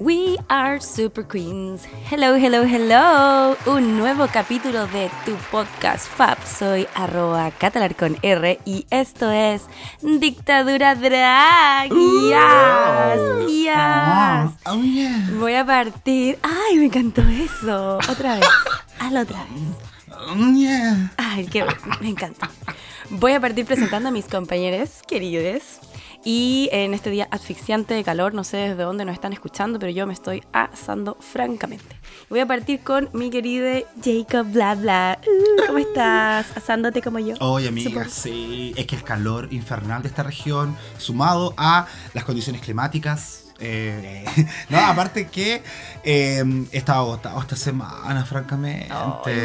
We are Super Queens. Hello, hello, hello. Un nuevo capítulo de tu podcast Fab. Soy arroba catalar con R y esto es Dictadura Drag. Yes, yes. Oh, yeah. Voy a partir. Ay, me encantó eso. Otra vez. Hazlo otra vez. Oh, yeah. Ay, qué me encanta. Voy a partir presentando a mis compañeros queridos. Y en este día asfixiante de calor, no sé desde dónde nos están escuchando, pero yo me estoy asando francamente. Voy a partir con mi querido Jacob Bla Bla. Uh, ¿Cómo estás? Asándote como yo. Oye, amiga, Supongo. sí. Es que el calor infernal de esta región, sumado a las condiciones climáticas. Eh, no, aparte que eh, he estado agotado esta semana, francamente.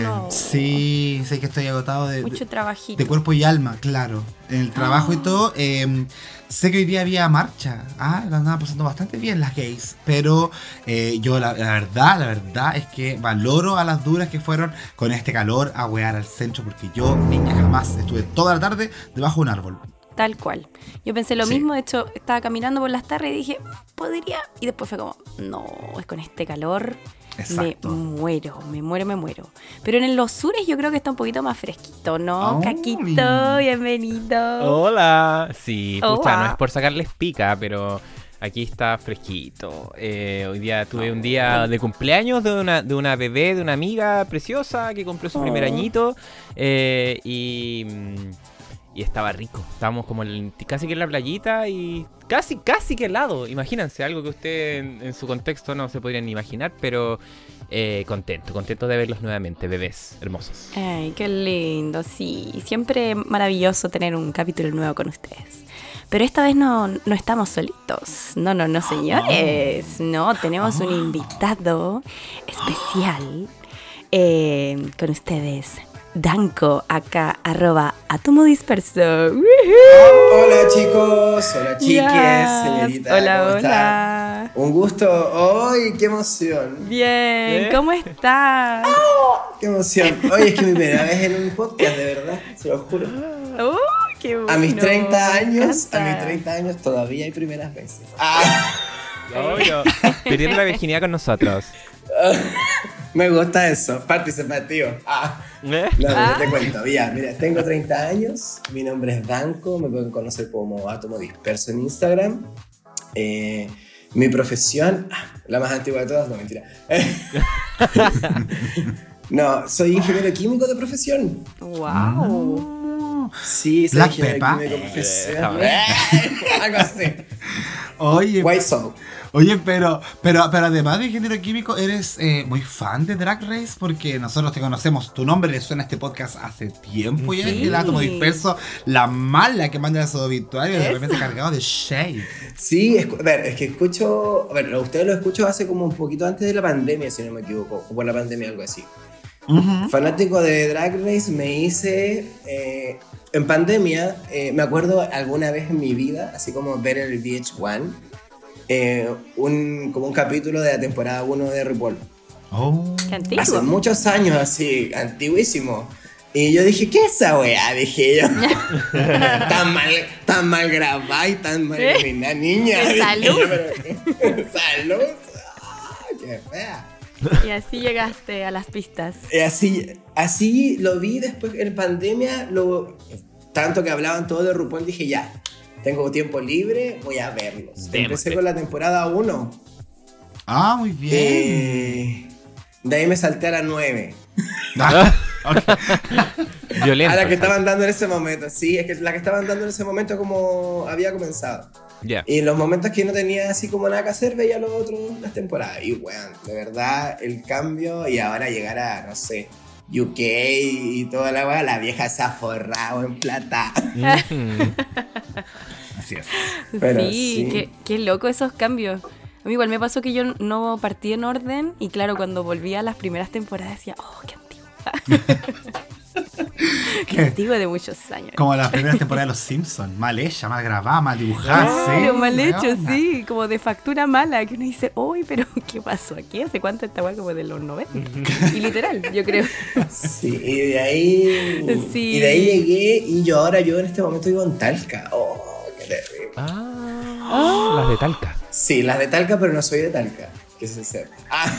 No. Sí, sé que estoy agotado de, Mucho trabajito. de cuerpo y alma, claro. En el trabajo y Ah. todo. eh, sé que hoy día había marcha. Ah, la andaban pasando bastante bien las gays. Pero eh, yo, la, la verdad, la verdad es que valoro a las duras que fueron con este calor a wear al centro. Porque yo, niña, jamás estuve toda la tarde debajo de un árbol. Tal cual. Yo pensé lo Sí. mismo, de hecho, estaba caminando por las tardes y dije, podría. Y después fue como, no, es con este calor. Exacto. Me muero, me muero, me muero. Pero en los sures yo creo que está un poquito más fresquito, ¿no? Ay. Caquito, bienvenido. Hola. Sí, pucha, no es por sacarles pica, pero aquí está fresquito. Eh, hoy día tuve un día de cumpleaños de una, de una bebé, de una amiga preciosa que cumplió su primer Oh. añito. eh, y, mm, y estaba rico. Estábamos como casi que en la playita y casi, casi que helado. Imagínense, algo que usted en, su contexto no se podrían imaginar, pero eh, contento, contento de verlos nuevamente, bebés hermosos. Ay, qué lindo, sí. Siempre maravilloso tener un capítulo nuevo con ustedes. Pero esta vez no, no estamos solitos. No, no, no, señores. No, tenemos un invitado especial eh, con ustedes. Danko, acá, arroba atomo disperso. ¡Woohoo! Hola chicos, hola chiques, Yes. señorita. Hola, ¿cómo hola. Un gusto. ¡Ay, qué emoción! Bien, ¿Eh? ¿cómo estás? ¡Qué emoción! Hoy es que mi primera vez en un podcast, de verdad, se lo juro. ¡Oh, qué bueno! A mis 30 me años, a mis 30 años todavía hay primeras veces. Ah, Obvio. Perdiendo la virginidad con nosotros. me gusta eso, participativo. Ah. ¿Eh? No, no, Ah. te cuento, ya, mira, tengo 30 años, mi nombre es Danco, me pueden conocer como Átomo Disperso en Instagram. Eh, mi profesión, ah, la más antigua de todas, no mentira. no, soy ingeniero químico de profesión. ¡Wow! Sí, soy Black ingeniero Peppa. químico de profesión. Eh, Algo así. Oye, White Soul. Oye pero, pero, pero además de ingeniero químico, eres eh, muy fan de Drag Race porque nosotros te conocemos. Tu nombre le suena a este podcast hace tiempo. Sí. que El átomo disperso, la mala que manda esos obituarios, de repente cargado de shade. Sí, escu- a ver, es que escucho, a ver, ustedes lo escucho hace como un poquito antes de la pandemia, si no me equivoco, o por la pandemia, algo así. Fanático de Drag Race me hice eh, en pandemia, eh, me acuerdo alguna vez en mi vida, así como ver el VH1, eh, un, como un capítulo de la temporada 1 de RuPaul. Oh. ¡Qué antiguo! Hace muchos años, así, antiguísimo. Y yo dije, ¿qué es esa weá? Dije yo. tan mal, tan mal grabada y tan mal ¿Eh? niña. ¡Qué Dije salud! yo, pero- ¡Salud! Ah, ¡Qué fea! Y así llegaste a las pistas. Y así, así lo vi después en pandemia, lo, tanto que hablaban todo de RuPaul, dije ya, tengo tiempo libre, voy a verlos. Démosle. Empecé con la temporada 1. Ah, muy bien. Eh, de ahí me salté a la 9. Ah. Violento. A la que estaban dando en ese momento, sí, es que la que estaban dando en ese momento como había comenzado. Ya. Y en los momentos que no tenía así como nada que hacer, veía los otros, las temporadas. Y bueno, de verdad, el cambio y ahora llegar a, no sé, UK y toda la weá, la vieja se ha forrado en plata. Pero sí, sí. Qué, qué loco esos cambios. A mí igual me pasó que yo no partí en orden y claro, cuando volví a las primeras temporadas decía, oh, qué antiguo. ¿Qué? Antiguo de muchos años. Como la primera temporada de Los Simpsons. Mal hecha, mal grabada, mal dibujada. Claro, sí, mal hecho, sí, como de factura mala, que uno dice, uy, pero ¿qué pasó aquí? ¿Hace cuánto esta weá como de los 90? y literal, yo creo. Sí, y de ahí. Sí. Y de ahí llegué y yo ahora yo en este momento vivo en Talca. Oh, terrible. Ah, las de Talca. Sí, las de Talca, pero no soy de Talca. Que se sepa. Ah,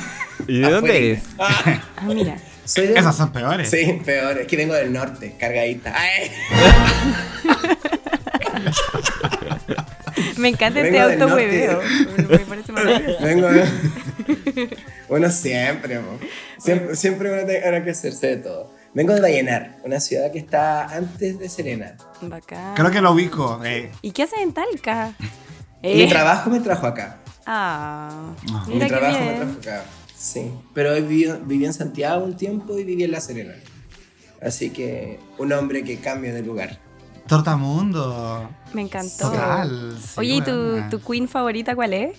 ¿Y de dónde afuera. eres? Ah, Ah, mira. soy de. Esas son peores. Sí, peor. Es que vengo del norte, cargadita. Ay. Me encanta este autohueveo. Me parece maravilloso. Vengo. uno siempre, mo. siempre, siempre uno tiene que hacerse de todo. Vengo de Vallenar, una ciudad que está antes de Serena. Bacán. Creo que lo ubico. eh. ¿Y qué haces en Talca? Mi Eh, trabajo me trajo acá. Ah, Ah. Mi mira trabajo me trajo acá. Sí. Pero vivido- viví en Santiago un tiempo y viví en La Serena. Así que un hombre que cambia de lugar. Tortamundo. Me encantó. Total. sí, Oye, ¿y tu, tu queen favorita cuál es?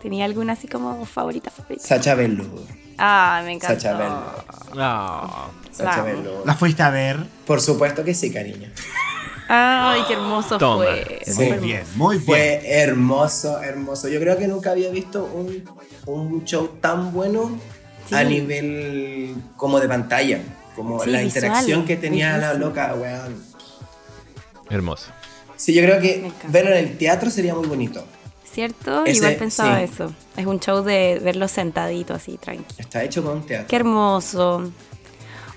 ¿Tenía alguna así como favorita favorita? Sacha Velour. Ah, me encantó. Sacha Velour. No. Sacha Vamos. Velour. ¿La fuiste a ver? Por supuesto que sí, cariño. Ay, qué hermoso Toma. fue. Sí. Muy bien, muy bien. Fue hermoso, hermoso. Yo creo que nunca había visto un, un show tan bueno a nivel como de pantalla. Como Sí, la visual, interacción que tenía la loca, weón. Hermoso. Sí, yo creo que encanta. verlo en el teatro sería muy bonito. ¿Cierto? Ese- Igual pensaba sí. eso. Es un show de verlo sentadito así, tranqui. Está hecho con un teatro. Qué hermoso.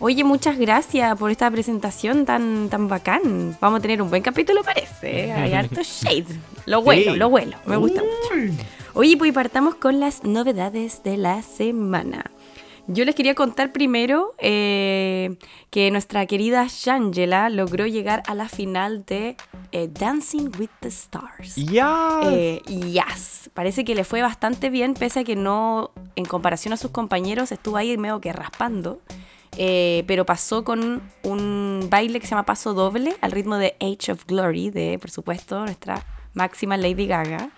Oye, muchas gracias por esta presentación tan, tan bacán. Vamos a tener un buen capítulo, parece. Hay harto shade. Lo huelo, Sí. lo huelo. Me gusta mucho. Oye, pues partamos con las novedades de la semana. Yo les quería contar primero eh, que nuestra querida Shangela logró llegar a la final de eh, Dancing with the Stars. Ya. Eh, yes, parece que le fue bastante bien, pese a que no, en comparación a sus compañeros, estuvo ahí medio que raspando. Eh, pero pasó con un baile que se llama Paso Doble al ritmo de Age of Glory, de, por supuesto, nuestra máxima Lady Gaga.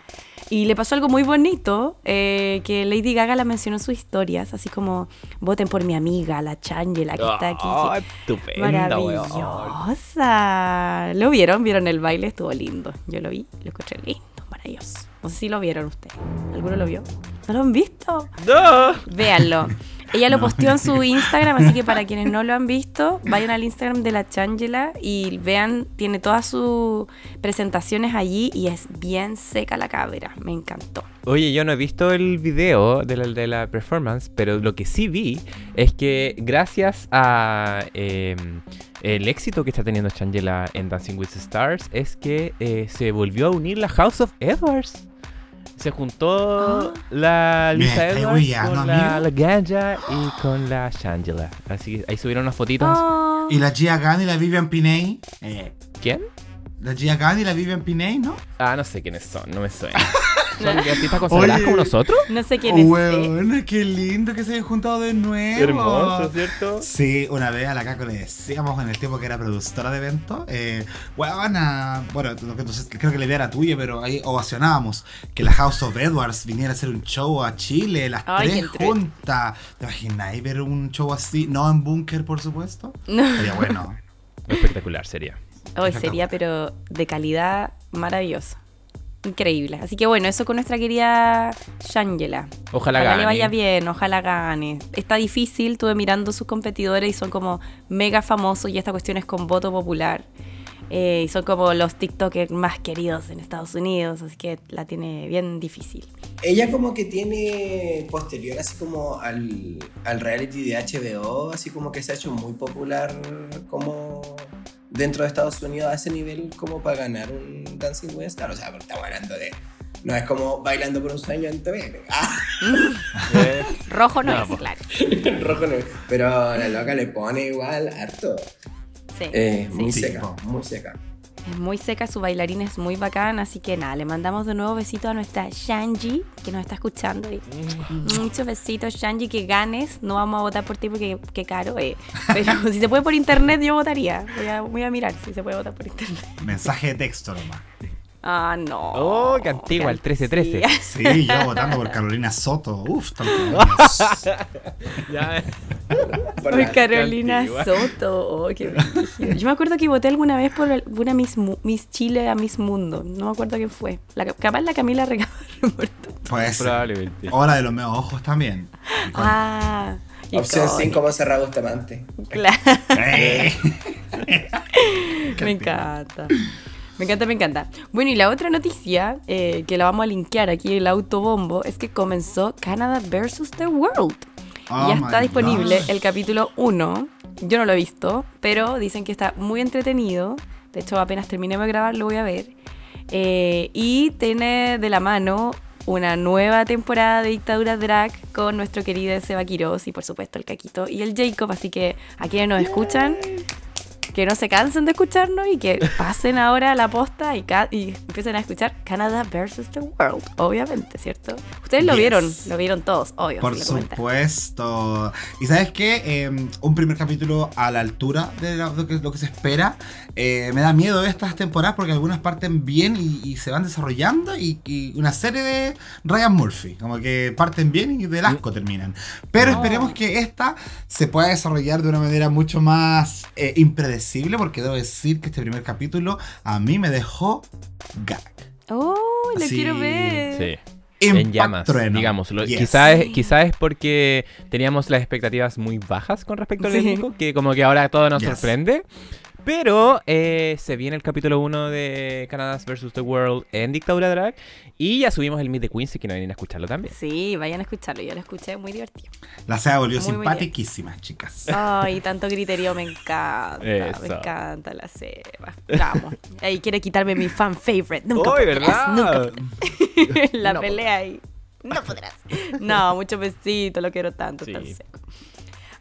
Y le pasó algo muy bonito, eh, que Lady Gaga la mencionó en sus historias, así como, voten por mi amiga, la Changela, que está aquí. Ah, estupenda, weón. Maravillosa. ¿Lo vieron? ¿Vieron el baile? Estuvo lindo. Yo lo vi, lo encontré lindo, maravilloso. No sé si lo vieron ustedes. ¿Alguno lo vio? ¿No lo han visto? No. Véanlo. Ella lo posteó en su Instagram, así que para quienes no lo han visto, vayan al Instagram de la Changela y vean, tiene todas sus presentaciones allí y es bien seca la cabra. Me encantó. Oye, yo no he visto el video de la, de la performance, pero lo que sí vi es que gracias a eh, el éxito que está teniendo Changela en Dancing with the Stars es que eh, se volvió a unir la House of Edwards. Se juntó la Me Lisa Edwards con la, la Ganja y con la Shangela. Así que ahí subieron unas fotitos. Oh, ¿Y la Gia Gunn y la Vivian Piney? Eh, ¿Quién? la Gia Gunn y la Vivian Piney, ¿no? Ah, no sé quiénes son, no me suena. ¿Son artistas como nosotros? no sé quién es. Weona, qué lindo que se hayan juntado de nuevo. Hermoso, ¿cierto? Sí, una vez a la Caco le decíamos en el tiempo que era productora de eventos, eh, weona, bueno, entonces creo que la idea era tuya, pero ahí ovacionábamos que la House of Edwards viniera a hacer un show a Chile, las Ay, qué tres juntas. ¿Te imagináis ver un show así? No en búnker, por supuesto. No. Sería bueno. Espectacular sería. Hoy sería, pero de calidad maravilloso. Increíble. Así que bueno, eso con nuestra querida Shangela. Ojalá le gane. vaya bien, ojalá gane. Está difícil, estuve mirando sus competidores y son como mega famosos y esta cuestión es con voto popular. Eh, y son como los TikTokers más queridos en Estados Unidos, así que la tiene bien difícil. Ella como que tiene posterior así como al, al reality de HBO, así como que se ha hecho muy popular como dentro de Estados Unidos a ese nivel como para ganar un Dancing with Stars. O sea, pero estamos hablando de... No es como bailando por un sueño en TV. Ah, Rojo no, No, es, po. claro. rojo no. Pero la loca le pone igual harto. Sí, Eh, sí. muy sí. seca, muy seca. Es muy seca, su bailarín es muy bacán, así que nada, le mandamos de nuevo besito a nuestra Shanji, que nos está escuchando. Y muchos besitos, Shanji, que ganes. No vamos a votar por ti porque qué caro, eh. Pero si se puede por internet, yo votaría. Voy a, voy a mirar si se puede votar por internet. Mensaje de texto nomás. Ah, no. Oh, qué antigua, el 13-13. Sí, yo votando por Carolina Soto. Uf, tantos años. Ya, Por Por Carolina. Soto. Oh, qué. Yo me acuerdo que voté alguna vez por el- una Miss, Mu- Miss Chile a Miss Mundo. No me acuerdo quién fue. La, capaz la Camila Recabarro. Pues. probablemente. Hora de los meos ojos también. ah. Opción icónica. 5, Monserrat Bustamante. Claro. Eh. Me encanta. Me encanta, me encanta. Bueno, y la otra noticia, eh, que la vamos a linkear aquí, el autobombo, es que comenzó Canada vs. The World. Oh ya my está disponible gosh. el capítulo 1. Yo no lo he visto, pero dicen que está muy entretenido. De hecho, apenas terminemos de grabar, lo voy a ver. Eh, y tiene de la mano una nueva temporada de Dictadura Drag con nuestro querido Seba Quiroz y, por supuesto, el Caquito y el Jacob. Así que a quienes nos escuchan, que no se cansen de escucharnos y que pasen ahora a la posta y, y empiecen a escuchar Canada vs. The World, obviamente, ¿cierto? Ustedes lo Yes. vieron, lo vieron todos, obvio. Por supuesto. Y sabes qué? Eh, un primer capítulo a la altura de lo, lo que, lo que se espera. Eh, me da miedo estas temporadas porque algunas parten bien y, y se van desarrollando. Y, y una serie de Ryan Murphy. Como que parten bien y del asco terminan. Pero esperemos que esta se pueda desarrollar de una manera mucho más eh, impredecible. Porque debo decir que este primer capítulo a mí me dejó gag. ¡Oh, lo Así, quiero ver! Sí. En llamas, trueno. digamos. Yes. Quizás es, quizá es porque teníamos las expectativas muy bajas con respecto al Sí. elenco, que como que ahora todo nos Yes. sorprende. Pero eh, se viene el capítulo 1 de Canadas vs. The World en Dictadura Drag. Y ya subimos el Meet de Quincy, que no vienen a escucharlo también. Sí, vayan a escucharlo, yo lo escuché, muy divertido. La SEA volvió Muy, muy simpaticísima, chicas. Ay, tanto criterio, me encanta, me encanta la Seba. Vamos, ahí quiere quitarme mi fan favorite. Nunca ¡Uy, podrás, verdad! nunca la No pelea ahí. No podrás. No, mucho besito, lo quiero tanto, Sí. tan seco.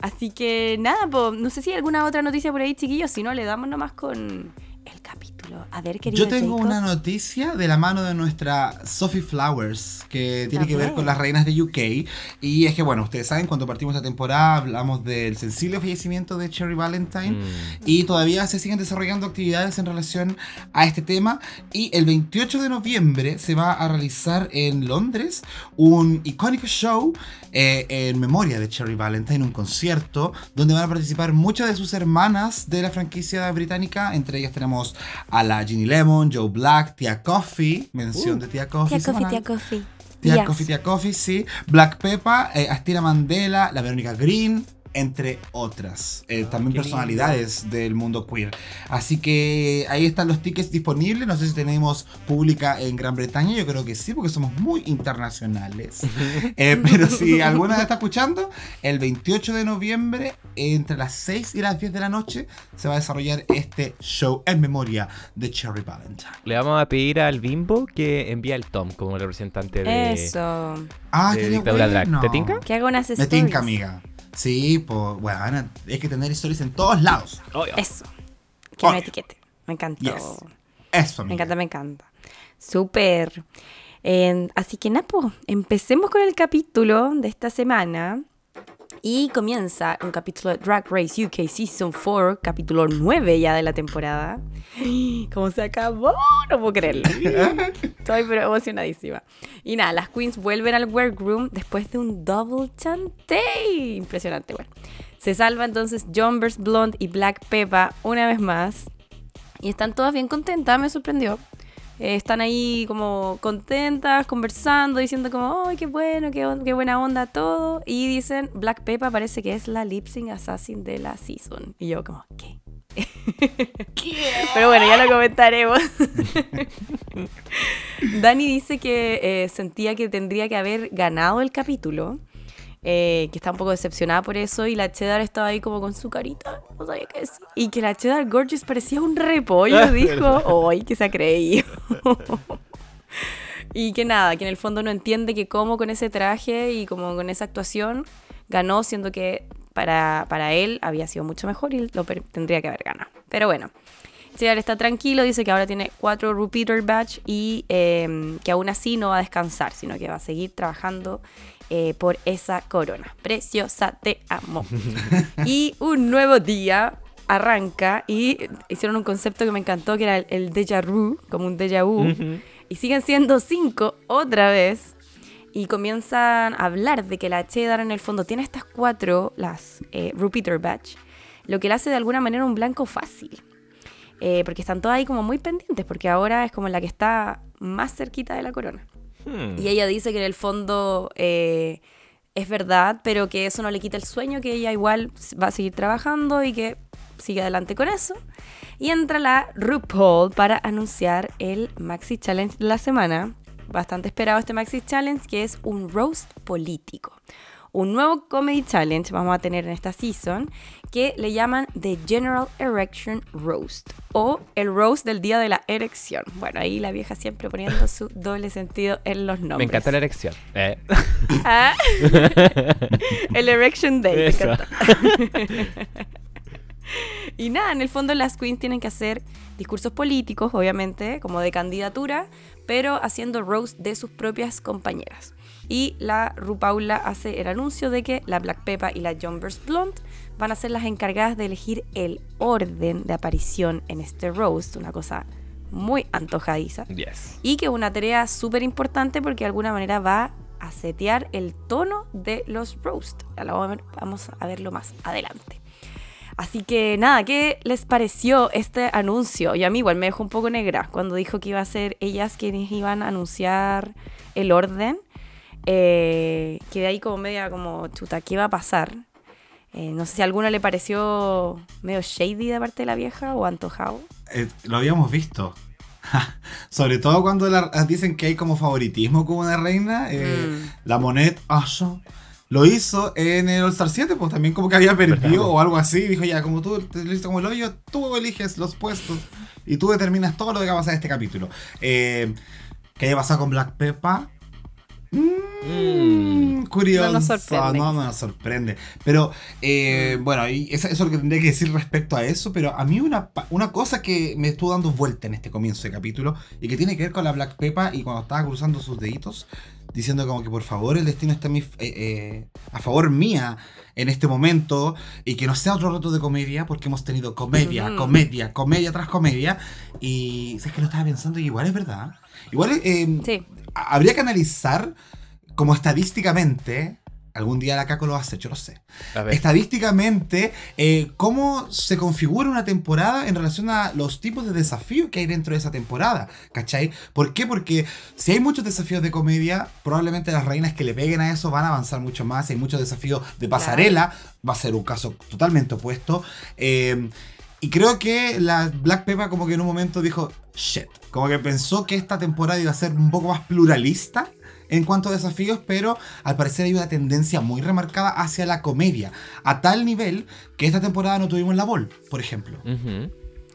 Así que nada, no sé si hay alguna otra noticia por ahí, chiquillos. Si no, le damos nomás con capítulo. A ver, querido Yo tengo Jacob. una noticia de la mano de nuestra Sophie Flowers que tiene A que ver ver. con las reinas de UK. Y es que, bueno, ustedes saben, cuando partimos esta temporada hablamos del sensible fallecimiento de Cherry Valentine. Mm. Y todavía se siguen desarrollando actividades en relación a este tema. Y el 28 de noviembre se va a realizar en Londres un icónico show eh, en memoria de Cherry Valentine, un concierto donde van a participar muchas de sus hermanas de la franquicia británica. Entre ellas tenemos a la Ginny Lemon, Joe Black, Tia Coffee, mención de Tia Coffee. Tía Coffee, tía Coffee. Tía Yes. Coffee, Tía Coffee, sí. Black Peppa, eh, Astira Mandela, la Verónica Green, entre otras. Eh, también qué personalidades del mundo queer. Así que ahí están los tickets disponibles. No sé si tenemos pública en Gran Bretaña. Yo creo que sí, porque somos muy internacionales. Eh, pero si alguna está escuchando, el 28 de noviembre, entre las 6 y las 10 de la noche, se va a desarrollar este show en memoria de Cherry Valentine. Le vamos a pedir al Bimbo que envíe al Tom como representante de, Eso. Ah, de qué Dictadura Drag. bueno. ¿Te tinca? Que haga unas Me stories. tinca, amiga. Sí, pues, bueno, hay que tener historias en todos lados. Eso. Que me Obvio. etiquete. Me encantó. Yes. Eso, Me amiga. encanta, me encanta. Súper. Eh, así que, Napo, empecemos con el capítulo de esta semana. Y comienza un capítulo de Drag Race UK Season 4, capítulo 9 ya de la temporada. ¿Cómo se acabó? No puedo creerlo. Estoy pero emocionadísima. Y nada, las queens vuelven al workroom después de un double chante. Impresionante, bueno. Se salva entonces Jumbers, Blonde y Black Peppa una vez más. Y están todas bien contentas, me sorprendió. Eh, están ahí como contentas, conversando, diciendo como, ¡ay, qué bueno, qué, qué buena onda todo! Y dicen, Black Peppa parece que es la lip sync assassin de la season. Y yo como, ¿qué? Pero bueno, ya lo comentaremos. Dani dice que eh, sentía que tendría que haber ganado el capítulo, eh, que está un poco decepcionada por eso, y la Cheddar estaba ahí como con su carita, no sabía qué decir. Y que la Cheddar Gorgeous parecía un repollo, dijo. ¡Ay, que se ha creído! y que nada, que en el fondo no entiende que como con ese traje y como con esa actuación ganó, siendo que para, para él había sido mucho mejor y lo tendría que haber ganado. Pero bueno, Cheddar está tranquilo, dice que ahora tiene cuatro repeater batch y eh, que aún así no va a descansar, sino que va a seguir trabajando eh, por esa corona. Preciosa, te amo. y un nuevo día arranca y hicieron un concepto que me encantó, que era el, el déjà vu, como un déjà vu. Y siguen siendo cinco otra vez. Y comienzan a hablar de que la cheddar en el fondo tiene estas cuatro, las eh, repeater batch, lo que le hace de alguna manera un blanco fácil. Eh, porque están todas ahí como muy pendientes, porque ahora es como la que está más cerquita de la corona. Hmm. Y ella dice que en el fondo eh, es verdad, pero que eso no le quita el sueño, que ella igual va a seguir trabajando y que sigue adelante con eso. Y entra la RuPaul para anunciar el Maxi Challenge de la semana. Bastante esperado este Maxi Challenge, que es un roast político. Un nuevo Comedy Challenge vamos a tener en esta season que le llaman The General Erection Roast o el roast del día de la erección. Bueno, ahí la vieja siempre poniendo su doble sentido en los nombres. Me encanta la erección. Eh. Ah. el Erection Day. me Eso. encanta. y nada, en el fondo las queens tienen que hacer discursos políticos, obviamente, como de candidatura, pero haciendo roast de sus propias compañeras. Y la RuPaula hace el anuncio de que la Black Peppa y la Jumpers Blonde van a ser las encargadas de elegir el orden de aparición en este roast, una cosa muy antojadiza. Yes. Y que es una tarea súper importante porque de alguna manera va a setear el tono de los roast. Ya lo vamos a ver- vamos a verlo más adelante. Así que nada, ¿qué les pareció este anuncio? Y a mí igual me dejó un poco negra cuando dijo que iba a ser ellas quienes iban a anunciar el orden. Eh, quedé ahí como media como, chuta, ¿qué va a pasar? Eh, no sé si a alguno le pareció medio shady de parte de la vieja o antojado. Eh, lo habíamos visto. Sobre todo cuando la- dicen que hay como favoritismo con una reina. eh, Mm. La Monet Asho lo hizo en el All Star 7, pues también como que había perdido o algo así. Dijo ya, como tú te lo hiciste como el hoyo, tú eliges los puestos y tú determinas todo lo que va a pasar en este capítulo. Eh, ¿Qué haya pasado con Black Peppa? Mm, curioso. No nos sorprende, No, no quizás. nos sorprende. Pero, eh, bueno, y eso, es lo que tendría que decir respecto a eso. Pero a mí una, una cosa que me estuvo dando vuelta en este comienzo de capítulo y que tiene que ver con la Black Peppa y cuando estaba cruzando sus deditos, diciendo como que por favor el destino está a, mi- eh, eh, a favor mía en este momento y que no sea otro reto de comedia porque hemos tenido comedia, comedia, comedia tras comedia. Y es que lo estaba pensando y igual es verdad. Igual eh, Sí. habría que analizar como estadísticamente, algún día la Caco lo hace, yo lo sé, estadísticamente, eh, cómo se configura una temporada en relación a los tipos de desafíos que hay dentro de esa temporada, ¿cachai? ¿Por qué? Porque si hay muchos desafíos de comedia, probablemente las reinas que le peguen a eso van a avanzar mucho más, si hay muchos desafíos de pasarela, va a ser un caso totalmente opuesto. Eh, y creo que la Black Peppa como que en un momento dijo, shit, como que pensó que esta temporada iba a ser un poco más pluralista en cuanto a desafíos, pero al parecer hay una tendencia muy remarcada hacia la comedia, a tal nivel que esta temporada no tuvimos la Vol, por ejemplo.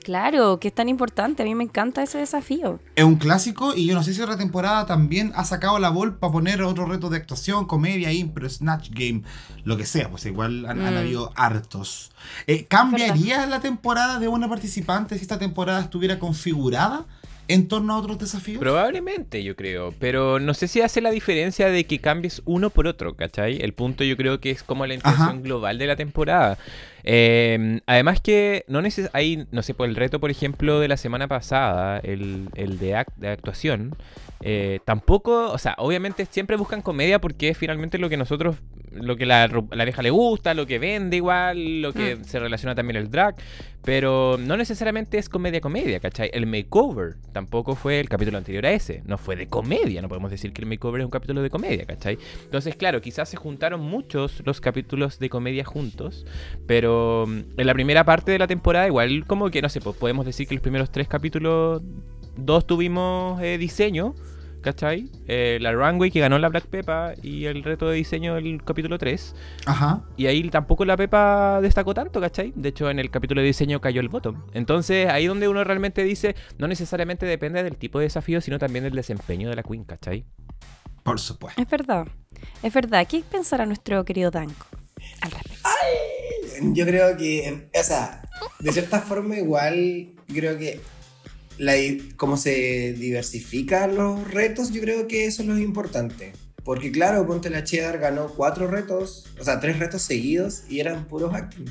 Claro, que es tan importante. A mí me encanta ese desafío. Es un clásico y yo no sé si otra temporada también ha sacado la Vol para poner otro reto de actuación, comedia, impro, snatch game, lo que sea, pues igual han, han Mm. habido hartos. Eh, ¿Cambiaría la temporada de una participante si esta temporada estuviera configurada en torno a otros desafíos? Probablemente, yo creo. Pero no sé si hace la diferencia de que cambies uno por otro, ¿cachai? El punto yo creo que es como la intención Ajá. global de la temporada. Eh, además que no neces hay, no sé, por el reto, por ejemplo, de la semana pasada, el, el de, act- de actuación, eh, tampoco, o sea, obviamente siempre buscan comedia porque es finalmente lo que nosotros, lo que la, la vieja le gusta, lo que vende igual, lo que Mm. se relaciona también el drag, pero no necesariamente es comedia comedia, ¿cachai? El makeover tampoco fue el capítulo anterior a ese, no fue de comedia, no podemos decir que el makeover es un capítulo de comedia, ¿cachai? Entonces, claro, quizás se juntaron muchos los capítulos de comedia juntos, pero mm, en la primera parte de la temporada igual como que, no sé, pues podemos decir que los primeros tres capítulos, dos tuvimos eh, diseño, ¿cachai? Eh, la runway que ganó la Black Peppa y el reto de diseño del capítulo 3. Ajá. Y ahí tampoco la Pepa destacó tanto, ¿cachai? De hecho, en el capítulo de diseño cayó el bottom. Entonces, ahí donde uno realmente dice, no necesariamente depende del tipo de desafío, sino también del desempeño de la Queen, ¿cachai? Por supuesto. Es verdad. Es verdad. ¿Qué pensará nuestro querido Danko al respecto? Yo creo que, o sea, de cierta forma igual, creo que la, como se diversifican los retos, yo creo que eso es lo importante. Porque claro, Ponte la Cheddar ganó cuatro retos, o sea, tres retos seguidos y eran puros acting.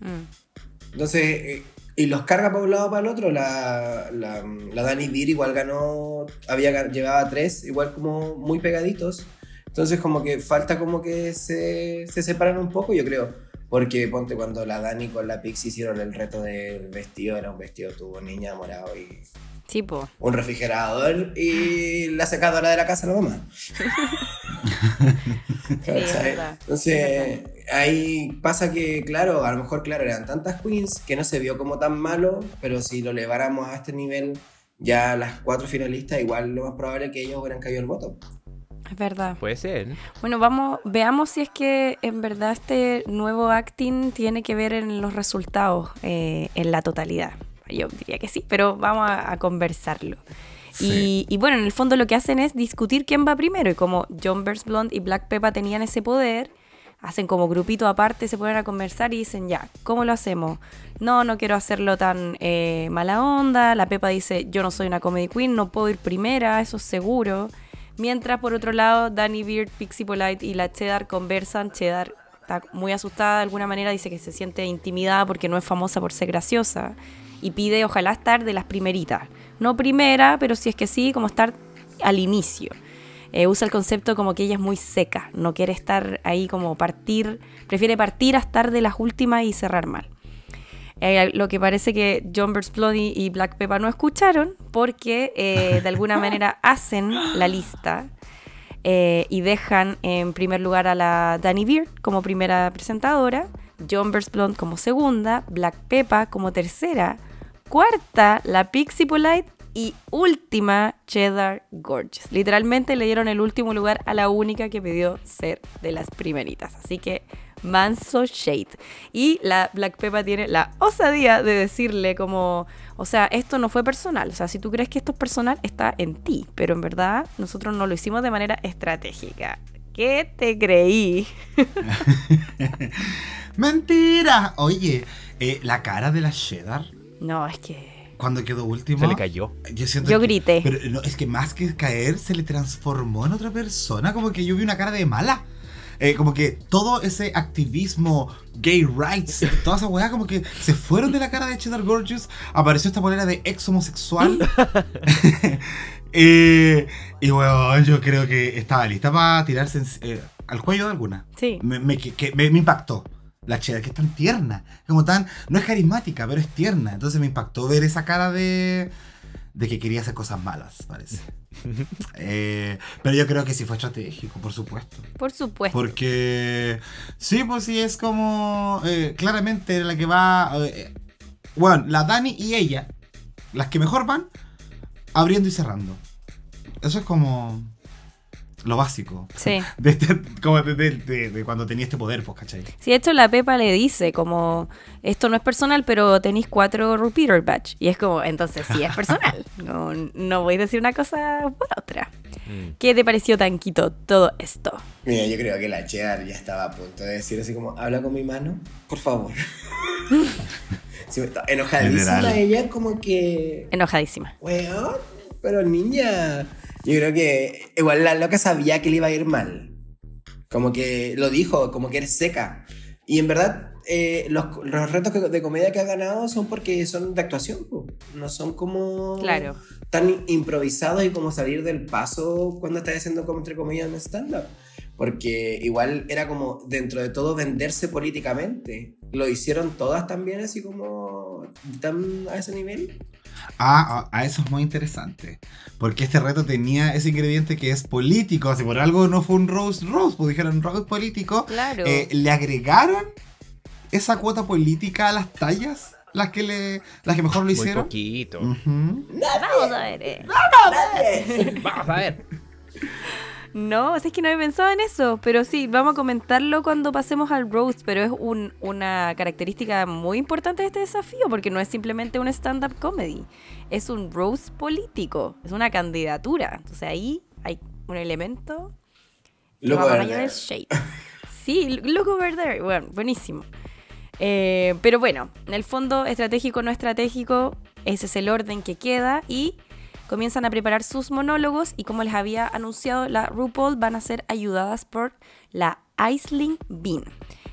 Mm. Entonces, eh, y los carga para un lado para el otro. La, la, la Dani Beer igual ganó, había llevaba tres, igual como muy pegaditos. Entonces, como que falta como que se, se separan un poco, yo creo. Porque ponte cuando la Dani con la Pixie hicieron el reto del vestido, era un vestido tuvo niña morado y Sí, po. un refrigerador y la secadora de la casa de la mamá. Entonces, ahí pasa que, claro, a lo mejor, claro, eran tantas queens que no se vio como tan malo, pero si lo eleváramos a este nivel, ya las cuatro finalistas, igual lo más probable es que ellos hubieran caído el voto. Es verdad. Puede ser. Bueno, vamos, veamos si es que en verdad este nuevo acting tiene que ver en los resultados, eh, en la totalidad. Yo diría que sí, pero vamos a, a conversarlo. Y, y bueno, en el fondo lo que hacen es discutir quién va primero. Y como John Burst Blonde y Black Peppa tenían ese poder, hacen como grupito aparte, se ponen a conversar y dicen, ya, ¿cómo lo hacemos? No, no quiero hacerlo tan eh, mala onda. La Pepa dice, yo no soy una comedy queen, no puedo ir primera, eso es seguro. Mientras, por otro lado, Danny Beard, Pixie Polite y la Cheddar conversan. Cheddar está muy asustada de alguna manera, dice que se siente intimidada porque no es famosa por ser graciosa. Y pide, ojalá, estar de las primeritas. No primera, pero si es que sí, como estar al inicio. Eh, usa el concepto como que ella es muy seca, no quiere estar ahí como partir, prefiere partir a estar de las últimas y cerrar mal. Eh, lo que parece que John Burst Bloody y Black Peppa no escucharon porque eh, de alguna manera hacen la lista eh, y dejan en primer lugar a la Danny Beard como primera presentadora, John Burst Blonde como segunda, Black Peppa como tercera, cuarta la Pixie Polite y última Cheddar Gorgeous. Literalmente le dieron el último lugar a la única que pidió ser de las primeritas. Así que manso shade. Y la Black Peppa tiene la osadía de decirle como, o sea, esto no fue personal. O sea, si tú crees que esto es personal, está en ti. Pero en verdad, nosotros no lo hicimos de manera estratégica. ¿Qué te creí? ¡Mentira! Oye, eh, la cara de la Cheddar, No, es que... cuando quedó último. Se le cayó. Yo, siento Yo que- grité. Pero no, es que más que caer, se le transformó en otra persona. Como que yo vi una cara de mala. Eh, como que todo ese activismo, gay rights, toda esa weá, como que se fueron de la cara de Cheddar Gorgeous. Apareció esta polera de ex homosexual. Eh, y bueno, yo creo que estaba lista para tirarse en- eh, al cuello de alguna. Sí. Me, me- que, me- me impactó. La Cheddar, que es tan tierna. Como tan. No es carismática, pero es tierna. Entonces me impactó ver esa cara de. de que quería hacer cosas malas, parece. Eh, pero yo creo que sí fue estratégico, por supuesto. Por supuesto. Porque. Sí, pues sí, es como. eh, claramente la que va. eh, bueno, la Dani y ella, las que mejor van, abriendo y cerrando. Eso es como. Lo básico. Sí. De, este- como de, de- de- de cuando tenía este poder, pues, ¿cachai? Sí, de hecho la Pepa le dice como, esto no es personal, pero tenéis cuatro repeater batch. Y es como, entonces sí es personal. No, no voy a decir una cosa por otra. Mm. ¿Qué te pareció, Tanquito, todo esto? Mira, yo creo que la Cheddar ya estaba a punto de decir así como, habla con mi mano, por favor. Sí, está enojadísima General. ella, como que... Enojadísima. Weón, pero niña. Yo creo que igual la loca sabía que le iba a ir mal. Como que lo dijo, como que eres seca. Y en verdad, eh, los, los retos de comedia que ha ganado son porque son de actuación, po. no son como Claro. tan improvisados y como salir del paso cuando estás haciendo como entre comillas un stand-up. Porque igual era como dentro de todo venderse políticamente. Lo hicieron todas también así como tan a ese nivel. Ah, a, a eso es muy interesante. Porque este reto tenía ese ingrediente que es político. Así por algo no fue un roast roast, pues dijeron roast político. Claro. Eh, le agregaron esa cuota política a las tallas, las que le, las que mejor lo Muy hicieron. poquito. Vamos a ver. eh. Vamos a ver. No, o sea, es que no he pensado en eso, pero sí, vamos a comentarlo cuando pasemos al roast, pero es un- una característica muy importante de este desafío, porque no es simplemente un stand-up comedy, es un roast político, es una candidatura, entonces ahí hay un elemento Loco. Sí, look over there, bueno, buenísimo. Eh, pero bueno, en el fondo, estratégico no estratégico, ese es el orden que queda y comienzan a preparar sus monólogos y como les había anunciado, la RuPaul van a ser ayudadas por la Aisling Bean,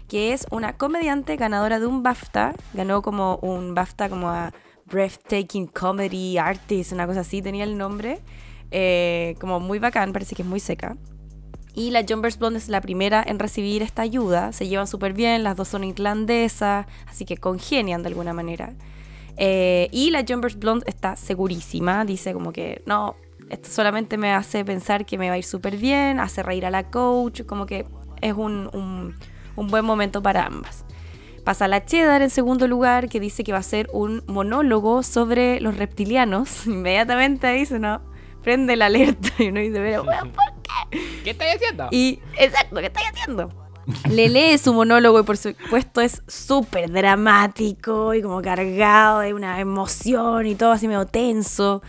que es una comediante ganadora de un BAFTA. Ganó como un BAFTA como a Breathtaking Comedy Artist, una cosa así tenía el nombre. Eh, como muy bacán, parece que es muy seca. Y la Jumpers Blonde es la primera en recibir esta ayuda. Se llevan súper bien, las dos son irlandesas, así que congenian de alguna manera. Eh, y la Jumpers Blonde está segurísima, dice como que no, esto solamente me hace pensar que me va a ir súper bien, hace reír a la coach, como que es un, un, un buen momento para ambas. Pasa la Cheddar en segundo lugar, que dice que va a ser un monólogo sobre los reptilianos. Inmediatamente dice, no, prende la alerta y uno dice, pero ¿por qué? ¿Qué estáis haciendo? Y, exacto, ¿qué estáis haciendo? Le lee su monólogo y por supuesto es súper dramático y como cargado de una emoción y todo así medio tenso.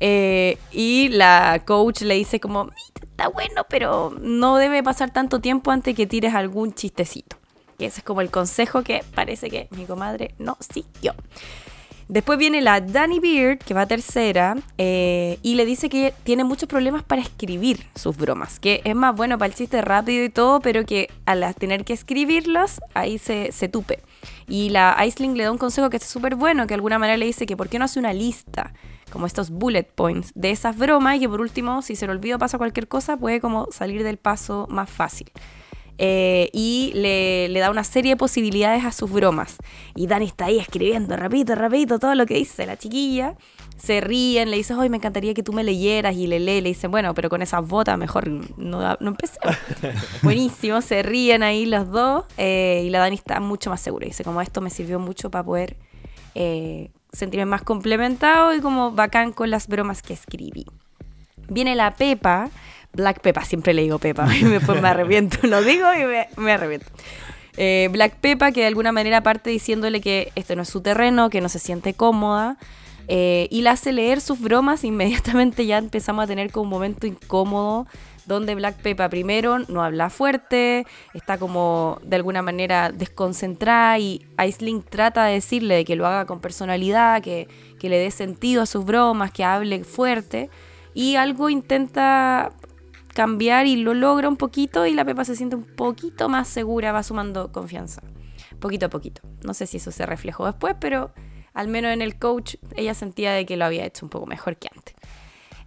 Eh, y la coach le dice como, está bueno, pero no debe pasar tanto tiempo antes que tires algún chistecito. Y ese es como el consejo que parece que mi comadre no siguió. Después viene la Danny Beard, que va tercera, eh, y le dice que tiene muchos problemas para escribir sus bromas, que es más bueno para el chiste rápido y todo, pero que al tener que escribirlas, ahí se, se tupe. Y la Aisling le da un consejo que es súper bueno, que de alguna manera le dice que por qué no hace una lista, como estos bullet points, de esas bromas, y que por último, si se le olvida o pasa cualquier cosa, puede como salir del paso más fácil. Eh, y le, le, da una serie de posibilidades a sus bromas. Y Dani está ahí escribiendo, rapidito, rapidito, todo lo que dice la chiquilla. Se ríen, le dice, hoy me encantaría que tú me leyeras. Y le lee, le dicen, bueno, pero con esas botas mejor no, no empecé. Buenísimo, se ríen ahí los dos. Eh, y la Dani está mucho más segura. Dice, como esto me sirvió mucho para poder eh, sentirme más complementado y como bacán con las bromas que escribí. Viene la Pepa Black Peppa, siempre le digo Peppa, y después me arrepiento, lo digo y me, arrepiento. Eh, Black Peppa, que de alguna manera parte diciéndole que este no es su terreno, que no se siente cómoda, eh, y la hace leer sus bromas, inmediatamente ya empezamos a tener como un momento incómodo, donde Black Peppa primero no habla fuerte, está como de alguna manera desconcentrada y Aisling trata de decirle de que lo haga con personalidad, que, que le dé sentido a sus bromas, que hable fuerte, y algo intenta cambiar y lo logra un poquito y la Pepa se siente un poquito más segura, va sumando confianza. Poquito a poquito. No sé si eso se reflejó después, pero al menos en el coach ella sentía de que lo había hecho un poco mejor que antes.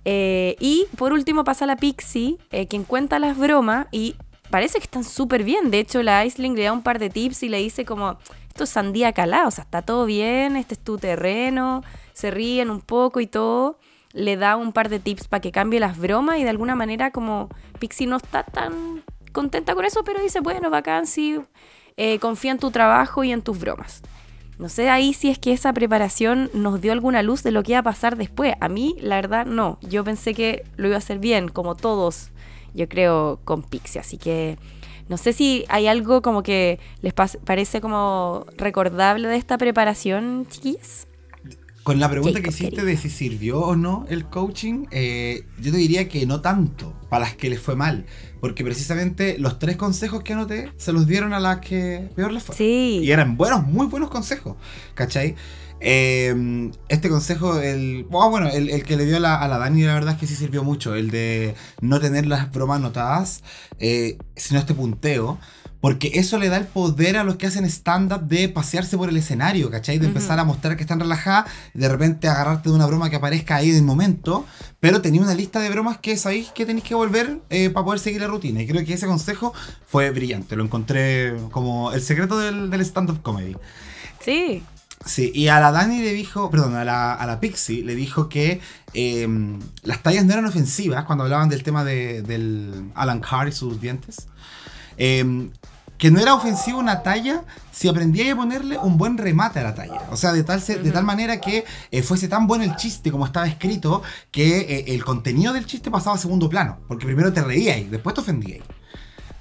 Eh, y por último pasa la Pixie, eh, quien cuenta las bromas y parece que están súper bien. De hecho, la Aisling le da un par de tips y le dice como, esto es sandía calada, o sea, está todo bien, este es tu terreno, se ríen un poco y todo le da un par de tips para que cambie las bromas y de alguna manera como Pixie no está tan contenta con eso, pero dice, bueno, bacán, sí, eh, confía en tu trabajo y en tus bromas. No sé ahí si es que esa preparación nos dio alguna luz de lo que iba a pasar después. A mí, la verdad, no. Yo pensé que lo iba a hacer bien, como todos, yo creo, con Pixie. Así que no sé si hay algo como que les parece como recordable de esta preparación, chiquillas. Con la pregunta que hiciste de si sirvió o no el coaching, eh, yo te diría que no tanto para las que les fue mal. Porque precisamente los tres consejos que anoté se los dieron a las que peor les fue. Sí. Y eran buenos, muy buenos consejos. ¿Cachai? Eh, este consejo, el, oh, bueno, el, el, que le dio a la, a la, Dani, la verdad es que sí sirvió mucho. El de no tener las bromas anotadas, eh, sino este punteo. Porque eso le da el poder a los que hacen stand-up de pasearse por el escenario, ¿cachai? De empezar uh -huh. a mostrar que están relajadas, de repente agarrarte de una broma que aparezca ahí en el momento, pero tenía una lista de bromas que sabéis que tenéis que volver eh, para poder seguir la rutina. Y creo que ese consejo fue brillante, lo encontré como el secreto del, del stand-up comedy. Sí. Sí, y a la Dani le dijo, perdón, a la, a la Pixie le dijo que eh, las tallas no eran ofensivas cuando hablaban del tema de, del Alan Carr y sus dientes. Eh, que no era ofensivo una talla si aprendía a ponerle un buen remate a la talla. O sea, de tal, de tal manera que eh, fuese tan bueno el chiste como estaba escrito que eh, el contenido del chiste pasaba a segundo plano. Porque primero te reías y después te ofendías.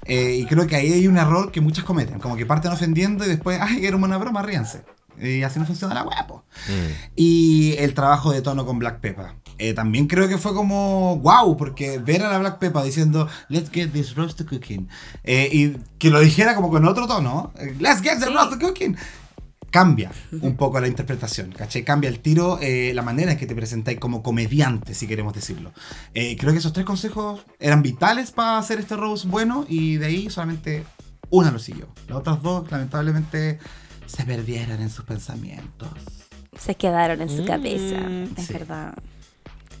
Eh, y creo que ahí hay un error que muchas cometen. Como que parten ofendiendo y después, ay, era una broma, ríanse. Y así no funciona la guapo. Mm. Y el trabajo de tono con Black Pepper. Eh, también creo que fue como wow, porque ver a la Black Pepper diciendo let's get this roast cooking eh, y que lo dijera como con otro tono, let's get the sí. roast cooking, cambia un poco la interpretación, ¿cachai? Cambia el tiro, eh, la manera en que te presentáis como comediante, si queremos decirlo. Eh, creo que esos tres consejos eran vitales para hacer este roast bueno y de ahí solamente Una lo siguió. Las otras dos, lamentablemente, se perdieron en sus pensamientos. Se quedaron en su cabeza. Mm, Es sí. verdad.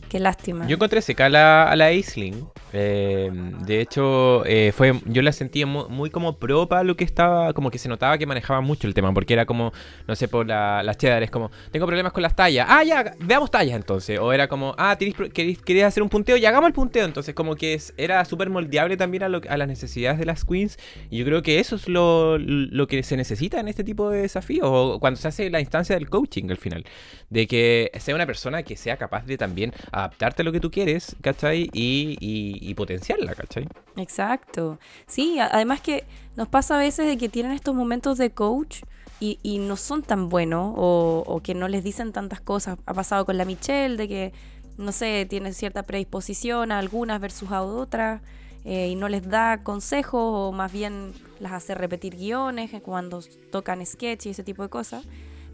Qué lástima. Yo encontré seca a la, a la Aisling. Eh, de hecho, eh, fue, yo la sentía mu- muy, como propa lo que estaba, como que se notaba que manejaba mucho el tema, porque era como, no sé, por la, las cheddar, es como, tengo problemas con las tallas. Ah, ya, veamos tallas entonces. O era como, ah, ¿queréis, pro- queréis- queréis hacer un punteo? Ya hagamos el punteo. Entonces, como que era súper moldeable también a, lo- a las necesidades de las queens. Y yo creo que eso es lo, lo que se necesita en este tipo de desafíos, o cuando se hace la instancia del coaching al final. De que sea una persona que sea capaz de también adaptarte a lo que tú quieres, ¿cachai? Y, y, y potenciarla, ¿cachai? Exacto. Sí, además que nos pasa a veces de que tienen estos momentos de coach y, y no son tan buenos o, o que no les dicen tantas cosas. Ha pasado con la Michelle de que, no sé, tiene cierta predisposición a algunas versus a otras eh, y no les da consejos o más bien las hace repetir guiones eh, cuando tocan sketch y ese tipo de cosas.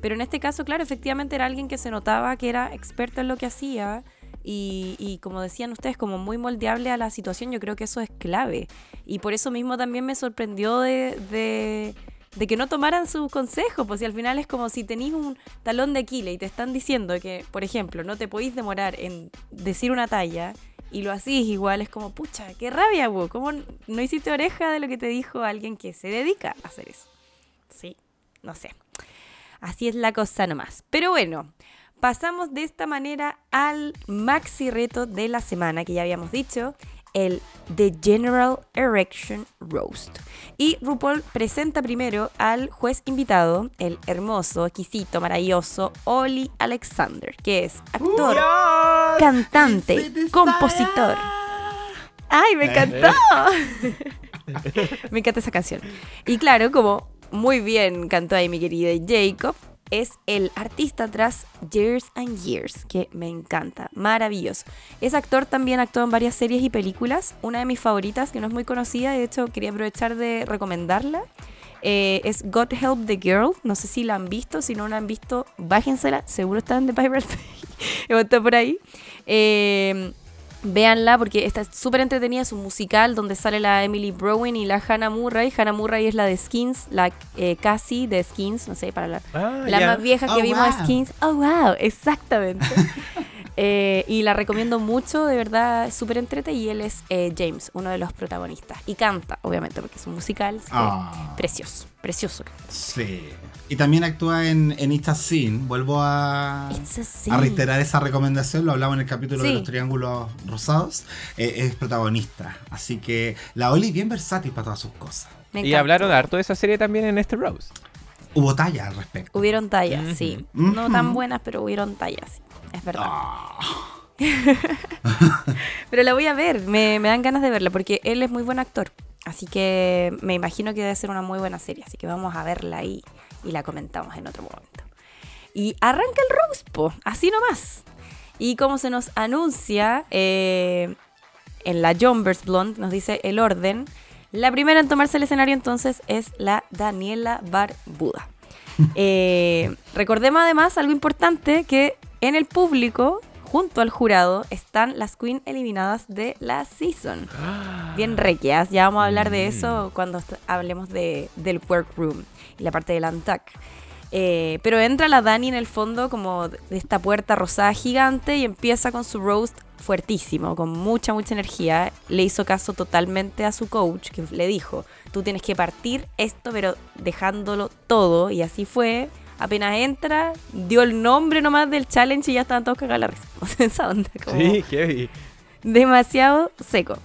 Pero en este caso, claro, efectivamente era alguien que se notaba que era experto en lo que hacía y, como decían ustedes, como muy moldeable a la situación, yo creo que eso es clave. Y por eso mismo también me sorprendió de que no tomaran su consejo, pues si al final es como si tenéis un talón de Aquiles y te están diciendo que, por ejemplo, no te podéis demorar en decir una talla y lo hacís igual, es como, pucha, qué rabia, vos, ¿cómo no hiciste oreja de lo que te dijo alguien que se dedica a hacer eso? Sí, no sé. Así es la cosa nomás. Pero bueno, pasamos de esta manera al maxi reto de la semana que ya habíamos dicho, el The General Erection Roast. Y RuPaul presenta primero al juez invitado, el hermoso, exquisito, maravilloso Oli Alexander, que es actor, cantante, compositor. ¡Ay, me encantó! me encanta esa canción. Y claro, como muy bien cantó ahí mi querida Jacob, es el artista tras Years and Years, que me encanta, maravilloso. Es actor, también actuó en varias series y películas. Una de mis favoritas, que no es muy conocida, de hecho quería aprovechar de recomendarla, eh, es God Help the Girl. No sé si la han visto, si no la han visto, bájensela, seguro está en The Pirate Bay, está por ahí. Eh, Véanla porque está súper entretenida, es un musical donde sale la Emily Browning y la Hannah Murray. Hannah Murray es la de Skins, la eh, Cassie de Skins, no sé, para la, Ah, la más vieja que Oh, vimos wow. Skins. Oh, wow, exactamente. Eh, y la recomiendo mucho, de verdad, es súper entrete. Y él es eh, James, uno de los protagonistas. Y canta, obviamente, porque es un musical. Ah. Precioso, precioso. Sí. Y también actúa en, en It's a Sin. Vuelvo a, a reiterar esa recomendación. Lo hablamos en el capítulo de Sí. los triángulos rosados. Eh, es protagonista. Así que la Oli es bien versátil para todas sus cosas. Y hablaron harto de esa serie también en este Rose. Hubo talla al respecto. Hubieron tallas, sí. No tan buenas, pero hubieron tallas, sí. Es verdad. Ah. Pero la voy a ver, me, me dan ganas de verla porque él es muy buen actor. Así que me imagino que debe ser una muy buena serie. Así que vamos a verla ahí y la comentamos en otro momento. Y arranca el Rose, po, así nomás. Y como se nos anuncia eh, en la Jumbers Blonde, nos dice el orden. La primera en tomarse el escenario entonces es la Daniela Barbuda. Eh, recordemos además algo importante que en el público, junto al jurado, están las queen eliminadas de la season. Bien requias, ya vamos a hablar de eso cuando hablemos de, del workroom y la parte del untuck. Eh, pero entra la Dani en el fondo como de esta puerta rosada gigante y empieza con su roast fuertísimo, con mucha, mucha energía. Le hizo caso totalmente a su coach, que le dijo, tú tienes que partir esto, pero dejándolo todo. Y así fue. Apenas entra, dio el nombre nomás del challenge y ya estaban todos cagados la risa. Esa onda como Sí, heavy. demasiado seco.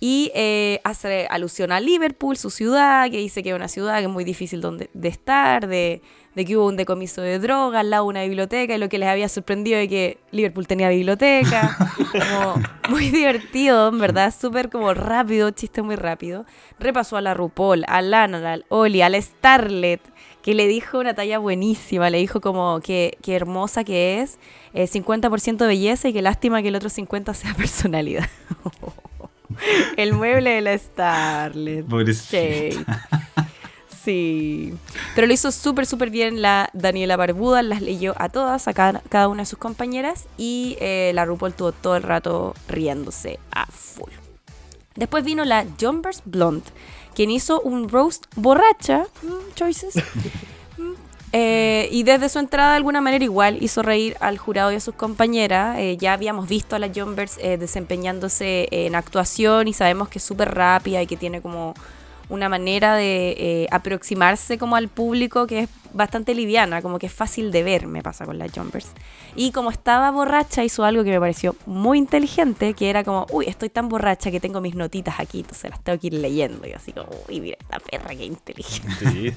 Y eh, hace alusión a Liverpool, su ciudad, que dice que es una ciudad que es muy difícil donde, de estar, de, de que hubo un decomiso de drogas, al lado de una biblioteca, y lo que les había sorprendido de que Liverpool tenía biblioteca. Como muy divertido, en verdad, súper como rápido, chiste muy rápido. Repasó a la RuPaul, a Lana, al Oli, a la Starlet, que le dijo una talla buenísima, le dijo como que, que hermosa que es, eh, 50% belleza y que lástima que el otro 50% sea personalidad. el mueble de la Starlet. Pobrecita. Sí. Pero lo hizo súper, súper bien la Daniela Barbuda. Las leyó a todas, a cada, cada una de sus compañeras. Y eh, la RuPaul tuvo todo el rato riéndose a full. Después vino la Jumpers Blonde, quien hizo un roast borracha, mm, choices, Mm, eh, y desde su entrada de alguna manera igual hizo reír al jurado y a sus compañeras. Eh, ya habíamos visto a la Jumbers eh, desempeñándose en actuación y sabemos que es súper rápida y que tiene como una manera de eh, aproximarse como al público que es bastante liviana, como que es fácil de ver, me pasa con la Jumpers. Y como estaba borracha, hizo algo que me pareció muy inteligente, que era como, uy, estoy tan borracha que tengo mis notitas aquí, entonces las tengo que ir leyendo. Y así como, uy, mira esta perra, qué inteligente. Sí,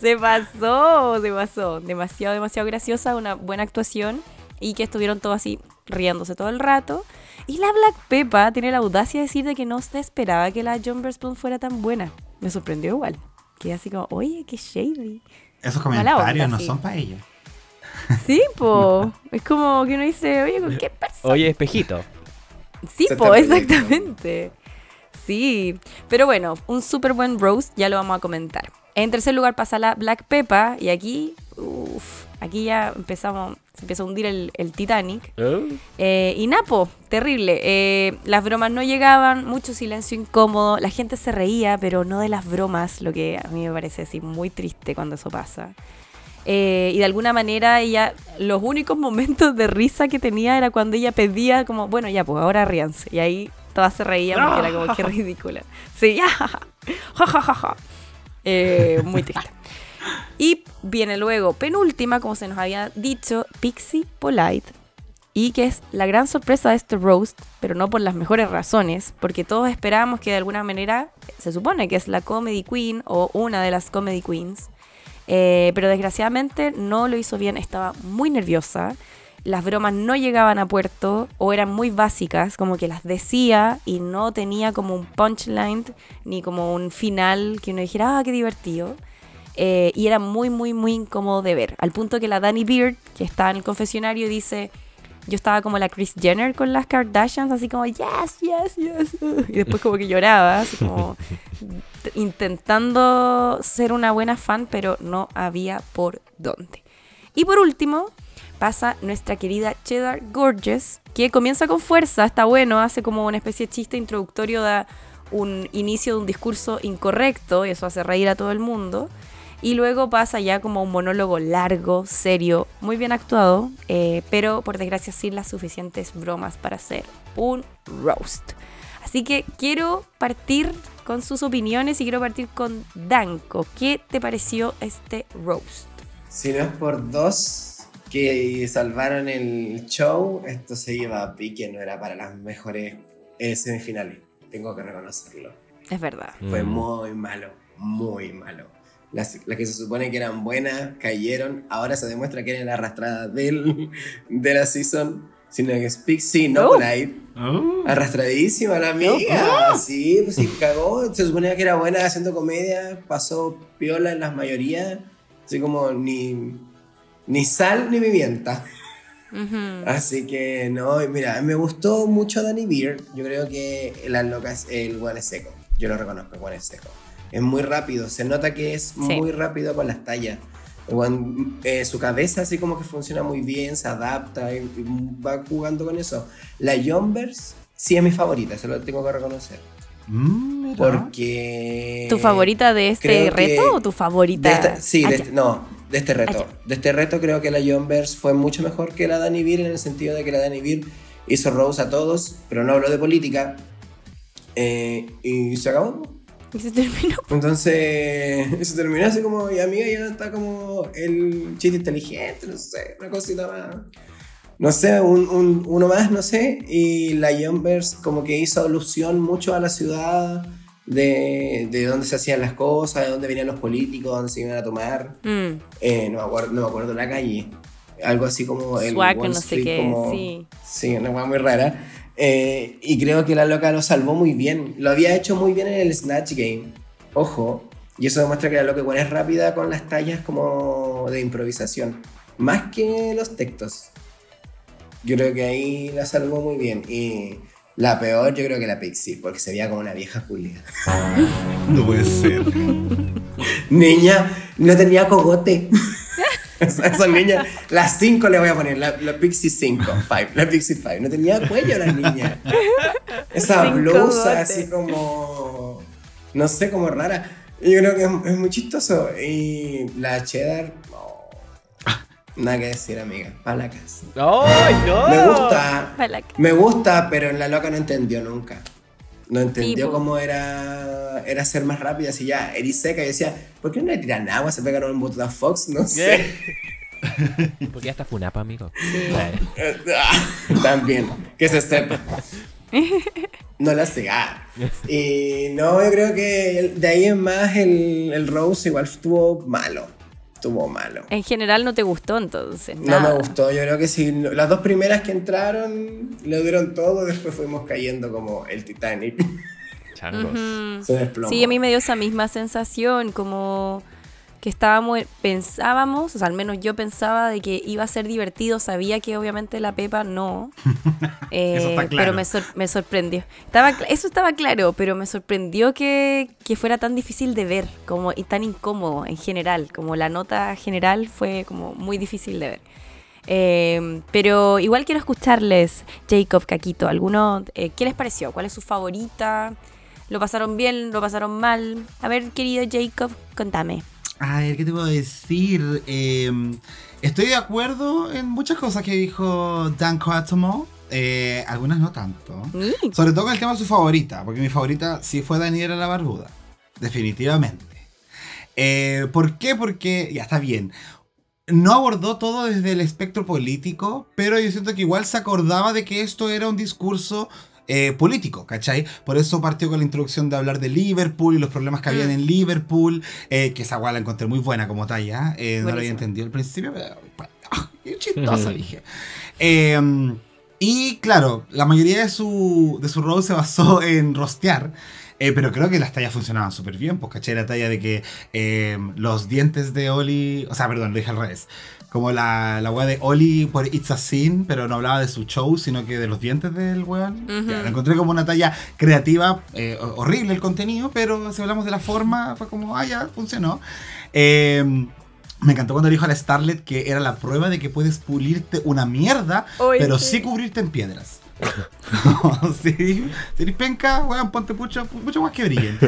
se pasó. Se pasó. Demasiado, demasiado graciosa, una buena actuación. Y que estuvieron todos así riéndose todo el rato. Y la Black Peppa tiene la audacia de decir de que no se esperaba que la John Spoon fuera tan buena. Me sorprendió igual. Quedé así como, oye, qué shady. Esos comentarios onda, no sí. son para ella. Sí, po. Es como que uno dice, oye, ¿con qué persona? Oye, espejito. Sí, po, exactamente. Sí, pero bueno, un súper buen roast, ya lo vamos a comentar. En tercer lugar pasa la Black Peppa y aquí, uff, aquí ya empezamos, se empieza a hundir el, el Titanic. Oh. Eh, y Napo, terrible. Eh, las bromas no llegaban, mucho silencio incómodo, la gente se reía, pero no de las bromas, lo que a mí me parece así muy triste cuando eso pasa. Eh, y de alguna manera ella, los únicos momentos de risa que tenía era cuando ella pedía como, bueno, ya, pues ahora ríanse. Y ahí todas se reían porque era como, qué ridícula. Sí, ya, ja, ja, ja, ja, ja, ja. Eh, muy triste. Y viene luego, penúltima, como se nos había dicho, Pixie Polite. Y que es la gran sorpresa de este roast, pero no por las mejores razones, porque todos esperábamos que de alguna manera, se supone que es la comedy queen o una de las comedy queens, eh, pero desgraciadamente no lo hizo bien, estaba muy nerviosa, las bromas no llegaban a puerto o eran muy básicas, como que las decía y no tenía como un punchline ni como un final que uno dijera, ah, qué divertido. Eh, y era muy, muy, muy incómodo de ver. Al punto que la Danny Beard, que está en el confesionario, dice, yo estaba como la Kris Jenner con las Kardashians, así como, yes, yes, yes. Y después como que lloraba, así como intentando ser una buena fan, pero no había por dónde. Y por último, pasa nuestra querida Cheddar Gorgeous, que comienza con fuerza, está bueno, hace como una especie de chiste introductorio, da un inicio de un discurso incorrecto, y eso hace reír a todo el mundo. Y luego pasa ya como un monólogo largo, serio, muy bien actuado, eh, pero por desgracia sin las suficientes bromas para hacer un roast. Así que quiero partir con sus opiniones y quiero partir con Danko. ¿Qué te pareció este roast? Si no es por dos que salvaron el show, esto se iba a pique, no era para las mejores eh, semifinales. Tengo que reconocerlo. Es verdad. Fue Mm. muy malo, muy malo. Las, las que se supone que eran buenas cayeron, ahora se demuestra que eran arrastradas del, de la season. Sino que es Pixie, no Oh. Polite. Arrastradísima la amiga. Sí, pues sí, cagó. Se suponía que era buena haciendo comedia. Pasó piola en las mayorías. Así como ni, ni sal ni pimienta. Así que no, y mira, me gustó mucho Danny Beard. Yo creo que las locas, el guan es seco. Yo lo reconozco, el guan es seco. Es muy rápido, se nota que es muy rápido con las tallas. Eh, su cabeza así como que funciona muy bien, se adapta y, y va jugando con eso. La Jumbers sí es mi favorita, se lo tengo que reconocer. Mm. Porque... ¿Tu favorita de este reto o tu favorita? de esta- sí, Ah, de ya. este- no, de este reto. Ah, de este reto creo que la Jumbers fue mucho mejor que la Dani Beer en el sentido de que la Dani Beer hizo Rose a todos, pero no habló de política. eh, y se acabó. Y se terminó. Entonces se terminó así como, y amiga ya está como el chiste inteligente, no sé, una cosita más. No sé, un, un- uno más, no sé. Y la Jumbers como que hizo alusión mucho a la ciudad, de, de dónde se hacían las cosas, de dónde venían los políticos, dónde se iban a tomar. Mm, Eh, no, me acuerdo, no me acuerdo la calle. Algo así como el Swag, Wall no sé Street, qué, como- sí. Sí, una cosa muy rara. Eh, y creo que la loca lo salvó muy bien. Lo había hecho muy bien en el Snatch Game. Ojo. Y eso demuestra que la loca igual es rápida con las tallas como de improvisación. Más que los textos. Yo creo que ahí la salvó muy bien. Y la peor yo creo que la Pixie, porque se veía como una vieja Julia. No puede ser. Niña, no tenía cogote. Esa esa niña, las 5 le voy a poner, la, la Pixie 5, 5, la Pixie 5. No tenía cuello la niña. Esa Sin blusa así como no sé, como rara. Y yo creo que es, es muy chistoso. Y la cheddar, no. Nada que decir, amiga. Pa' la casa. ¡Ay, no! Me gusta. Me gusta, pero la loca no entendió nunca. No entendió Tipo. cómo era, era ser más rápida. Así ya, eres seca. Y decía, ¿por qué no le tiran agua? Se pegaron un botón a Fox. No sé. Porque ya está Funapa, amigo. También, que se sepa. No la sé. ah. Y no, yo creo que de ahí en más el, el Rose igual estuvo malo. Estuvo malo. En general no te gustó entonces. No me gustó, yo creo que sí. Las dos primeras que entraron le dieron todo, después fuimos cayendo como el Titanic. Changos. Se desplomó. Sí, a mí me dio esa misma sensación, como que estábamos, pensábamos, o sea, al menos yo pensaba de que iba a ser divertido, sabía que obviamente la Pepa no, eh, Eso está claro. pero me, sor- me sorprendió. Estaba, eso estaba claro, pero me sorprendió que, que fuera tan difícil de ver, como y tan incómodo en general, como la nota general fue como muy difícil de ver. Eh, pero igual quiero escucharles, Jacob, Caquito, ¿alguno, eh, ¿qué les pareció? ¿Cuál es su favorita? ¿Lo pasaron bien? ¿Lo pasaron mal? A ver, querido Jacob, contame. A ver, ¿qué te puedo decir? Eh, estoy de acuerdo en muchas cosas que dijo Dan Coatomo. Eh, algunas no tanto. Mm, Sobre todo con el tema de su favorita, porque mi favorita sí fue Daniela la Barbuda. Definitivamente. Eh, ¿Por qué? Porque ya está bien. No abordó todo desde el espectro político, pero yo siento que igual se acordaba de que esto era un discurso eh, político, ¿cachai? Por eso partió con la introducción de hablar de Liverpool y los problemas que habían Mm. en Liverpool, eh, que esa guay la encontré muy buena como talla. eh, no lo había entendido al principio, pero bueno, ah, chistosa, dije. Eh, y claro, la mayoría de su, de su rol se basó en rostear. eh, pero creo que las tallas funcionaban súper bien, pues caché la talla de que eh, los dientes de Oli, o sea, perdón, lo dije al revés. Como la, la weá de Oli por It's a Sin, pero no hablaba de su show, sino que de los dientes del weón. Ya, lo encontré como una talla creativa, eh, ho- horrible el contenido, pero si hablamos de la forma, fue como, ah, ya, funcionó. Eh, me encantó cuando dijo a la Starlet que era la prueba de que puedes pulirte una mierda, pero sí. sí cubrirte en piedras. sí, si eres penca, weón, ponte mucho, mucho más que brillen.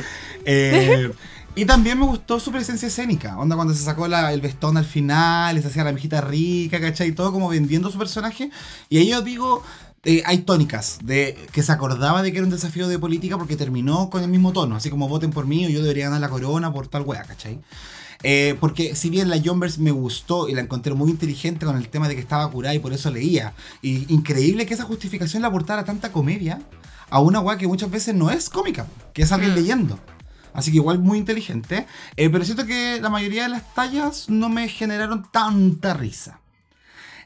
Eh, y también me gustó su presencia escénica. Onda cuando se sacó la- el vestón al final, se hacía la mijita rica, ¿cachai? Y todo como vendiendo su personaje. Y ahí yo digo, eh, hay tónicas de que se acordaba de que era un desafío de política porque terminó con el mismo tono. Así como voten por mí o yo debería ganar la corona por tal wea, ¿cachai? Eh, porque si bien la Jumbers me gustó y la encontré muy inteligente con el tema de que estaba curada y por eso leía, y increíble que esa justificación le aportara tanta comedia a una weá que muchas veces no es cómica, que es alguien Mm. leyendo. Así que igual muy inteligente. Eh, pero siento que la mayoría de las tallas no me generaron tanta risa.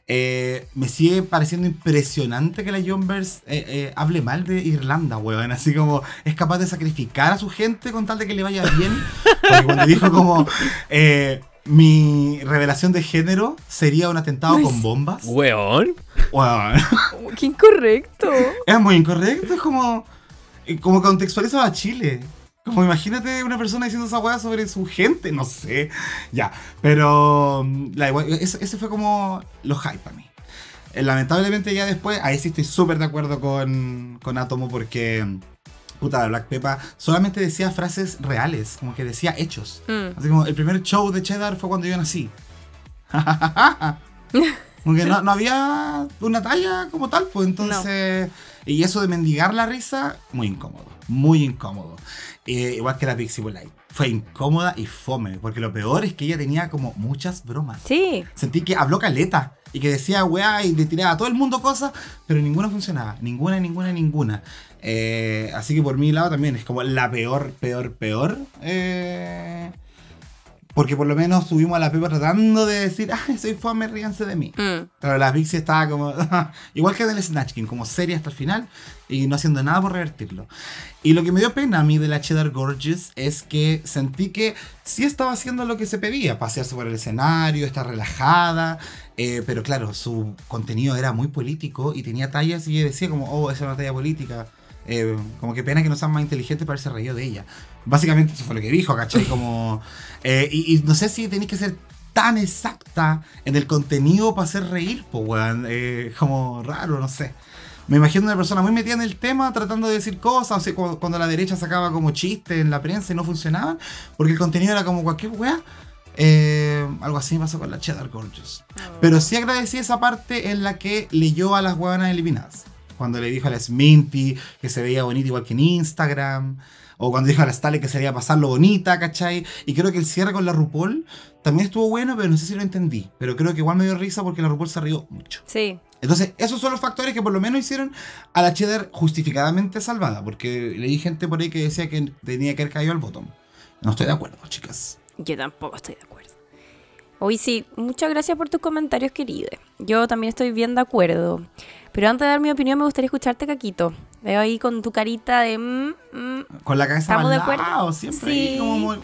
Eh, me sigue pareciendo impresionante que la Jumbers eh, eh, hable mal de Irlanda, weón. Así como es capaz de sacrificar a su gente con tal de que le vaya bien. Porque cuando dijo como eh, mi revelación de género sería un atentado con bombas. Weón. Weón. ¡Qué incorrecto! Es muy incorrecto, es como, como contextualizado a Chile. Como imagínate una persona diciendo esa weá sobre su gente, no sé. Ya, pero mm, la ese, ese fue como los hype para mí. Eh, Lamentablemente ya después, ahí sí estoy súper de acuerdo con, con Atomo porque, mm, puta, la Black Peppa solamente decía frases reales, como que decía hechos. Mm. Así como el primer show de Cheddar fue cuando yo nací. Porque no, no había una talla como tal, pues entonces. Y eso de mendigar la risa, muy incómodo. Muy incómodo. Eh, igual que la Pixie Light. Fue incómoda y fome. Porque lo peor es que ella tenía como muchas bromas. Sí, Sentí que habló caleta. Y que decía weá y le tiraba a todo el mundo cosas. Pero ninguna funcionaba. Ninguna, ninguna, ninguna. Eh, así que por mi lado también es como la peor, peor, peor. Eh, porque por lo menos subimos a la Pepa tratando de decir, ay, soy fome, ríanse de mí. Mm. Pero la Pixie estaba como. igual que en el Snatch King, como seria hasta el final y no haciendo nada por revertirlo. Y lo que me dio pena a mí de la Cheddar Gorgeous es que sentí que sí estaba haciendo lo que se pedía: pasearse por el escenario, estar relajada. eh, pero claro, su contenido era muy político y tenía tallas y decía, como, oh, esa es una talla política. Eh, como que pena que no sean más inteligentes para haberse reído de ella. Básicamente eso fue lo que dijo, ¿cachai? Como, eh, y, y no sé si tenéis que ser tan exacta en el contenido para hacer reír, pues, weón. Eh, como raro, no sé. me imagino una persona muy metida en el tema tratando de decir cosas, o sea, cuando, cuando la derecha sacaba como chistes en la prensa y no funcionaban, porque el contenido era como cualquier weá. Eh, algo así me pasó con la Cheddar Gorgeous. Pero sí agradecí esa parte en la que leyó a las huevanas eliminadas. Cuando le dijo a la Sminty que se veía bonita igual que en Instagram. O cuando dijo a la Stale que se veía pasarlo bonita, ¿cachai? Y creo que el cierre con la RuPaul también estuvo bueno, pero no sé si lo entendí. Pero creo que igual me dio risa porque la RuPaul se rió mucho. Sí. Entonces, esos son los factores que por lo menos hicieron a la Cheddar justificadamente salvada. Porque leí gente por ahí que decía que tenía que haber caído al botón. No estoy de acuerdo, chicas. Yo tampoco estoy de acuerdo. Hoy sí, muchas gracias por tus comentarios, querido. Yo también estoy bien de acuerdo. Pero antes de dar mi opinión, me gustaría escucharte, Caquito. Veo ahí con tu carita de. mm, mm, Con la cabeza ¿Estamos mal de acuerdo? lado, siempre ahí como, muy-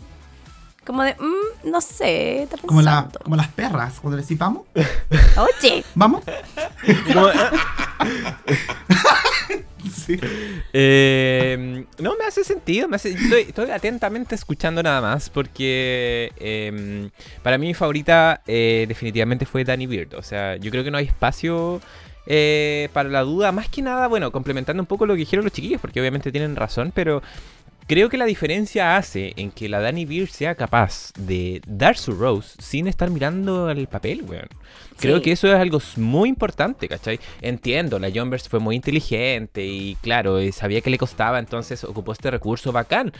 como de. mm, no sé, está como, la- como las perras, cuando le decís vamos, Oye, vamos. Como, eh, Sí. Eh, no, me hace sentido. Me hace, estoy, estoy atentamente escuchando nada más porque eh, para mí mi favorita eh, definitivamente fue Danny Beard. O sea, yo creo que no hay espacio eh, para la duda. Más que nada, bueno, complementando un poco lo que dijeron los chiquillos, porque obviamente tienen razón, pero creo que la diferencia hace en que la Danny Beard sea capaz de dar su rose sin estar mirando el papel, weón. Creo Sí. que eso es algo muy importante, ¿cachai? Entiendo, la Jumbers fue muy inteligente y claro, eh, sabía que le costaba, entonces ocupó este recurso bacán.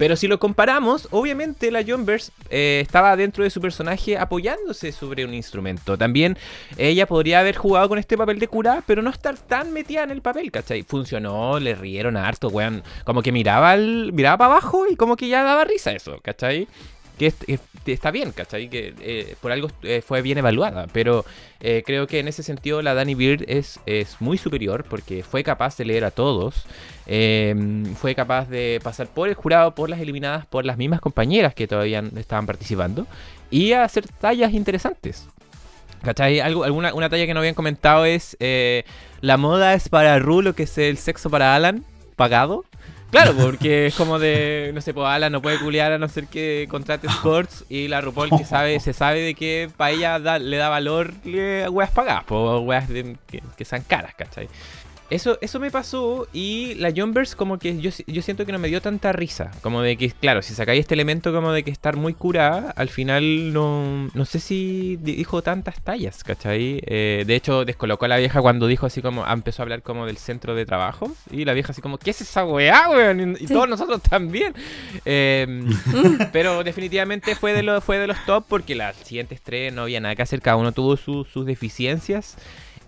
Pero si lo comparamos, obviamente la Jumbers eh, estaba dentro de su personaje apoyándose sobre un instrumento. También ella podría haber jugado con este papel de cura, pero no estar tan metida en el papel, ¿cachai? Funcionó, le rieron harto, weón. Como que miraba, al, miraba para abajo y como que ya daba risa eso, ¿cachai? Que es- es- está bien, ¿cachai? Que eh, por algo eh, fue bien evaluada, pero eh, creo que en ese sentido la Danny Beard es, es muy superior porque fue capaz de leer a todos, eh, fue capaz de pasar por el jurado, por las eliminadas, por las mismas compañeras que todavía estaban participando y a hacer tallas interesantes. ¿Cachai? Algo, alguna, una talla que no habían comentado es la moda es para Ru lo que es el sexo para Alan, pagado. Claro, porque es como de, no sé, pues Alan no puede culiar a no ser que contrate sports y la RuPaul que sabe, se sabe de que para ella da- le da valor le, weas pagadas, pues weas de- que, que sean caras, ¿cachai? Eso, eso me pasó y la Jumbers como que yo, yo siento que no me dio tanta risa. Como de que, claro, si sacáis este elemento como de que estar muy curada, al final no, no sé si di- dijo tantas tallas, ¿cachai? Eh, de hecho, descolocó a la vieja cuando dijo así como, ah, empezó a hablar como del centro de trabajo. Y la vieja así como, ¿qué es esa weá, weón? Y, y Sí. todos nosotros también. Eh, pero definitivamente fue de, los fue de los top porque las siguientes tres no había nada que hacer, cada uno tuvo su- sus deficiencias.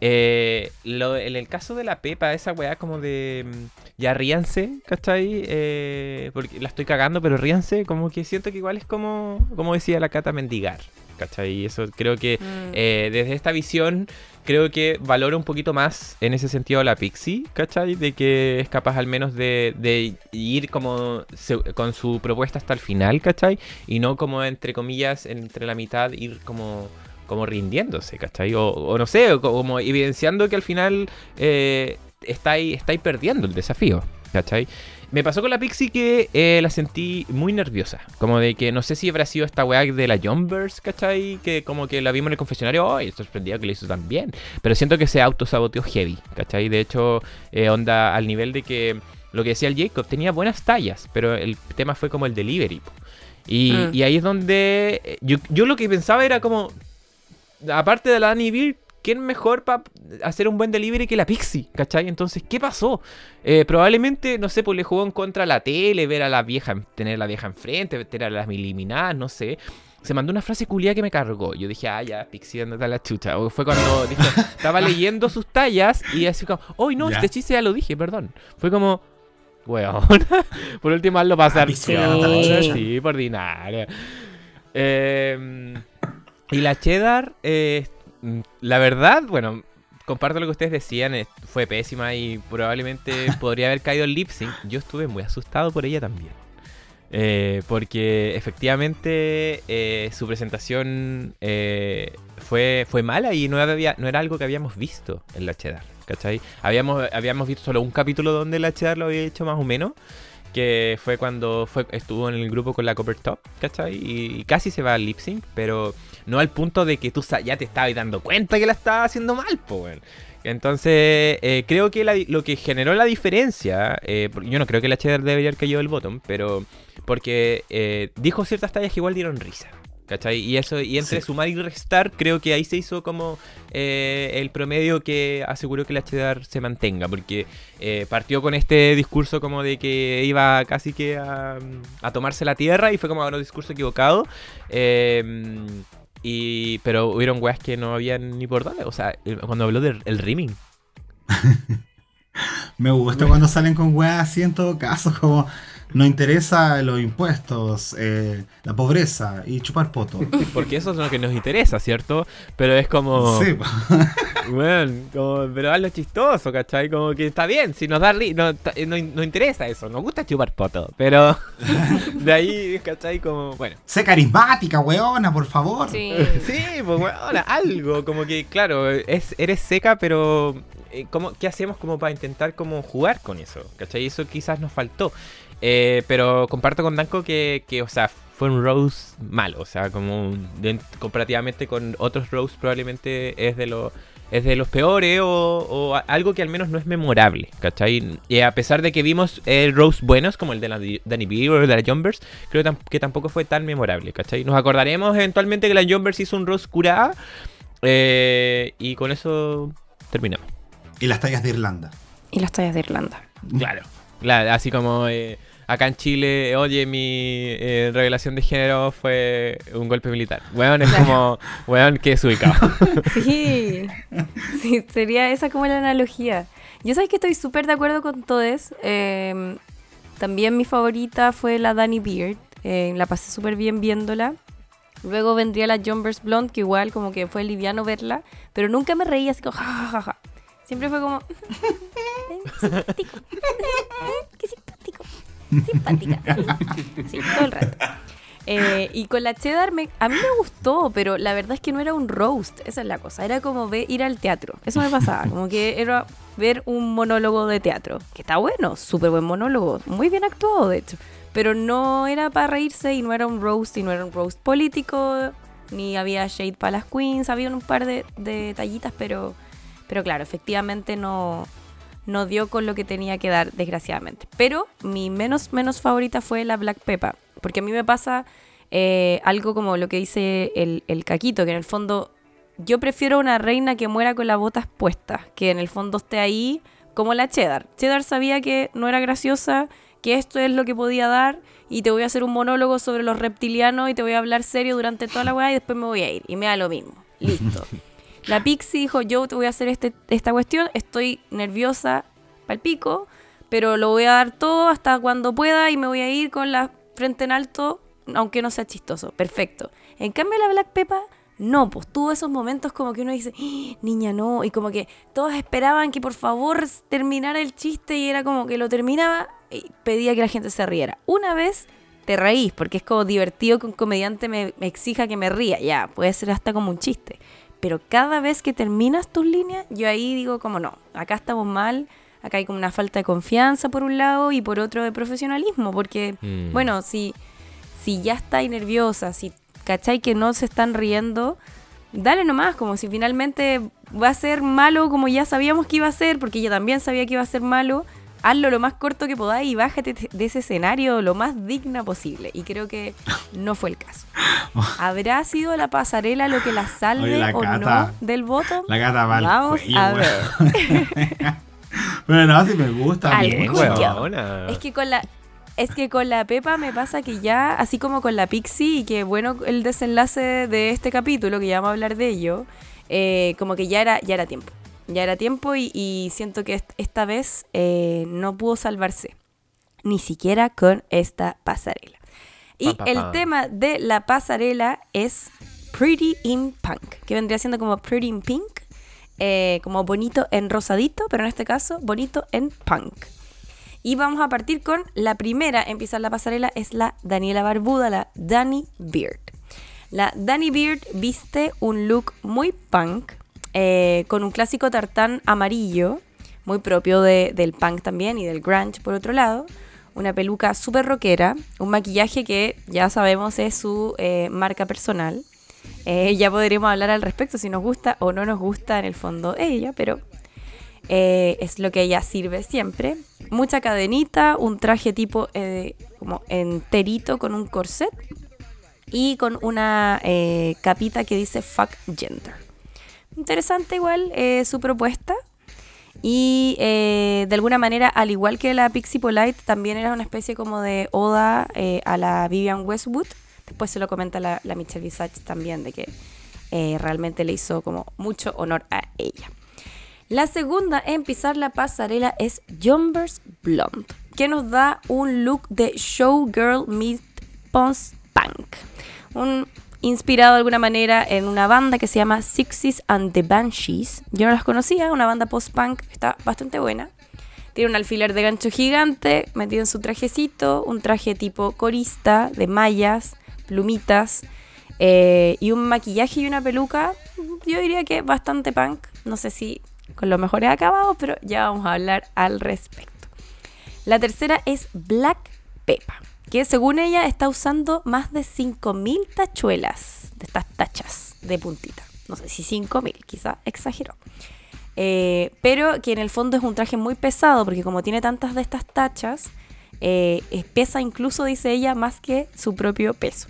Eh, lo- en el caso de la Pepa, esa weá como de mm, ya ríanse, ¿cachai? Eh, porque la estoy cagando, pero ríanse, como que siento que igual es como, como decía la Cata, mendigar, ¿cachai? Y eso creo que Mm. eh, desde esta visión creo que valora un poquito más en ese sentido a la Pixie, ¿cachai? De que es capaz al menos de, de ir como se- con su propuesta hasta el final, ¿cachai? Y no como entre comillas, entre la mitad ir como como rindiéndose, ¿cachai? O, o no sé, o como evidenciando que al final eh, estáis, estáis perdiendo el desafío, ¿cachai? Me pasó con la Pixie que eh, la sentí muy nerviosa. Como de que no sé si habrá sido esta weá de la Jumbers, ¿cachai? Que como que la vimos en el confesionario, ¡ay! sorprendido que lo hizo tan bien! Pero siento que se autosaboteó heavy, ¿cachai? De hecho, eh, onda al nivel de que lo que decía el Jacob, tenía buenas tallas, pero el tema fue como el delivery. Y, Mm. y ahí es donde yo, yo lo que pensaba era como, aparte de la Dani Beard, ¿quién mejor para hacer un buen delivery que la Pixie? ¿Cachai? Entonces, ¿qué pasó? Eh, probablemente, no sé, pues le jugó en contra a la tele, ver a la vieja, tener a la vieja enfrente, tener a las eliminadas, no sé. Se mandó una frase culia que me cargó. Yo dije, ah, ya, Pixie, anda la chucha. O fue cuando dijo, estaba leyendo sus tallas y así como, oh, no, Ya. este chiste ya lo dije, perdón. Fue como, weón. por último, hazlo pasar. Ah. Sí, por ordinaria. Eh, y la cheddar, eh, la verdad, bueno, comparto lo que ustedes decían, eh, fue pésima y probablemente podría haber caído el lip sync. Yo estuve muy asustado por ella también. Eh, porque efectivamente eh, su presentación eh, fue, fue mala y no, había, no era algo que habíamos visto en la cheddar. ¿Cachai? Habíamos, habíamos visto solo un capítulo donde la cheddar lo había hecho más o menos. que fue cuando fue, estuvo en el grupo con la Copper Top, ¿cachai? Y, y casi se va al lip sync, pero no al punto de que tú ya te estabas dando cuenta que la estaba haciendo mal, weón. Entonces, eh, creo que la lo que generó la diferencia, eh, yo no creo que la cheddar debería haber caído del bottom, pero porque eh, dijo ciertas tallas que igual dieron risa. ¿Cachai? Y eso, y entre Sí. sumar y restar, creo que ahí se hizo como eh, el promedio que aseguró que la cheddar se mantenga. Porque eh, partió con este discurso como de que iba casi que a, a tomarse la tierra y fue como un discurso equivocado. Eh, y, pero hubieron weas que no habían ni por dónde. O sea, cuando habló del el rimming. Me gusta cuando salen con weas así en todo caso, como no interesa los impuestos, eh, la pobreza y chupar poto. Porque eso es lo que nos interesa, ¿cierto? Pero es como... Sí. Bueno, como, pero hazlo chistoso, ¿cachai? Como que está bien, si nos da ri- no, ta- no, no interesa eso, nos gusta chupar poto, pero de ahí, ¿cachai? Como, bueno. sé carismática, weona, por favor. Sí. Sí, pues bueno, algo, como que, claro, es, eres seca, pero eh, ¿cómo, ¿qué hacemos como para intentar como jugar con eso? ¿Cachai? Eso quizás nos faltó. Eh, pero comparto con Danko que, que, o sea, fue un Rose malo, o sea, como de- comparativamente con otros Rose probablemente es de los es de los peores o, algo que al menos no es memorable, ¿cachai? Y a pesar de que vimos eh, Rose buenos como el de la Danny B o el de la Jumbers, creo tam- que tampoco fue tan memorable, ¿cachai? Nos acordaremos eventualmente que la Jumbers hizo un Rose curada eh, y con eso terminamos. Y las tallas de Irlanda. Y las tallas de Irlanda. Claro. Claro, así como eh, acá en Chile, oye, mi eh, revelación de género fue un golpe militar. Weón, es como, weón, que es ubicado. Sí. sí, sería esa como la analogía. Yo sabes que estoy súper de acuerdo con todos. Eh, también mi favorita fue la Danny Beard. Eh, la pasé súper bien viéndola. Luego vendría la Jumbers Blonde, que igual como que fue liviano verla, pero nunca me reía así como ja, ja, ja, ja. Siempre fue como "Eh, simpático. Qué simpático. Simpática. Sí, todo el rato. Eh, y con la cheddar me- a mí me gustó, pero la verdad es que no era un roast, esa es la cosa, era como ver, ir al teatro, eso me pasaba, como que era ver un monólogo de teatro, que está bueno, súper buen monólogo, muy bien actuado de hecho, pero no era para reírse y no era un roast y no era un roast político, ni había shade para las queens, había un par de, de tallitas, pero, pero claro, efectivamente no, no dio con lo que tenía que dar, desgraciadamente. Pero mi menos, menos favorita fue la Black Peppa. Porque a mí me pasa eh, algo como lo que dice el, el Caquito, que en el fondo yo prefiero una reina que muera con las botas puestas, que en el fondo esté ahí como la Cheddar. Cheddar sabía que no era graciosa, que esto es lo que podía dar, y te voy a hacer un monólogo sobre los reptilianos y te voy a hablar serio durante toda la weá y después me voy a ir. Y me da lo mismo. Listo. La Pixie dijo, yo te voy a hacer este, esta cuestión, estoy nerviosa pal pico, pero lo voy a dar todo hasta cuando pueda y me voy a ir con la frente en alto, aunque no sea chistoso. Perfecto. En cambio la Black Peppa, no, pues tuvo esos momentos como que uno dice, "Ah, niña, no, y como que todos esperaban que por favor terminara el chiste y era como que lo terminaba y pedía que la gente se riera. Una vez te reís, porque es como divertido que un comediante me, me exija que me ría, ya, puede ser hasta como un chiste. Pero cada vez que terminas tus líneas, yo ahí digo como no, acá estamos mal, acá hay como una falta de confianza por un lado y por otro de profesionalismo, porque Mm. bueno, si, si ya estáis nerviosa, si cachai que no se están riendo, dale nomás, como si finalmente va a ser malo como ya sabíamos que iba a ser, porque yo también sabía que iba a ser malo, hazlo lo más corto que podáis y bájate de ese escenario lo más digna posible. Y creo que no fue el caso. ¿Habrá sido la pasarela lo que la salve Oye, la o no del voto? La gata va Vamos cuello, a ver. Pero no, si me gusta. Weona. Es que con la es que con la Pepa me pasa que ya, así como con la Pixie, y que bueno el desenlace de este capítulo, que ya vamos a hablar de ello, eh, como que ya era, ya era tiempo. Ya era tiempo y, y siento que est- esta vez eh, no pudo salvarse. Ni siquiera con esta pasarela. Y el tema de la pasarela es Pretty in Punk, que vendría siendo como Pretty in Pink, eh, como bonito en rosadito, pero en este caso bonito en punk. Y vamos a partir con la primera, empieza la pasarela, es la Daniela Barbuda, la Dani Beard. La Dani Beard viste un look muy punk, eh, con un clásico tartán amarillo, muy propio de- del punk también y del grunge por otro lado. una peluca súper rockera, un maquillaje que ya sabemos es su eh, marca personal. Eh, ya podríamos hablar al respecto si nos gusta o no nos gusta en el fondo ella, pero es lo que ella sirve siempre. Mucha cadenita, un traje tipo como enterito con un corset y con una capita que dice fuck gender. Interesante igual eh, su propuesta. Y eh, de alguna manera, al igual que la Pixie Polite, también era una especie como de oda eh, a la Vivian Westwood. Después se lo comenta la, Michelle Visage también, de que realmente le hizo como mucho honor a ella. La segunda en pisar la pasarela es Jumbers Blonde, que nos da un look de showgirl meet post-punk. Un inspirado de alguna manera en una banda que se llama Sixties and the Banshees. Yo no las conocía, una banda post-punk, está bastante buena. Tiene un alfiler de gancho gigante metido en su trajecito, un traje tipo corista, de mallas, plumitas, eh, y un maquillaje y una peluca, yo diría que bastante punk. No sé si con los mejores acabados, pero ya vamos a hablar al respecto. La tercera es Black Peppa, que según ella está usando más de 5.000 tachuelas de estas tachas de puntita. No sé si 5.000, quizá exageró. Eh, pero que en el fondo es un traje muy pesado, porque como tiene tantas de estas tachas, eh, es- pesa incluso, dice ella, más que su propio peso.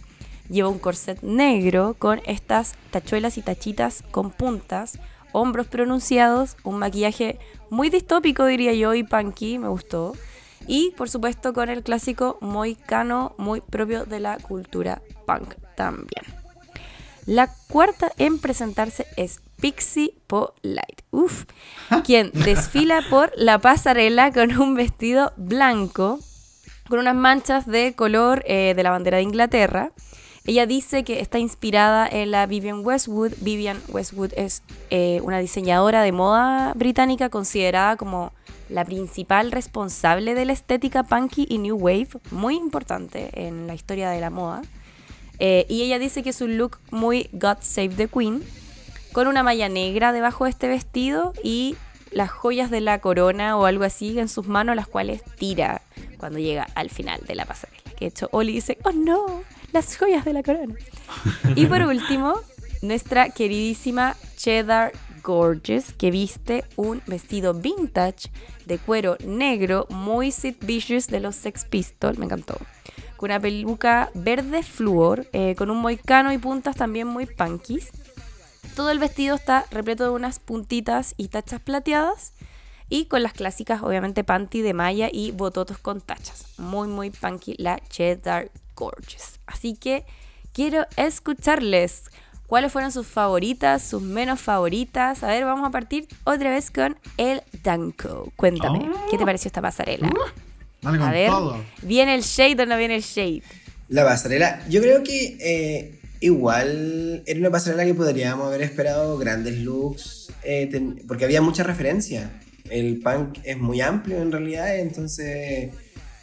Lleva un corset negro con estas tachuelas y tachitas con puntas, hombros pronunciados, un maquillaje muy distópico, diría yo, y punky, me gustó. Y por supuesto con el clásico moicano, muy propio de la cultura punk también. La cuarta en presentarse es Pixie Polite. Uf. Quien desfila por la pasarela con un vestido blanco con unas manchas de color eh, de la bandera de Inglaterra. Ella dice que está inspirada en la Vivian Westwood. Vivian Westwood es eh, una diseñadora de moda británica considerada como la principal responsable de la estética punky y new wave, muy importante en la historia de la moda. Eh, y ella dice que es un look muy God Save the Queen, con una malla negra debajo de este vestido y las joyas de la corona o algo así en sus manos, las cuales tira cuando llega al final de la pasarela. Que de hecho Oli dice, oh no, las joyas de la corona. y por último, nuestra queridísima Cheddar Gorgeous, que viste un vestido vintage de cuero negro, muy Sid Vicious de los Sex Pistols, me encantó. Con una peluca verde flúor, eh, con un moicano y puntas también muy punkies. Todo el vestido está repleto de unas puntitas y tachas plateadas. Y con las clásicas, obviamente, panty de malla y bototos con tachas. Muy, muy punky la Cheddar Gorgeous. Así que quiero escucharles cuáles fueron sus favoritas, sus menos favoritas. A ver, vamos a partir otra vez con el Danko. Cuéntame, ¿qué te pareció esta pasarela? Dale con A ver, todo. ¿viene el shade o no viene el shade? La pasarela, yo creo que eh, igual era una pasarela que podríamos haber esperado grandes looks, eh, ten- porque había mucha referencia. El punk es muy amplio en realidad, entonces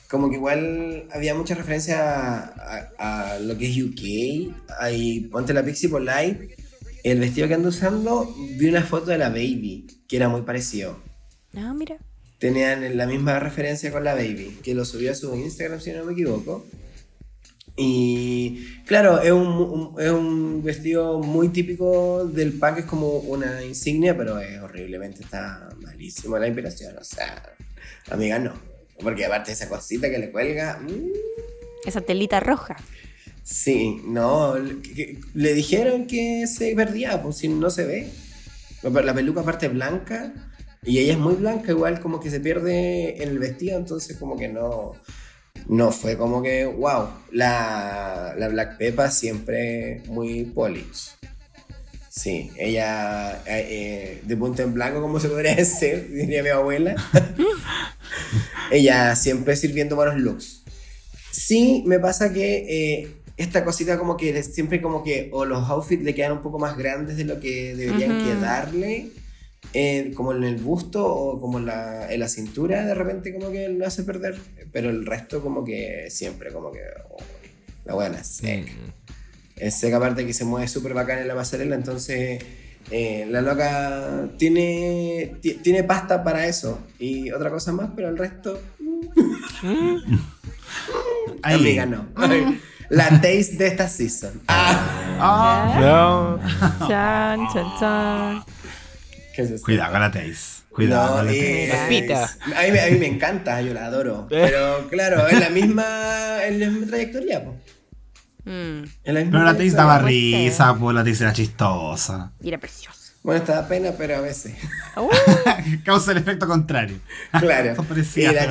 como que igual había mucha referencia a, a- a lo que es UK. Ahí ponte la Pixie Polite, el vestido que ando usando, vi una foto de la Baby, que era muy parecido. No, mira. Tenían la misma referencia con la Baby, que lo subió a su Instagram si no me equivoco. Y claro, es un, un- es un vestido muy típico del punk, es como una insignia, pero es horriblemente, está malísimo la inspiración. O sea, amiga, no. Porque aparte esa cosita que le cuelga, mm, Esa telita roja. sí, no. le- dijeron que se perdía, pues si no se ve. La peluca aparte es blanca y ella es muy blanca, igual como que se pierde en el vestido, entonces como que no, no fue como que, wow, la, la Black Peppa siempre muy polish. Sí, ella eh, eh, de punto en blanco, como se podría decir, diría mi abuela. ella siempre sirviendo buenos looks. Sí, me pasa que eh, esta cosita como que siempre como que o los outfits le quedan un poco más grandes de lo que deberían Ujú. quedarle, eh, como en el busto o como en la, en la cintura, de repente como que lo hace perder, pero el resto como que siempre como que oh, la buena seca. Es seca aparte que se mueve súper bacán en la pasarela, entonces eh, la loca tiene, ti- tiene pasta para eso y otra cosa más, pero el resto... mm, Ahí. Amiga, no. La taste de esta season. Ah, No. Chan, chan, chan. ¿qué es eso? Cuidado con la taste. Cuidado No, con la taste. Pita. a, mí, me- a mí me encanta, yo la adoro. Pero claro, es la misma, es la misma trayectoria, po. Mm, Pero la trayectoria. daba puede ser. risa, pues la taste era chistosa. y era precioso. Bueno, esta da pena, pero a veces. Uh, Causa el efecto contrario. Claro. Son Y la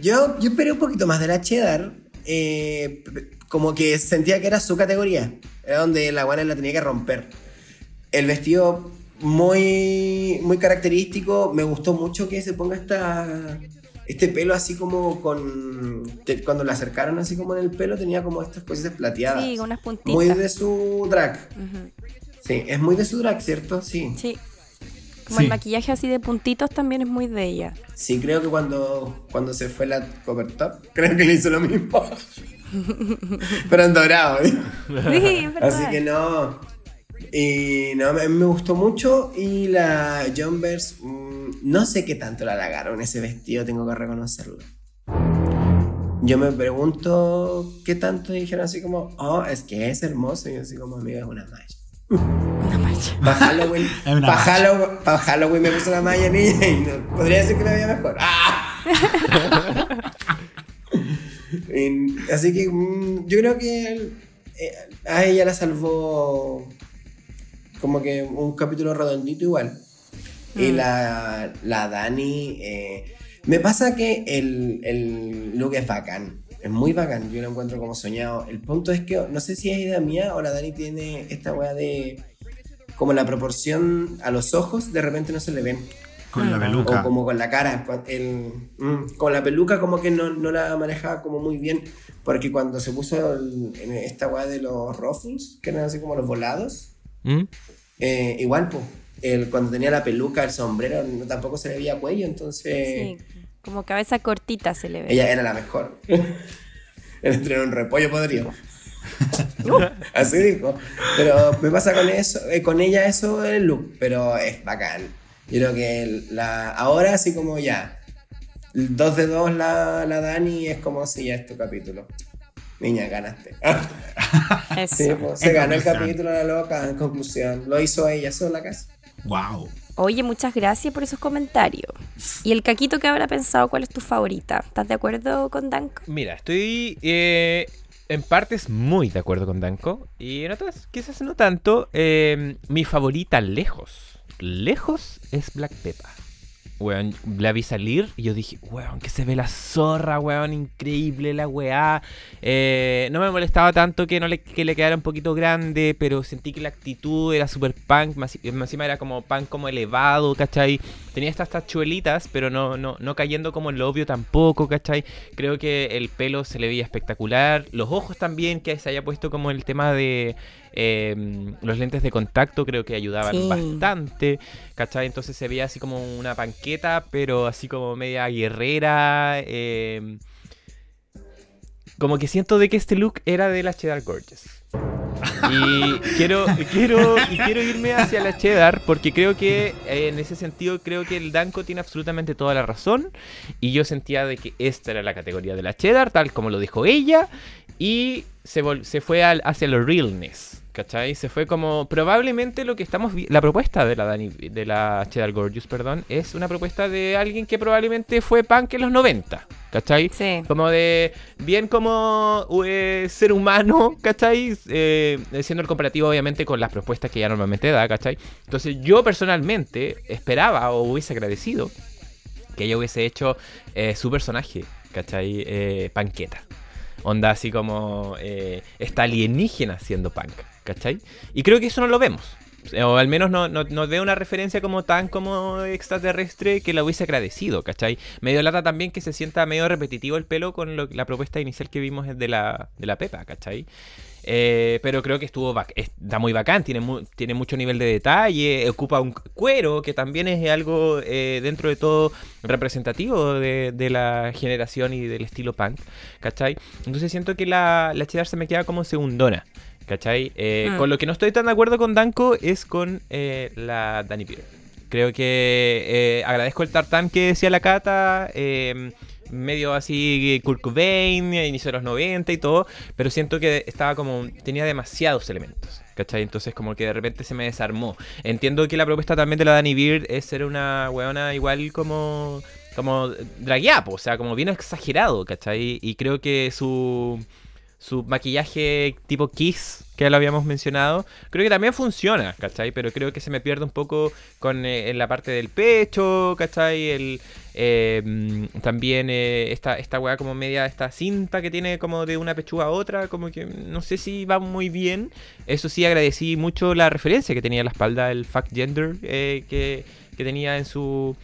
yo, yo esperé un poquito más de la cheddar. eh, como que sentía que era su categoría. Era donde la guana la tenía que romper. El vestido muy, muy característico. Me gustó mucho que se ponga esta, este pelo así como con... te- cuando la acercaron así como en el pelo tenía como estas cosas plateadas. sí, unas puntitas. muy de su drag. Sí, es muy de su drag, ¿cierto? Sí. Sí. Como Sí. el maquillaje así de puntitos también es muy de ella. Sí, creo que cuando, cuando se fue la cover top, creo que le hizo lo mismo. Pero en dorado. ¿eh? Sí, verdad. Así que no. Y no, a mí me gustó mucho. Y la Jumpers, no sé qué tanto la halagaron ese vestido, tengo que reconocerlo. Yo me pregunto qué tanto dijeron así como, oh, es que es hermoso. Y yo así como, amiga, es una malla. Una mancha. Para Halloween, una para malla. Halloween, pa' Halloween me puse la malla niña y no- podría decir que me veía mejor. ¡Ah! Y- así que mm, yo creo que eh, a ella la salvó como que un capítulo redondito igual. Y la, la Dani, eh, me pasa que el, el look es bacán. Es muy bacán, yo lo encuentro como soñado. El punto es que no sé si es idea mía o la Dani tiene esta weá de como la proporción a los ojos, de repente no se le ven. Con la O peluca. como con la cara. El, mm, con la peluca como que no, no la manejaba como muy bien. Porque cuando se puso el- en esta weá de los ruffles, que eran así como los volados, ¿Mm? eh, igual, pues. El, cuando tenía la peluca, el sombrero, no, tampoco se le veía cuello, entonces Sí, como cabeza cortita se le ve. ella era la mejor. Entre un repollo podrido. Así dijo. Pero me pasa con eso, eh, con ella eso el look, pero es bacán. Yo creo que la, ahora así como ya, dos de dos la, la Dani es como si ya es tu capítulo. Niña, ganaste. Eso. Sí, pues, se ganó el capítulo la loca, en conclusión. Lo hizo ella sola casi. Wow. Oye, muchas gracias por esos comentarios. ¿Y el caquito que habrá pensado cuál es tu favorita? ¿Estás de acuerdo con Danko? Mira, estoy eh, en partes muy de acuerdo con Danko y en otras quizás no tanto. Eh, mi favorita lejos, lejos es Black Peppa. Weón, la vi salir y yo dije, weón, que se ve la zorra, weón, increíble la weá. Eh, no me molestaba tanto que, no le, que le quedara un poquito grande, pero sentí que la actitud era super punk, más, encima era como punk como elevado, ¿cachai? Tenía estas tachuelitas, pero no, no, no cayendo como en lo obvio tampoco, ¿cachai? Creo que el pelo se le veía espectacular, los ojos también, que se haya puesto como el tema de eh, los lentes de contacto, creo que ayudaban Sí. bastante, ¿cachai? Entonces se veía así como una panqueta, pero así como media guerrera. eh, como que siento de que este look era de la Cheddar Gorgeous. Y quiero, quiero, y quiero irme hacia la cheddar porque creo que eh, en ese sentido creo que el Danko tiene absolutamente toda la razón y yo sentía de que esta era la categoría de la cheddar tal como lo dijo ella y se, vol- se fue al- hacia lo realness, ¿cachai? Se fue como probablemente lo que estamos la propuesta de la Dani, de la cheddar gorgeous, perdón, es una propuesta de alguien que probablemente fue punk en los 90, ¿cachai? Sí. Como de, bien como eh, ser humano, ¿cachai? Eh, siendo el comparativo obviamente con las propuestas que ella normalmente da, ¿cachai? Entonces yo personalmente esperaba o hubiese agradecido que ella hubiese hecho eh, su personaje, ¿cachai? Eh, panqueta. Onda así como eh, esta alienígena siendo punk, ¿cachai? Y creo que eso no lo vemos. O al menos no, no, veo una referencia como tan como extraterrestre que la hubiese agradecido, ¿cachai? Medio lata también que se sienta medio repetitivo el pelo con la propuesta inicial que vimos de la, de la Pepa, ¿cachai? Eh, pero creo que estuvo está muy bacán, tiene, mu- tiene mucho nivel de detalle, ocupa un cuero que también es algo eh, dentro de todo representativo de, de la generación y del estilo punk, ¿cachai? Entonces siento que la, la cheddar se me queda como segundona, ¿cachai? Eh, Mm. Con lo que no estoy tan de acuerdo con Danko es con la Danny Peter. Creo que agradezco el tartán que decía la Cata. Medio así Kurt Cobain, inicio de los 90 y todo, pero siento que estaba como, tenía demasiados elementos. ¿Cachai? Entonces como que de repente se me desarmó. Entiendo que la propuesta también de la Danny Beard es ser una weona igual como como dragueapo, o sea, como bien exagerado, ¿cachai? Y creo que su, su maquillaje tipo Kiss, que lo habíamos mencionado, creo que también funciona, ¿cachai? Pero creo que se me pierde un poco con eh, la parte del pecho, ¿cachai? El, eh, mm, también eh, esta, esta weá como media, esta cinta que tiene como de una pechuga a otra, como que no sé si va muy bien. Eso sí, agradecí mucho la referencia que tenía en la espalda, el fact gender que, que tenía en su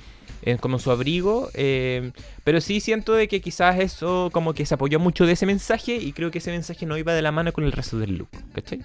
como su abrigo. eh, pero sí siento de que quizás eso como que se apoyó mucho de ese mensaje y creo que ese mensaje no iba de la mano con el resto del look, ¿cachai?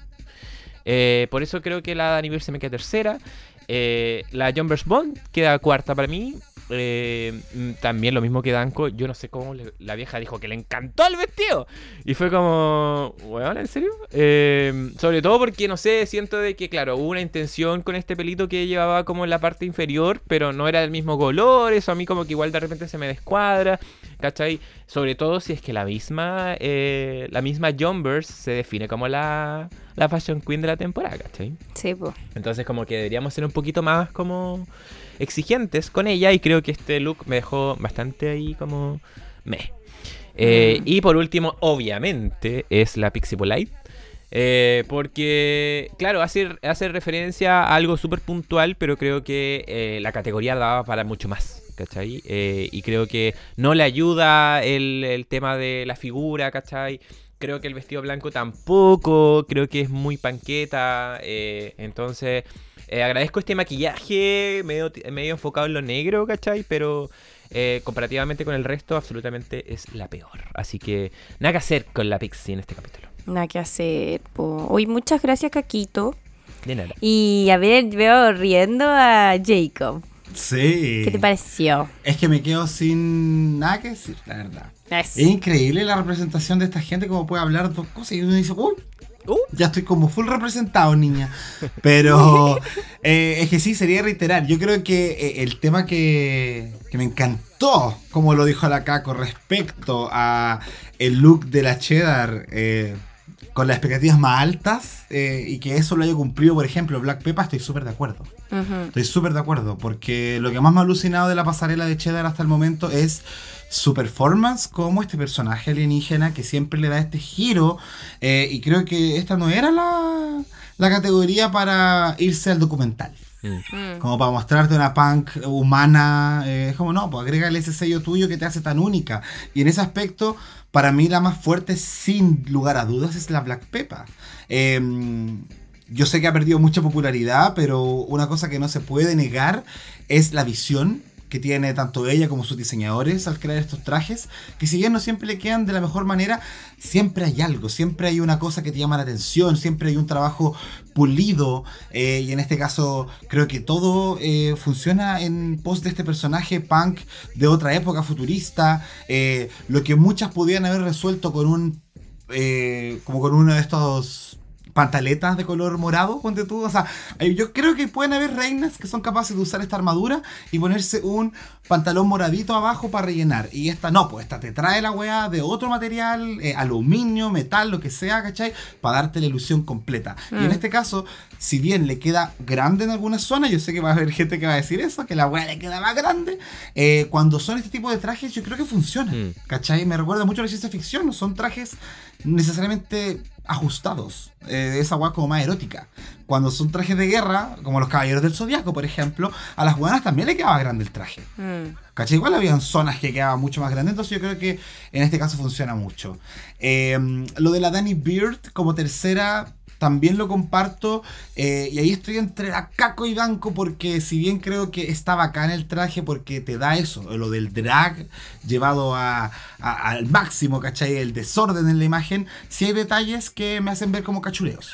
Eh, por eso creo que la Dani se me queda tercera. Eh, la Jumbers Bond queda cuarta para mí. Eh, mm, también lo mismo que Danko. Yo no sé cómo le- la vieja dijo que le encantó el vestido. Y fue como, weón, ¿en serio? Eh, sobre todo porque, no sé, siento de que, claro, hubo una intención con este pelito que llevaba como en la parte inferior, pero no era del mismo color. Eso a mí como que igual de repente se me descuadra. ¿Cachai? Sobre todo si es que la misma, eh, la misma Jumbers se define como la, la fashion queen de la temporada, ¿cachai? Sí, pues. Entonces como que deberíamos ser un poquito más como exigentes con ella y creo que este look me dejó bastante ahí como me. Eh, Y por último, obviamente, es la Pixie Polite. Eh, porque, claro, hace, hace referencia a algo súper puntual, pero creo que eh, la categoría daba para mucho más, ¿cachai? Eh, y creo que no le ayuda el, el tema de la figura, ¿cachai? Creo que el vestido blanco tampoco, creo que es muy panqueta, eh, entonces eh, agradezco este maquillaje medio, medio enfocado en lo negro, ¿cachai? Pero eh, comparativamente con el resto, absolutamente es la peor. Así que nada que hacer con la Pixie en este capítulo. Nada que hacer. po. Hoy muchas gracias, Caquito. De nada. Y a ver, veo riendo a Jacob. Sí. ¿Qué te pareció? Es que me quedo sin nada que decir, la verdad. Es- Es increíble la representación de esta gente, como puede hablar dos cosas y uno dice, uy, Uh. ya estoy como full representado, niña. Pero eh, es que sí, sería reiterar. Yo creo que eh, el tema que, que me encantó, como lo dijo la Caco, respecto a el look de la Cheddar, eh, con las expectativas más altas, eh, y que eso lo haya cumplido, por ejemplo, Black Peppa, estoy súper de acuerdo. Ujú. Estoy súper de acuerdo, porque lo que más me ha alucinado de la pasarela de Cheddar hasta el momento es su performance como este personaje alienígena que siempre le da este giro. eh, y creo que esta no era la, la categoría para irse al documental. Mm. Como para mostrarte una punk humana. eh, es como, no, pues agrégale ese sello tuyo que te hace tan única. Y en ese aspecto, para mí la más fuerte, sin lugar a dudas, es la Black Peppa. Eh, yo sé que ha perdido mucha popularidad, pero una cosa que no se puede negar es la visión que tiene tanto ella como sus diseñadores al crear estos trajes, que si bien no siempre le quedan de la mejor manera, siempre hay algo, siempre hay una cosa que te llama la atención, siempre hay un trabajo pulido, eh, y en este caso creo que todo eh, funciona en pos de este personaje punk de otra época futurista, eh, lo que muchas podían haber resuelto con un, como con uno de estos pantaletas de color morado, ponte tú. O sea, yo creo que pueden haber reinas que son capaces de usar esta armadura y ponerse un pantalón moradito abajo para rellenar. Y esta no, pues esta te trae la weá de otro material, eh, aluminio, metal, lo que sea, ¿cachai? Para darte la ilusión completa. Y en este caso, si bien le queda grande en algunas zonas, yo sé que va a haber gente que va a decir eso, que la weá le queda más grande. eh, cuando son este tipo de trajes, yo creo que funcionan. Mm. ¿Cachai? Me recuerda mucho a la ciencia ficción, no son trajes necesariamente ajustados, eh, esa weá como más erótica. Cuando son trajes de guerra, como los caballeros del zodiaco, por ejemplo, a las buenas también le quedaba grande el traje. Mm. ¿Cachai? Igual habían zonas que quedaban mucho más grandes, entonces yo creo que en este caso funciona mucho. Eh, lo de la Danny Beard como tercera también lo comparto eh, y ahí estoy entre la Caco y Banco porque si bien creo que está bacán el traje porque te da eso, lo del drag llevado a- al máximo, ¿cachai? El desorden en la imagen, sí hay detalles que me hacen ver como cachureos.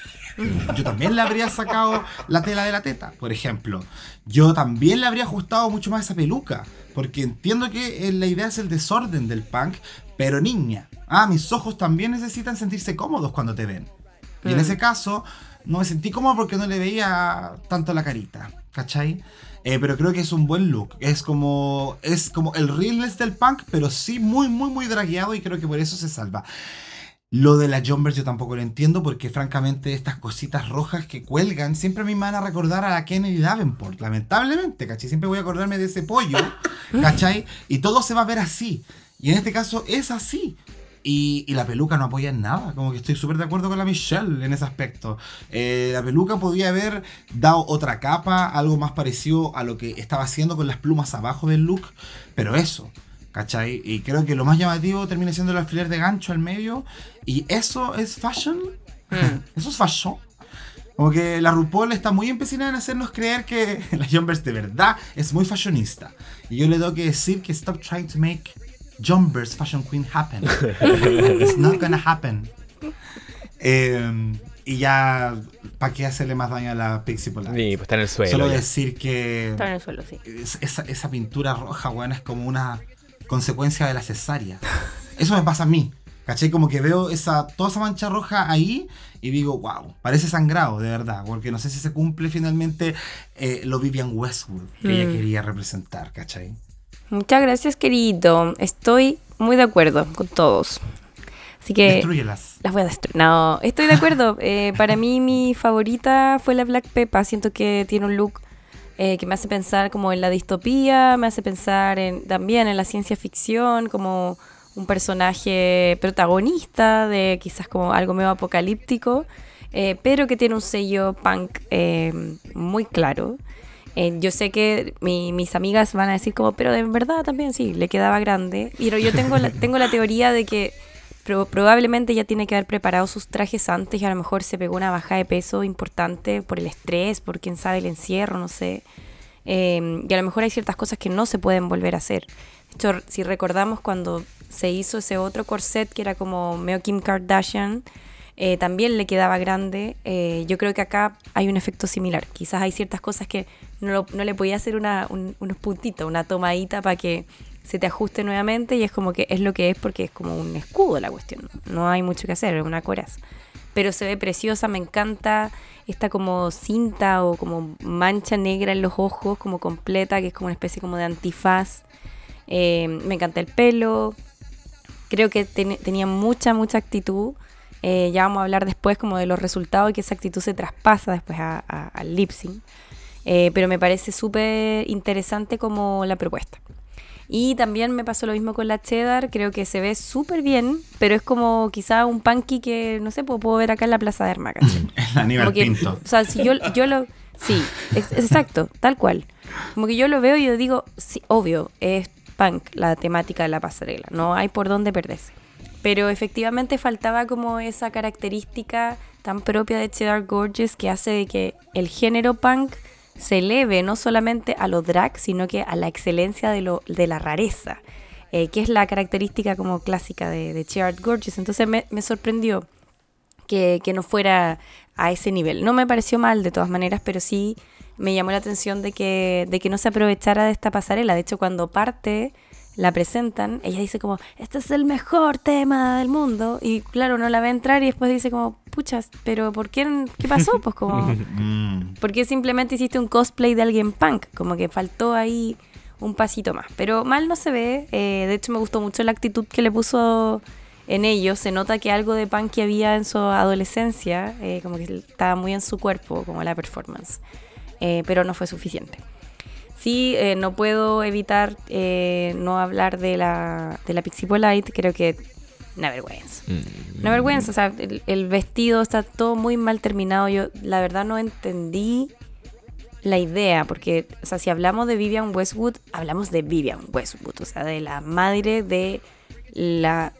Yo también le habría sacado la tela de la teta, por ejemplo. Yo también le habría ajustado mucho más esa peluca. Porque entiendo que eh, la idea es el desorden del punk, pero niña. Ah, mis ojos también necesitan sentirse cómodos cuando te ven. Y en ese caso, no me sentí cómodo porque no le veía tanto la carita, ¿cachai? Eh, pero creo que es un buen look. Es como, es como el realness del punk, pero sí muy, muy, muy dragueado y creo que por eso se salva. Lo de la Jumpers yo tampoco lo entiendo porque francamente estas cositas rojas que cuelgan siempre me van a recordar a la Kennedy Davenport, lamentablemente, ¿cachai? Siempre voy a acordarme de ese pollo, ¿cachai? Y todo se va a ver así. Y en este caso es así. Y, y la peluca no apoya en nada. Como que estoy súper de acuerdo con la Michelle en ese aspecto. Eh, la peluca podía haber dado otra capa, algo más parecido a lo que estaba haciendo con las plumas abajo del look. Pero eso, ¿cachai? Y creo que lo más llamativo termina siendo el alfiler de gancho al medio. Y eso es fashion. Eso es fashion. Como que la RuPaul está muy empecinada en hacernos creer que la Jumpers de verdad es muy fashionista. Y yo le tengo que decir que stop trying to make Jumpers Fashion Queen happen. It's not gonna happen. Eh, y ya, ¿para qué hacerle más daño a la Pixie Polar? Sí, pues está en el suelo. Solo ya. decir que Está en el suelo, sí. es- esa, esa pintura roja, weón, es como una consecuencia de la cesárea. Eso me pasa a mí. ¿Cachai? Como que veo esa, toda esa mancha roja ahí y digo, wow, parece sangrado, de verdad. Porque no sé si se cumple finalmente eh, lo Vivian Westwood que ella quería representar, ¿cachai? Muchas gracias, querido. Estoy muy de acuerdo con todos. Así que Destruyelas. las voy a destruir. No, estoy de acuerdo. Eh, para mí mi favorita fue la Black Peppa. Siento que tiene un look eh, que me hace pensar como en la distopía, me hace pensar en, también en la ciencia ficción, como un personaje protagonista de quizás como algo medio apocalíptico, eh, pero que tiene un sello punk eh, muy claro. Eh, yo sé que mi- mis amigas van a decir como, pero de verdad también sí, le quedaba grande. Pero yo tengo la, tengo la teoría de que pro- probablemente ya tiene que haber preparado sus trajes antes y a lo mejor se pegó una baja de peso importante por el estrés, por quién sabe el encierro, no sé. Eh, y a lo mejor hay ciertas cosas que no se pueden volver a hacer. De hecho, si recordamos cuando se hizo ese otro corset que era como medio Kim Kardashian, eh, también le quedaba grande. Eh, yo creo que acá hay un efecto similar. Quizás hay ciertas cosas que no, no le podía hacer una, un- unos puntitos, una tomadita para que se te ajuste nuevamente y es como que es lo que es porque es como un escudo la cuestión. No hay mucho que hacer, es una coraza. Pero se ve preciosa, me encanta esta como cinta o como mancha negra en los ojos, como completa, que es como una especie como de antifaz. Eh, me encanta el pelo, creo que ten- tenía mucha, mucha actitud. Eh, ya vamos a hablar después como de los resultados y que esa actitud se traspasa después a- a- al lip sync. Eh, pero me parece súper interesante como la propuesta. Y también me pasó lo mismo con la cheddar, creo que se ve súper bien, pero es como quizá un punky que, no sé, puedo, puedo ver acá en la Plaza de ¿cachai? El Aníbal que, Pinto. O sea, si yo, yo lo... Sí, es- exacto, tal cual. Como que yo lo veo y yo digo, sí, obvio, es punk la temática de la pasarela, no hay por dónde perderse. Pero efectivamente faltaba como esa característica tan propia de Cheddar Gorgeous que hace de que el género punk se eleve no solamente a lo drag, sino que a la excelencia de, lo, la rareza, eh, que es la característica como clásica de, de Cheddar Gorgeous. Entonces me, sorprendió que, que no fuera a ese nivel. No me pareció mal de todas maneras, pero sí me llamó la atención de que, de que no se aprovechara de esta pasarela. De hecho, cuando parte, la presentan, ella dice como, este es el mejor tema del mundo. Y claro, uno la ve entrar y después dice como, puchas, pero ¿por qué? ¿Qué pasó? Pues como... Mm. ¿Por qué simplemente hiciste un cosplay de alguien punk? Como que faltó ahí un pasito más. Pero mal no se ve. eh, de hecho, me gustó mucho la actitud que le puso en ellos. Se nota que algo de punk que había en su adolescencia, eh, como que estaba muy en su cuerpo, como la performance. Eh, pero no fue suficiente. Sí, eh, no puedo evitar eh, no hablar de la, de la Pixie Polite. Creo que una vergüenza. Una vergüenza, o sea, el, el vestido está todo muy mal terminado. Yo, la verdad, no entendí la idea, porque, o sea, si hablamos de Vivian Westwood, hablamos de Vivian Westwood, o sea, de la madre de la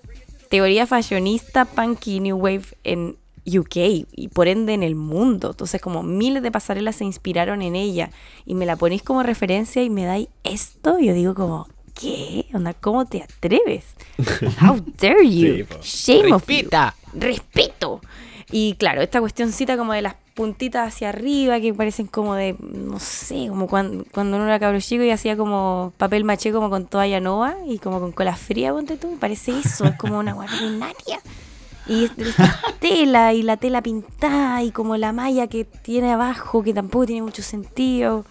teoría fashionista punky New Wave en UK y por ende en el mundo. Entonces, como miles de pasarelas se inspiraron en ella y me la ponéis como referencia y me dais esto, yo digo como, ¿qué? Onda, ¿cómo te atreves? How dare you? Sí. Shame of you respeto. Y claro, esta cuestioncita como de las puntitas hacia arriba que parecen como de, no sé, como cuando, cuando uno era cabro chico y hacía como papel maché como con toalla nova y como con cola fría, ponte tú, parece eso, es como una ordinaria. Y tela y la tela pintada y como la malla que tiene abajo, que tampoco tiene mucho sentido.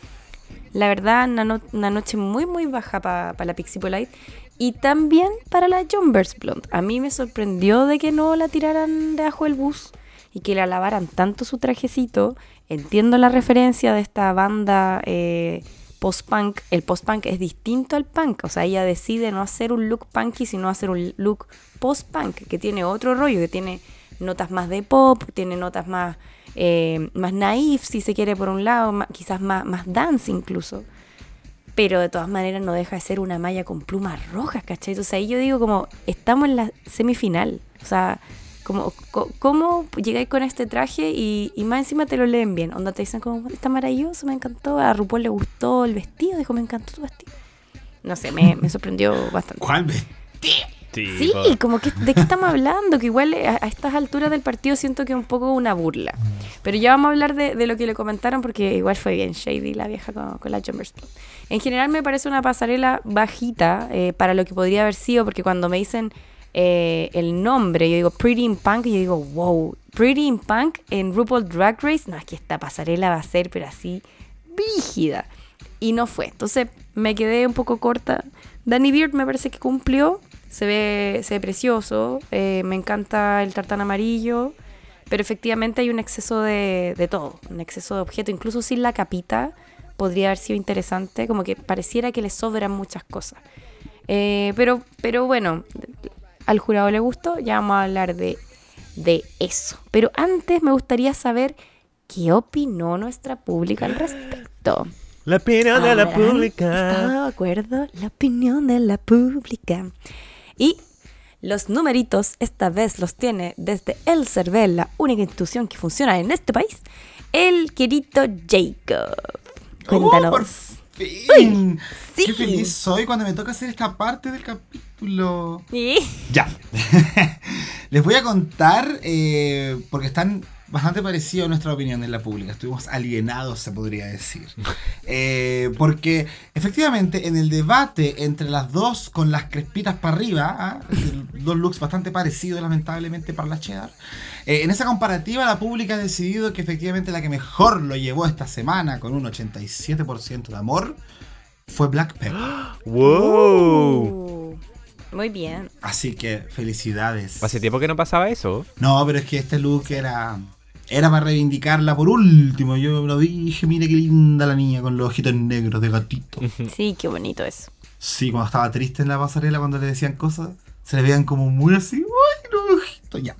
La verdad, una, no- una noche muy, muy baja para la Pixie Polite. Y también para la Jumbers Blonde. A mí me sorprendió de que no la tiraran debajo del bus y que la lavaran tanto su trajecito. Entiendo la referencia de esta banda eh, post-punk. El post-punk es distinto al punk. O sea, ella decide no hacer un look punky, sino hacer un look post-punk, que tiene otro rollo, que tiene notas más de pop, tiene notas más, eh, más naif, si se quiere, por un lado, quizás más, más dance incluso. Pero de todas maneras no deja de ser una malla con plumas rojas, ¿cachai? Entonces ahí yo digo como, estamos en la semifinal. O sea, como, co- ¿cómo llegáis con este traje y, y más encima te lo leen bien? Onda te dicen como, está maravilloso, me encantó, a RuPaul le gustó el vestido, dijo, me encantó tu vestido. No sé, me, me sorprendió bastante. ¿Cuál vestido? Sí, como que de qué estamos hablando, que igual a, a estas alturas del partido siento que es un poco una burla. Pero ya vamos a hablar de, de lo que le comentaron porque igual fue bien shady la vieja con, con la Jumpers Blonde. En general me parece una pasarela bajita eh, para lo que podría haber sido, porque cuando me dicen eh, el nombre, yo digo Pretty in Punk y yo digo, wow, Pretty in Punk en RuPaul Drag Race, no, es que esta pasarela va a ser, pero así, brígida. Y no fue. Entonces me quedé un poco corta. Danny Beard me parece que cumplió. Se ve, se ve precioso. eh, me encanta el tartán amarillo. Pero efectivamente hay un exceso de, de todo. Un exceso de objeto. Incluso sin la capita podría haber sido interesante. Como que pareciera que le sobran muchas cosas. Eh, pero, pero bueno, al jurado le gustó. Ya vamos a hablar de, de eso. Pero antes me gustaría saber qué opinó nuestra pública al respecto. La opinión de la ¿Habrán pública. estado de acuerdo? La opinión de la pública. Y los numeritos esta vez los tiene desde el CERVEL, la única institución que funciona en este país, el querido Jacob. Cuéntanos. Oh, fin. sí. Qué feliz soy cuando me toca hacer esta parte del capítulo. Sí. Ya. Les voy a contar, eh, porque están bastante parecidos a nuestra opinión en la pública. Estuvimos alienados, se podría decir. Eh, porque efectivamente en el debate entre las dos con las crespitas para arriba, ¿ah? dos looks bastante parecidos lamentablemente para la cheddar, eh, en esa comparativa la pública ha decidido que efectivamente la que mejor lo llevó esta semana con un 87% de amor fue Black Pepper. ¡Wow! Uh, muy bien. Así que felicidades. Hace tiempo que no pasaba eso. No, pero es que este look era. Era para reivindicarla por último. Yo lo dije, mire qué linda la niña con los ojitos negros de gatito. Sí, qué bonito eso. Sí, cuando estaba triste en la pasarela, cuando le decían cosas, se le veían como muy así. ¡Ay, los ojitos! Ya.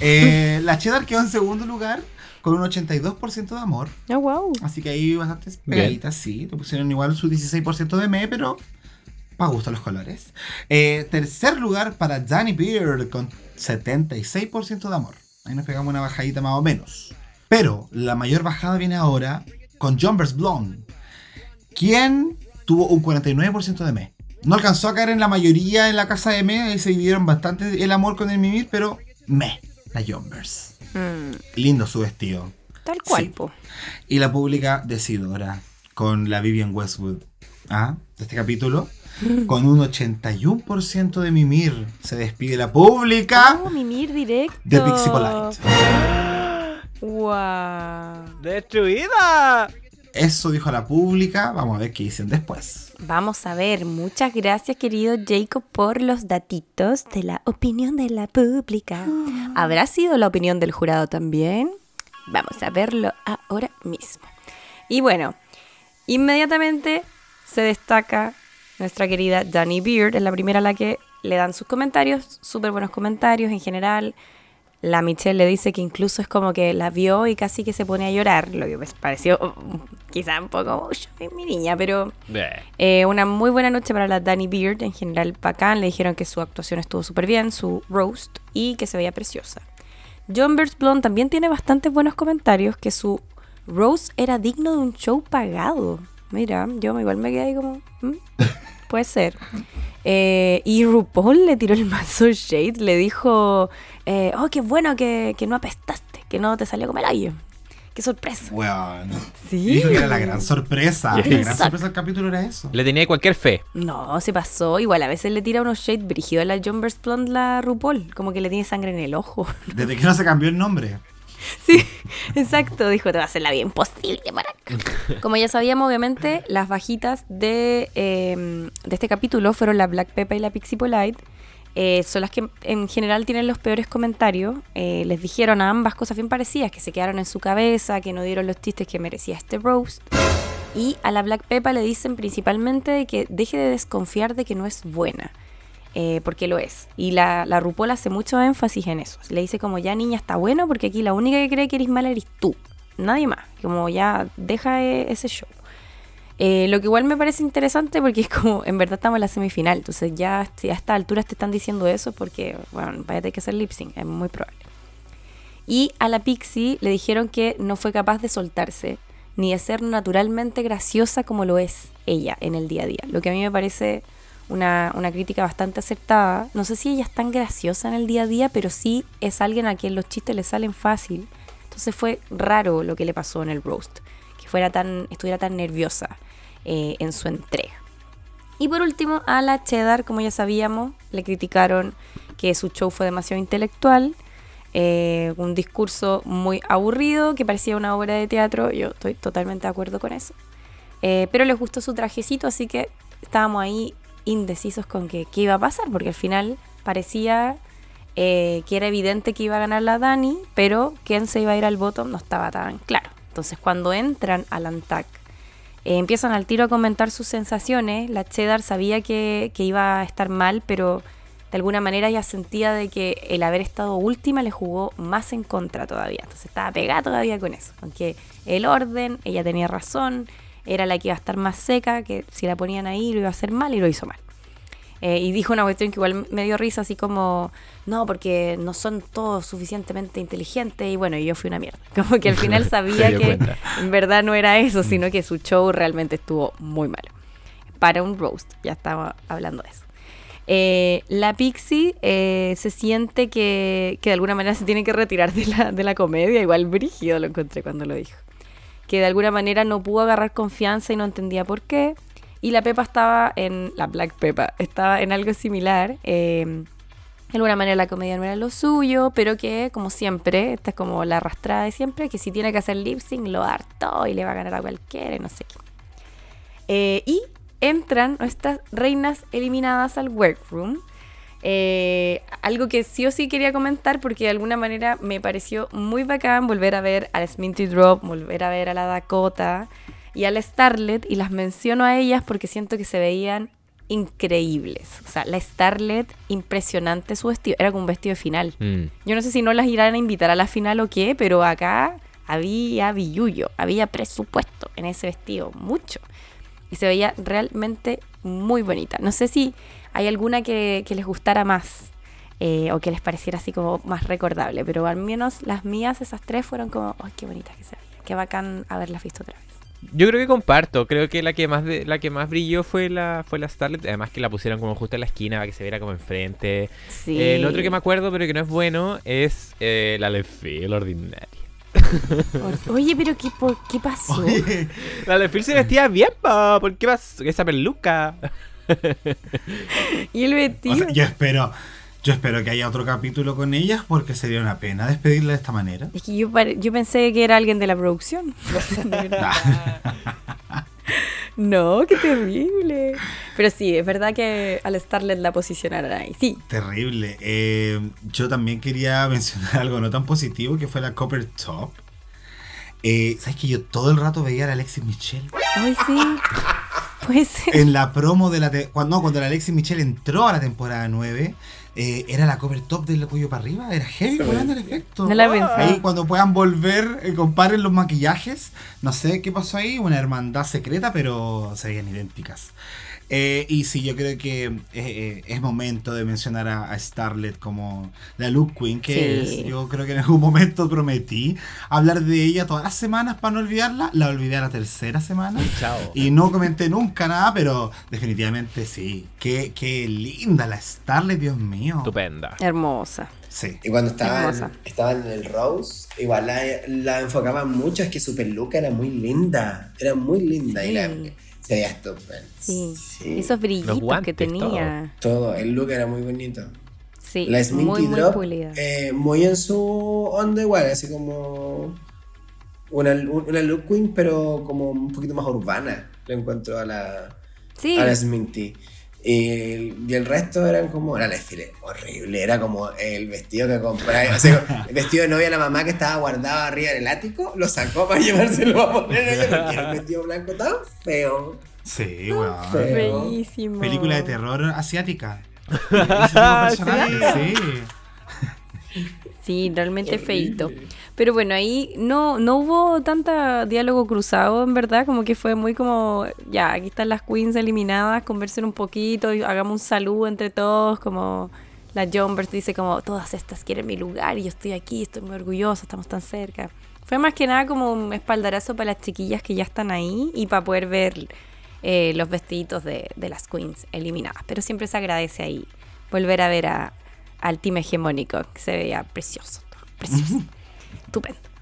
Eh, la cheddar quedó en segundo lugar con un 82% de amor. Oh, wow. Así que ahí bastante pegaditas, sí. Le pusieron igual su 16% de me, pero para gusto los colores. Eh, tercer lugar para Danny Beard con 76% de amor. Ahí nos pegamos una bajadita más o menos. Pero la mayor bajada viene ahora con Jumbers Blonde, quien tuvo un 49% de me. No alcanzó a caer en la mayoría en la casa de me, ahí se dividieron bastante el amor con el mimir, pero me, la Jumbers. Mm, Lindo su vestido. tal cual, Sí. po. Y la pública decidora con la Vivian Westwood ¿ah? de este capítulo. Con un 81% de mimir se despide la pública Oh, mimir directo. de Pixie Polite. Wow. ¡Destruida! Eso dijo la pública. Vamos a ver qué dicen después. Vamos a ver, muchas gracias querido Jacob por los datitos de la opinión de la pública. ¿Habrá sido la opinión del jurado también? Vamos a verlo ahora mismo. Y bueno, inmediatamente se destaca nuestra querida Dani Beard, es la primera a la que le dan sus comentarios, súper buenos comentarios en general. La Michelle le dice que incluso es como que la vio y casi que se pone a llorar, lo que me pareció quizá un poco en mi niña, pero eh, una muy buena noche para la Danny Beard, en general bacán. Le dijeron que su actuación estuvo súper bien, su roast, y que se veía preciosa. John Birds Blonde también tiene bastantes buenos comentarios, que su roast era digno de un show pagado. Mira, yo igual me quedé ahí como... "Mm, Puede ser. Eh, y RuPaul le tiró el mazo shade, le dijo, eh, oh, qué bueno que, que no apestaste, que no te salió como el gallo. ¡Qué sorpresa! Weón. Sí. Dijo que era la gran sorpresa. La gran sorpresa del capítulo era eso. Le tenía cualquier fe. No, se pasó. Igual a veces le tira unos shade brígidos a la John Burst Blonde la RuPaul. Como que le tiene sangre en el ojo. Desde que no se cambió el nombre. Sí, exacto. Dijo, te va a hacer la vida imposible, maraca. Como ya sabíamos, obviamente, las bajitas de, eh, de este capítulo fueron la Black Peppa y la Pixie Polite. Eh, son las que en general tienen los peores comentarios. Eh, les dijeron a ambas cosas bien parecidas, que se quedaron en su cabeza, que no dieron los chistes que merecía este roast. Y a la Black Peppa le dicen principalmente que deje de desconfiar de que no es buena. Eh, porque lo es. Y la, la RuPaul hace mucho énfasis en eso. Le dice como, ya niña, está bueno, porque aquí la única que cree que eres mala eres tú. Nadie más. Como ya deja e- ese show. Eh, lo que igual me parece interesante porque es como, en verdad estamos en la semifinal. Entonces ya si a esta altura te están diciendo eso porque, bueno, vaya a tener que hacer lip sync. Es muy probable. Y a la Pixie le dijeron que no fue capaz de soltarse ni de ser naturalmente graciosa como lo es ella en el día a día. Lo que a mí me parece una, una crítica bastante acertada. No sé si ella es tan graciosa en el día a día, pero sí es alguien a quien los chistes le salen fácil. Entonces fue raro lo que le pasó en el roast, que fuera tan, estuviera tan nerviosa eh, en su entrega. Y por último, a la Cheddar, como ya sabíamos, le criticaron que su show fue demasiado intelectual, eh, un discurso muy aburrido, que parecía una obra de teatro, yo estoy totalmente de acuerdo con eso. Eh, pero les gustó su trajecito, así que estábamos ahí indecisos con que, qué iba a pasar, porque al final parecía eh, que era evidente que iba a ganar la Dani, pero quién se iba a ir al bottom no estaba tan claro. Entonces cuando entran al ANTAC, eh, empiezan al tiro a comentar sus sensaciones. La Cheddar sabía que, que iba a estar mal, pero de alguna manera ella sentía de que el haber estado última le jugó más en contra todavía. Entonces estaba pegada todavía con eso. Aunque el orden, ella tenía razón, era la que iba a estar más seca, que si la ponían ahí lo iba a hacer mal y lo hizo mal. Eh, y dijo una cuestión que igual me dio risa, así como, no, porque no son todos suficientemente inteligentes. Y bueno, yo fui una mierda. Como que al final sabía que cuenta. en verdad no era eso, sino que su show realmente estuvo muy malo. Para un roast, ya estaba hablando de eso. Eh, la Pixie eh, se siente que, que de alguna manera se tiene que retirar de la, de la comedia. Igual brígido lo encontré cuando lo dijo. Que de alguna manera no pudo agarrar confianza y no entendía por qué. Y la Pepa estaba en. La Black Pepa estaba en algo similar. eh, de alguna manera la comedia no era lo suyo, pero que, como siempre, esta es como la arrastrada de siempre, que si tiene que hacer lip sync lo hartó y le va a ganar a cualquiera y no sé qué. Eh, y entran nuestras reinas eliminadas al workroom. Eh, algo que sí o sí quería comentar porque de alguna manera me pareció muy bacán volver a ver a la Sminty Drop, volver a ver a la Dakota y a la Starlet y las menciono a ellas porque siento que se veían increíbles. O sea, la Starlet, impresionante su vestido, era como un vestido de final. Mm. Yo no sé si no las irán a invitar a la final o qué, pero acá había billullo, había presupuesto en ese vestido, mucho. Y se veía realmente muy bonita. No sé si hay alguna que, que les gustara más eh, o que les pareciera así como más recordable, pero al menos las mías, esas tres, fueron como, ¡ay, qué bonitas que se veían! Qué bacán haberlas visto otra vez. Yo creo que comparto, creo que la que más de- la que más brilló fue la fue la Starlet, además que la pusieron como justo en la esquina para que se viera como enfrente. Sí. Eh, lo otro que me acuerdo pero que no es bueno es eh, la Lefil ordinaria. Oye, pero ¿qué, por, ¿qué pasó? Oye, La Lefil se vestía bien, ¿por qué pasó? Esa peluca. Y el o vestido. sea, yo espero, yo espero que haya otro capítulo con ellas porque sería una pena despedirla de esta manera. Es que yo, yo pensé que era alguien de la producción. no, qué terrible. Pero sí, es verdad que al Starlet la posicionaron ahí. Sí. Terrible. Eh, yo también quería mencionar algo no tan positivo que fue la Copper Top. Eh, ¿Sabes que yo todo el rato veía a Alexis Michelle? Ay, sí. Puede ser. En la promo de la... te- cuando, no, cuando la Alexis Michelle entró a la temporada 9, eh, era la Copper Top del cuello para arriba. Era heavy, weón, el efecto. No la pensé. Ahí cuando puedan volver, eh, comparen los maquillajes. No sé qué pasó ahí, una hermandad secreta, pero se veían idénticas. Eh, y sí, yo creo que eh, eh, es momento de mencionar a, a Starlet como la Look Queen, que Sí. es. Yo creo que en algún momento prometí hablar de ella todas las semanas para no olvidarla. La olvidé a la tercera semana. Chao. Y no comenté nunca nada, pero definitivamente sí. Qué, qué linda la Starlet, Dios mío. Estupenda. Hermosa. Sí. Y cuando estaban, estaban en el Rose, igual la, la enfocaban mucho, es que su peluca era muy linda. Era muy linda y la, Sí. se veía estupenda. Sí. Sí. Esos brillitos guantes, que tenía. Todo, el look era muy bonito. Sí, La Sminky muy, muy Drop, pulida. eh, muy en su onda igual, así como una, una look queen, pero como un poquito más urbana. Le encuentro a la, sí, a la Sminty. Y el, y el resto eran como, era el desfile horrible, era como el vestido que compré, o sea, el vestido de novia de la mamá que estaba guardado arriba en el ático, lo sacó para llevárselo a poner ella, porque era el vestido blanco tan feo. Sí, weón. Feo. bellísimo. Película de terror asiática. Personaje, sí. Sí, realmente feito. Pero bueno, ahí no, no hubo tanta diálogo cruzado, en verdad, como que fue muy como, ya, aquí están las queens eliminadas, conversen un poquito, y hagamos un saludo entre todos, como la Jumbers dice como, todas estas quieren mi lugar y yo estoy aquí, estoy muy orgullosa, estamos tan cerca. Fue más que nada como un espaldarazo para las chiquillas que ya están ahí y para poder ver eh, los vestiditos de, de las queens eliminadas. Pero siempre se agradece ahí volver a ver a, al team hegemónico, que se veía precioso, precioso, estupendo.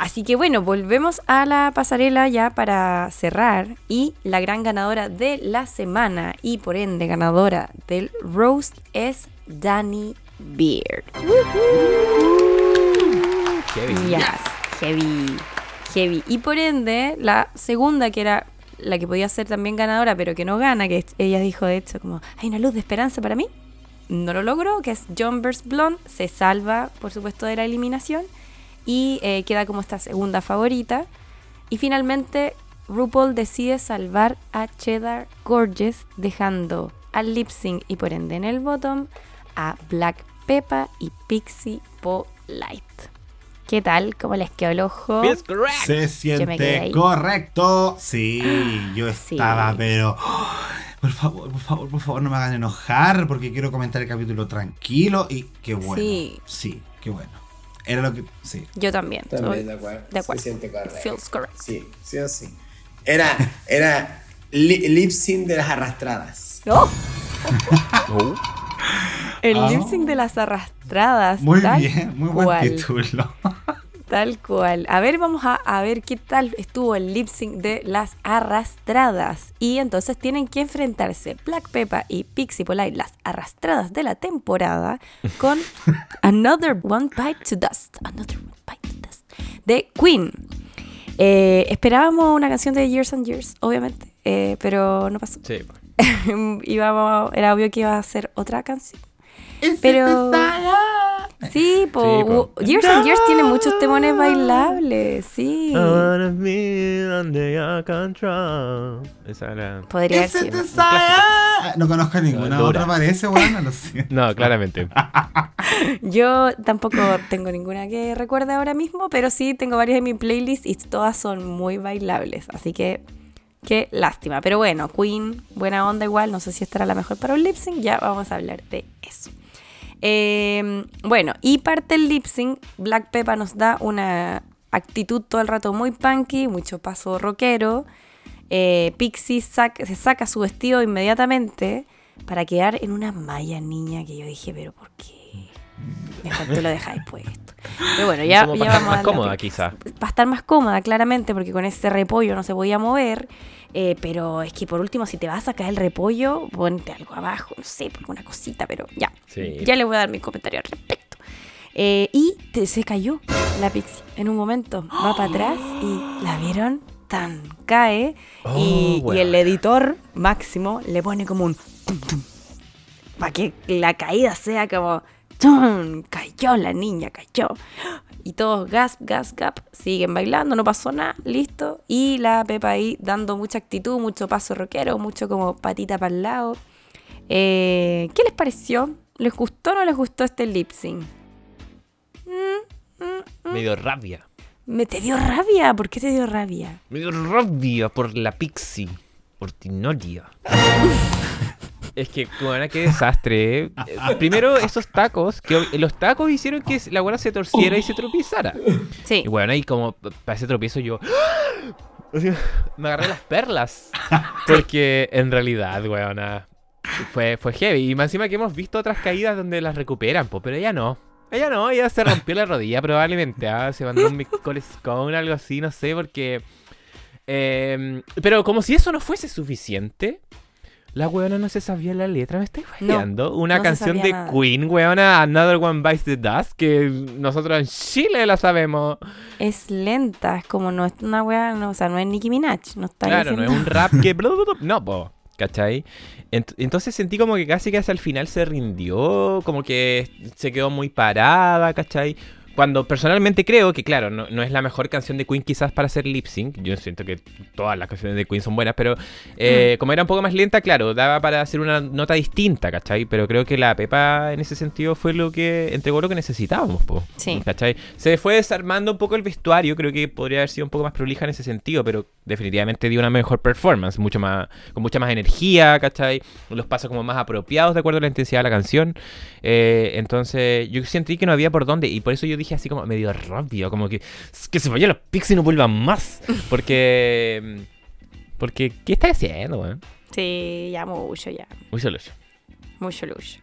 Así que bueno, volvemos a la pasarela ya para cerrar y la gran ganadora de la semana y por ende ganadora del roast es Danny Beard. Heavy. Yes, heavy, heavy. Y por ende, la segunda, que era la que podía ser también ganadora, pero que no gana, que ella dijo de hecho como, hay una luz de esperanza para mí. No lo logró, que es John Burst Blonde, se salva, por supuesto, de la eliminación y eh, queda como esta segunda favorita. Y finalmente, RuPaul decide salvar a Cheddar Gorgeous, dejando al lip sync y por ende en el bottom a Black Peppa y Pixie Polite. ¿Qué tal? ¿Cómo les quedó el ojo? Se siente correcto. Sí, yo Sí. estaba, pero. Por favor, por favor, por favor, no me hagan enojar porque quiero comentar el capítulo tranquilo y qué bueno. Sí. Sí, qué bueno. Era lo que. Sí. Yo también. También soy de acuerdo. de acuerdo. Se siente correcto. Feels correct. Sí, sí o sí. Era, era li- lip sync de las arrastradas. ¡Oh! Oh. El Ah. lip sync de las arrastradas. Muy bien, muy buen cual, título. Tal cual. A ver, vamos a, a ver qué tal estuvo el lip sync de las arrastradas. Y entonces tienen que enfrentarse Black Peppa y Pixie Polite, las arrastradas de la temporada, con Another One Bite to Dust. Another One Bite to Dust. De Queen. Eh, esperábamos una canción de Years and Years, obviamente, eh, pero no pasó. Sí. Íbamos- era obvio que iba a ser otra canción. Pero. Sí, po, Sí, po. Years and Years tiene muchos temones bailables, sí. Esa era. Podría ser. desire. No conozco ninguna Dura. otra, parece, bueno, lo siento. No, claramente. Yo tampoco tengo ninguna que recuerde ahora mismo, pero sí tengo varias en mi playlist y todas son muy bailables. Así que, qué lástima. Pero bueno, Queen, buena onda igual. No sé si estará la mejor para un lip sync. Ya vamos a hablar de eso. Eh, bueno, y parte el lip sync, Black Peppa nos da una actitud todo el rato muy punky, mucho paso rockero. Eh, Pixie saca- se saca su vestido inmediatamente para quedar en una malla niña que yo dije, pero ¿por qué? Mejor te lo dejáis puesto. Pero bueno, ya, ya estar vamos más a cómoda, quizá. Para estar más cómoda, claramente, porque con ese repollo no se podía mover. Eh, pero es que por último, si te vas a caer el repollo, ponte algo abajo, no sé, una cosita, pero ya. Sí. Ya le voy a dar mi comentario al respecto. Eh, y te- se cayó la Pixie en un momento. Va para atrás y la vieron tan cae. Oh, y, y weón. el editor máximo le pone como un para que la caída sea como ¡tum! cayó la niña, cayó. Y todos gas, gas, gap, siguen bailando, no pasó nada, listo. Y la Pepa ahí dando mucha actitud, mucho paso rockero, mucho como patita para el lado. Eh, ¿Qué les pareció? ¿Les gustó o no les gustó este lip sync? Medio rabia. ¿Me te dio rabia? ¿Por qué te dio rabia? Medio rabia por la Pixie. Ordinaria. Es que, bueno, qué desastre. eh. Primero, esos tacos, que los tacos hicieron que la buena se torciera y se tropiezara. Sí. Y bueno, ahí como para ese tropiezo yo sea, me agarré las perlas. Porque en realidad, weona, fue, fue heavy. Y más encima que hemos visto otras caídas donde las recuperan, po, pero ella no. Ella no, ella se rompió la rodilla probablemente. ah, Se mandó un con algo así, no sé, porque. eh, pero como si eso no fuese suficiente. La weona no se sabía la letra, me estáis No, fallando. Una no canción de nada. Queen, weona, Another One Bites the Dust, que nosotros en Chile la sabemos. Es lenta, es como no es una wea, no, o sea, no es Nicki Minaj, no está Claro, no es un rap que... No, po, ¿cachai? Ent- entonces sentí como que casi que hasta el final se rindió, como que se quedó muy parada, ¿cachai? Cuando personalmente creo que, claro, no, no es la mejor canción de Queen quizás para hacer lip sync. Yo siento que todas las canciones de Queen son buenas, pero eh, como era un poco más lenta, claro, daba para hacer una nota distinta, ¿cachai? Pero creo que la Pepa en ese sentido fue lo que entregó lo que necesitábamos, po, Sí. ¿cachai? Se fue desarmando un poco el vestuario, creo que podría haber sido un poco más prolija en ese sentido, pero definitivamente dio una mejor performance, mucho más, con mucha más energía, ¿cachai? Los pasos como más apropiados de acuerdo a la intensidad de la canción. Eh, entonces, yo sentí que no había por dónde, y por eso yo dije así como medio rápido, como que, que se vayan los Pixies y no vuelvan más. Porque. Porque, ¿qué está haciendo, weón? Sí, ya mucho, ya. Muy solo. Mucho lucho.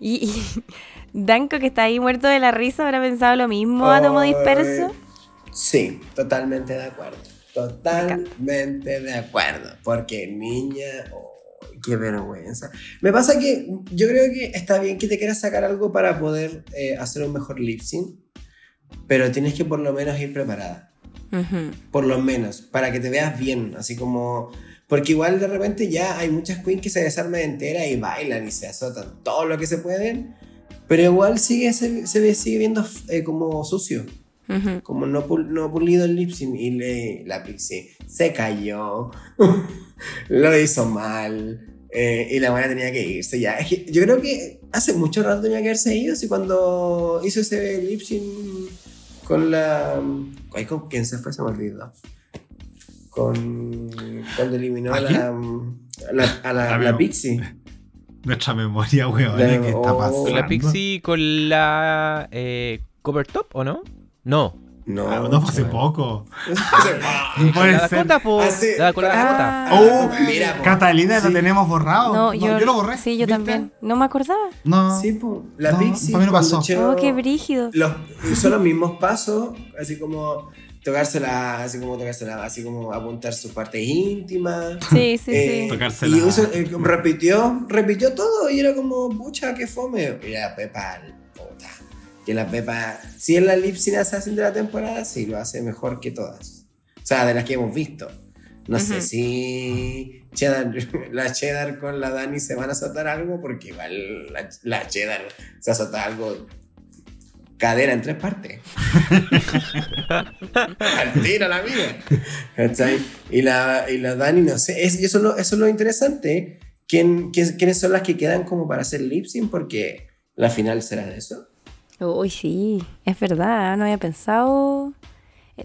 Y, y Danko, que está ahí muerto de la risa, habrá pensado lo mismo a tomo disperso. Sí, totalmente de acuerdo. Totalmente de acuerdo. Porque niña, oh, qué vergüenza. Me pasa que yo creo que está bien que te quieras sacar algo para poder eh, hacer un mejor lip sync, pero tienes que por lo menos ir preparada. Por lo menos, para que te veas bien. Así como. Porque igual de repente ya hay muchas queens que se desarman entera y bailan y se azotan todo lo que se pueden. Pero igual sigue, se, se ve- sigue viendo eh, como sucio como no, pul- no pulido el lip sync y le- la Pixie se cayó, lo hizo mal eh, y la buena tenía que irse ya. Es que yo creo que hace mucho rato tenía que haberse ido, si cuando hizo ese lip con la... Ay, ¿Con quién se fue? Se me olvidó. Con... Cuando eliminó a ¿A la, a la, a la- A la mí- Pixie. Nuestra memoria, weón. La- ¿Qué está pasando? ¿Con la Pixie con la eh, cover top o no? No. No, Ah, no fue hace poco. No puede la ser. Dakota, po. Ah. La, Ah. Dakota. Oh, Mira, po. Catalina Sí. lo tenemos borrado. No, yo, lo borré. Sí, yo ¿viste? también. No me acordaba. No. Sí, po. La No, Pixie. para mí no pasó. Oh, qué brígido. los, son los mismos pasos, así como tocársela, así como tocársela, así como apuntar sus partes íntimas. Sí, sí, eh, sí. Tocársela. Y eso, eh, repitió, repitió todo y era como, pucha, qué fome. La Pepa, puta. Que la Pepa, si es la lip sync assassin de la temporada, sí, lo hace mejor que todas. O sea, de las que hemos visto. No sé Ujú. si Cheddar, la Cheddar con la Dani se van a azotar algo, porque igual la, la Cheddar se azota algo cadera en tres partes. Al tiro la vida. Y la, y la Dani, no sé, es, eso, es lo, eso es lo interesante. ¿Quién, quién- ¿Quiénes son las que quedan como para hacer lip sync? Porque la final será de eso. Uy, sí, es verdad, no había pensado.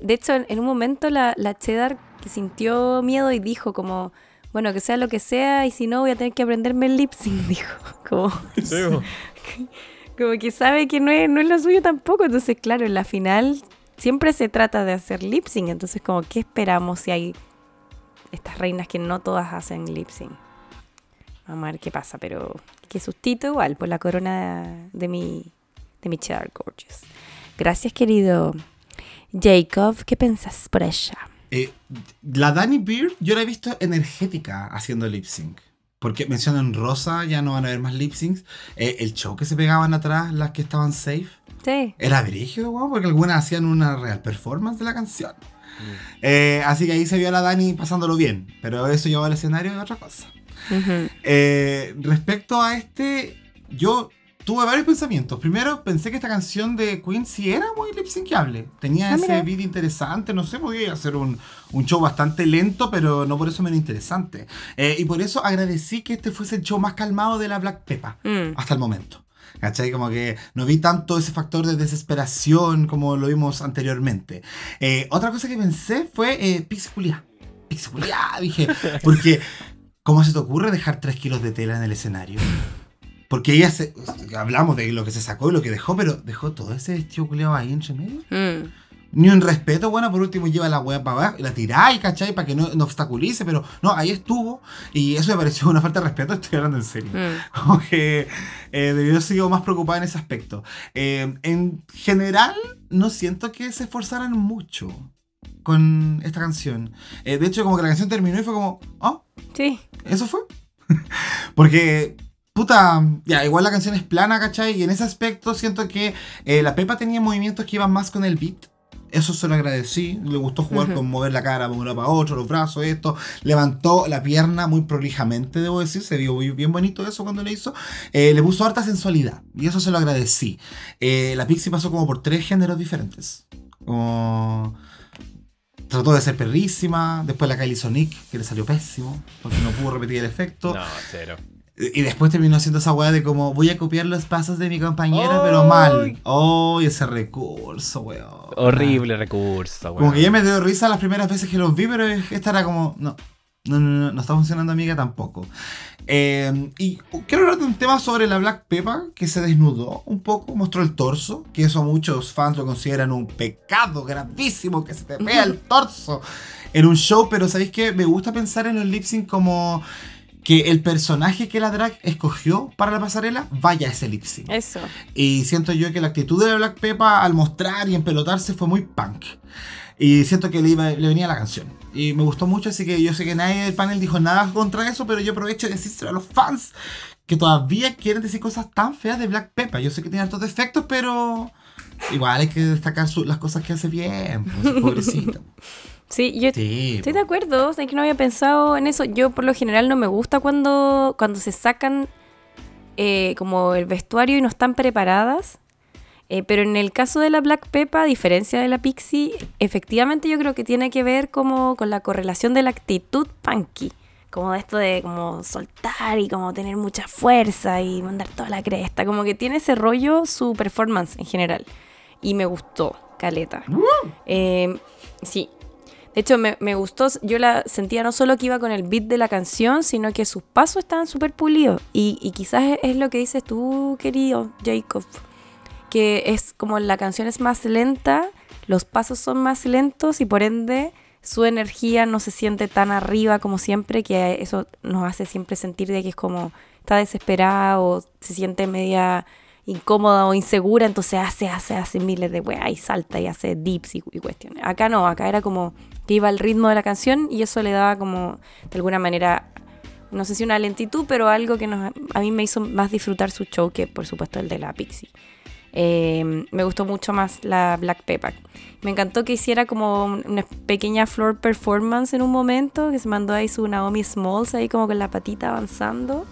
De hecho, en, un momento la, la Cheddar que sintió miedo y dijo como, bueno, que sea lo que sea y si no voy a tener que aprenderme el lip sync, dijo. Como, como que sabe que no es, no es lo suyo tampoco. Entonces, claro, en la final siempre se trata de hacer lip sync. Entonces, como, ¿qué esperamos si hay estas reinas que no todas hacen lip sync? Vamos a ver qué pasa, pero qué sustito igual por la corona de mi, de mi Cheddar Gorgeous. Gracias, querido Jacob. ¿Qué pensás por ella? Eh, la Dani Beard, yo la he visto energética haciendo lip sync. Porque mencionan Rosa, ya no van a haber más lip syncs. Eh, el show que se pegaban atrás, las que estaban safe, Sí. era brígido, weón, porque algunas hacían una real performance de la canción. Eh, así que ahí se vio a la Dani pasándolo bien. Pero eso llevó al escenario de otra cosa. Eh, respecto a este, yo tuve varios pensamientos. Primero, pensé que esta canción de Queen sí era muy lip syncable. Tenía Ah, ese beat interesante, no sé, podía hacer un, un show bastante lento, pero no por eso menos interesante. Eh, y por eso agradecí que este fuese el show más calmado de la Black Peppa Mm. hasta el momento. ¿Cachai? Como que no vi tanto ese factor de desesperación como lo vimos anteriormente. Eh, otra cosa que pensé fue eh. Pixie Culiá, dije. Porque, ¿cómo se te ocurre dejar 3 kilos de tela en el escenario? Porque ella se. Hablamos de lo que se sacó y lo que dejó, pero dejó todo ese vestido culiado ahí entre medio. Mm. Ni un respeto, bueno, por último lleva la weá para abajo la tiráis, ¿cachai? Para que no, no obstaculice, pero no, ahí estuvo. Y eso me pareció una falta de respeto, estoy hablando en serio. Mm. Como que eh, debió sido más preocupada en ese aspecto. Eh, en general, no siento que se esforzaran mucho con esta canción. Eh, de hecho, como que la canción terminó y fue como, oh, Sí. eso fue. Porque, puta, ya, igual la canción es plana, ¿cachai? Y en ese aspecto siento que eh, la Pepa tenía movimientos que iban más con el beat. Eso se lo agradecí. Le gustó jugar con mover la cara de un lado para otro, los brazos, esto. Levantó la pierna muy prolijamente, debo decir. Se vio bien bonito eso cuando lo hizo. Eh, le puso harta sensualidad. Y eso se lo agradecí. Eh, la Pixie pasó como por tres géneros diferentes. Como... Trató de ser perrísima. Después la Kylie Sonic, que le salió pésimo. Porque no pudo repetir el efecto. No, cero. Y después terminó haciendo esa weá de como voy a copiar los pasos de mi compañera, pero ¡Ay! mal. Oh, ese recurso, weón. Horrible recurso, Como weón. que ya me dio risa las primeras veces que los vi, pero esta era como, no, no, no, no, no está funcionando amiga tampoco. Eh, y quiero hablar de un tema sobre la Black Peppa, que se desnudó un poco, mostró el torso, que eso muchos fans lo consideran un pecado gravísimo, que se te vea el torso en un show, pero ¿sabéis qué? Me gusta pensar en los lip sync como que el personaje que la drag escogió para la pasarela vaya a ese lip sync. Eso. Y siento yo que la actitud de la Black Peppa al mostrar y empelotarse fue muy punk. Y siento que le, iba, le venía la canción. Y me gustó mucho, así que yo sé que nadie del panel dijo nada contra eso, pero yo aprovecho de decírselo a los fans que todavía quieren decir cosas tan feas de Black Peppa. Yo sé que tiene hartos defectos, pero igual hay que destacar su- las cosas que hace bien. Pues, pobrecita. Sí, yo Sí. estoy de acuerdo. Es que no había pensado en eso. Yo, por lo general, no me gusta cuando, cuando se sacan eh, como el vestuario y no están preparadas. Eh, pero en el caso de la Black Peppa, a diferencia de la Pixie, efectivamente yo creo que tiene que ver como con la correlación de la actitud punky. Como de esto de como soltar y como tener mucha fuerza y mandar toda la cresta. Como que tiene ese rollo su performance en general. Y me gustó, Caleta. Eh, sí. De hecho, me, gustó, yo la sentía no solo que iba con el beat de la canción, sino que sus pasos estaban súper pulidos. Y, quizás es, lo que dices tú, querido Jacob, que es como la canción es más lenta, los pasos son más lentos y por ende su energía no se siente tan arriba como siempre, que eso nos hace siempre sentir de que es como está desesperada o se siente media incómoda o insegura, entonces hace, hace, hace miles de weas y salta y hace dips y cuestiones. Acá no, acá era como que iba al ritmo de la canción y eso le daba como de alguna manera, no sé si una lentitud, pero algo que nos, a mí me hizo más disfrutar su show que por supuesto el de la Pixie. Eh, me gustó mucho más la Black Pepper. Me encantó que hiciera como una pequeña floor performance en un momento, que se mandó ahí su Naomi Smalls ahí como con la patita avanzando.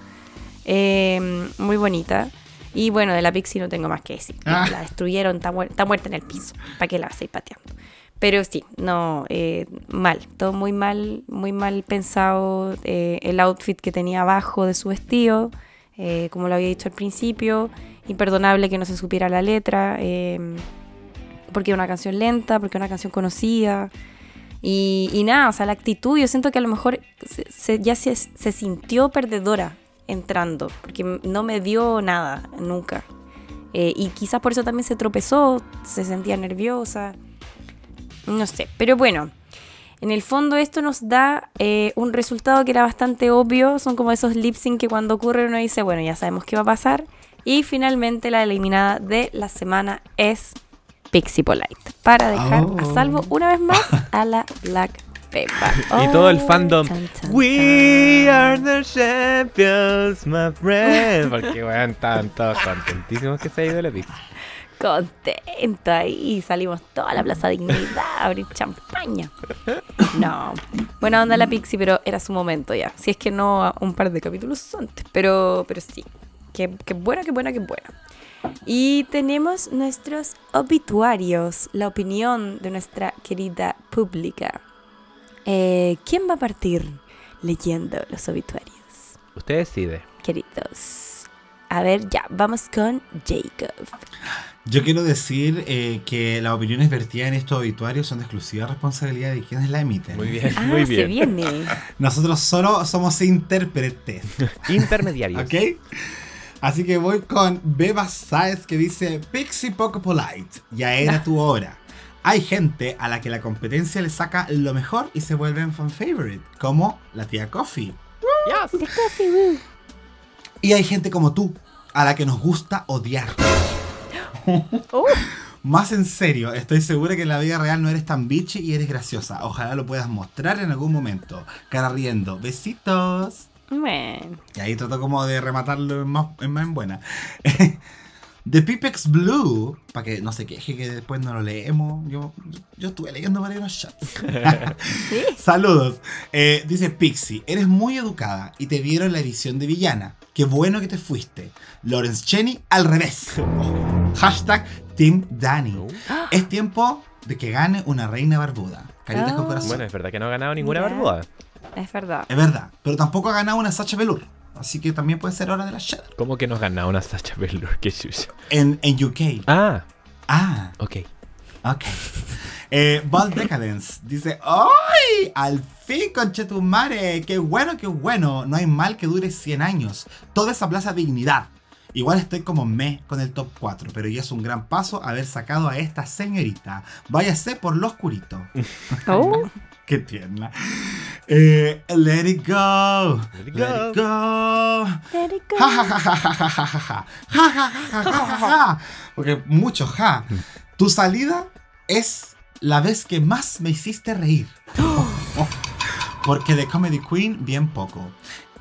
Eh, muy bonita. Y bueno, de la Pixie no tengo más que decir. Ah. La destruyeron, está, muer- está muerta en el piso. ¿Para qué la vas a ir pateando? Pero sí, no, eh, mal, todo muy mal, muy mal pensado. eh, el outfit que tenía abajo de su vestido, eh, como lo había dicho al principio, imperdonable que no se supiera la letra, eh, porque es una canción lenta, porque es una canción conocida. Y, y nada, o sea, la actitud, yo siento que a lo mejor se- se- ya se, se sintió perdedora entrando, porque no me dio nada nunca. Eh, y quizás por eso también se tropezó, se sentía nerviosa. No sé, pero bueno, en el fondo esto nos da eh, un resultado que era bastante obvio. Son como esos lip sync que cuando ocurre uno dice, bueno, ya sabemos qué va a pasar. Y finalmente la eliminada de la semana es Pixie Polite. Para dejar a Oh. salvo una vez más a la Black Peppa. Y todo el Oh, fandom. chan, chan, We are the champions, my friend. Porque, weón, estaban todos contentísimos que se ha ido la pizza. Contenta y salimos toda la Plaza Dignidad a abrir champaña. No, buena onda la Pixie, pero era su momento ya. Si es que no un par de capítulos antes, pero, pero sí. Qué, qué buena, qué buena, qué buena. Y tenemos nuestros obituarios, la opinión de nuestra querida pública. Eh, ¿Quién va a partir leyendo los obituarios? Usted decide. Queridos. A ver, ya, vamos con Jacob. Yo quiero decir eh, que las opiniones vertidas en estos obituarios son de exclusiva responsabilidad de quienes la emiten. Muy bien, Ah, muy se bien. viene. Nosotros solo somos intérpretes. Intermediarios. ¿Ok? Así que voy con Beba Saez que dice Pixie poco polite. Ya era tu hora. hay gente a la que la competencia le saca lo mejor y se vuelven fan favorite, como la tía Coffee. Y hay gente como tú, a la que nos gusta odiar. Oh. Más en serio, estoy segura que en la vida real no eres tan bitchy y eres graciosa. Ojalá lo puedas mostrar en algún momento. Cara riendo. Besitos. Bueno. Y ahí trato como de rematarlo en más en, más en buena. The Pipex Blue, para que no se queje que después no lo leemos. Yo, yo estuve leyendo varios shots. Sí. Saludos. Eh, dice Pixie, eres muy educada y te vieron la edición de villana. Qué bueno que te fuiste. Lawrence Cheney al revés. Oh. Hashtag Team Danny. Es tiempo de que gane una reina barbuda. Caritas Ah. con corazón. Bueno, es verdad que no ha ganado ninguna barbuda. Es verdad. Es verdad. Pero tampoco ha ganado una Sacha Velour. Así que también puede ser hora de la Shadow. ¿Cómo que nos ganado una Sacha Velour? Qué chucha. En, en UK. Ah, Ah, ok. ok. Eh, Bald Decadence dice: ¡Ay! ¡Al fin, conchetumare! ¡Qué bueno, qué bueno! No hay mal que dure 100 años. Toda esa plaza dignidad. Igual estoy como me con el top 4, pero ya es un gran paso haber sacado a esta señorita. Váyase por lo oscurito. Oh. qué tierna. Let it go. Let it go. Let it go. Porque mucho ja. Tu salida es la vez que más me hiciste reír. Porque de Comedy Queen, bien poco.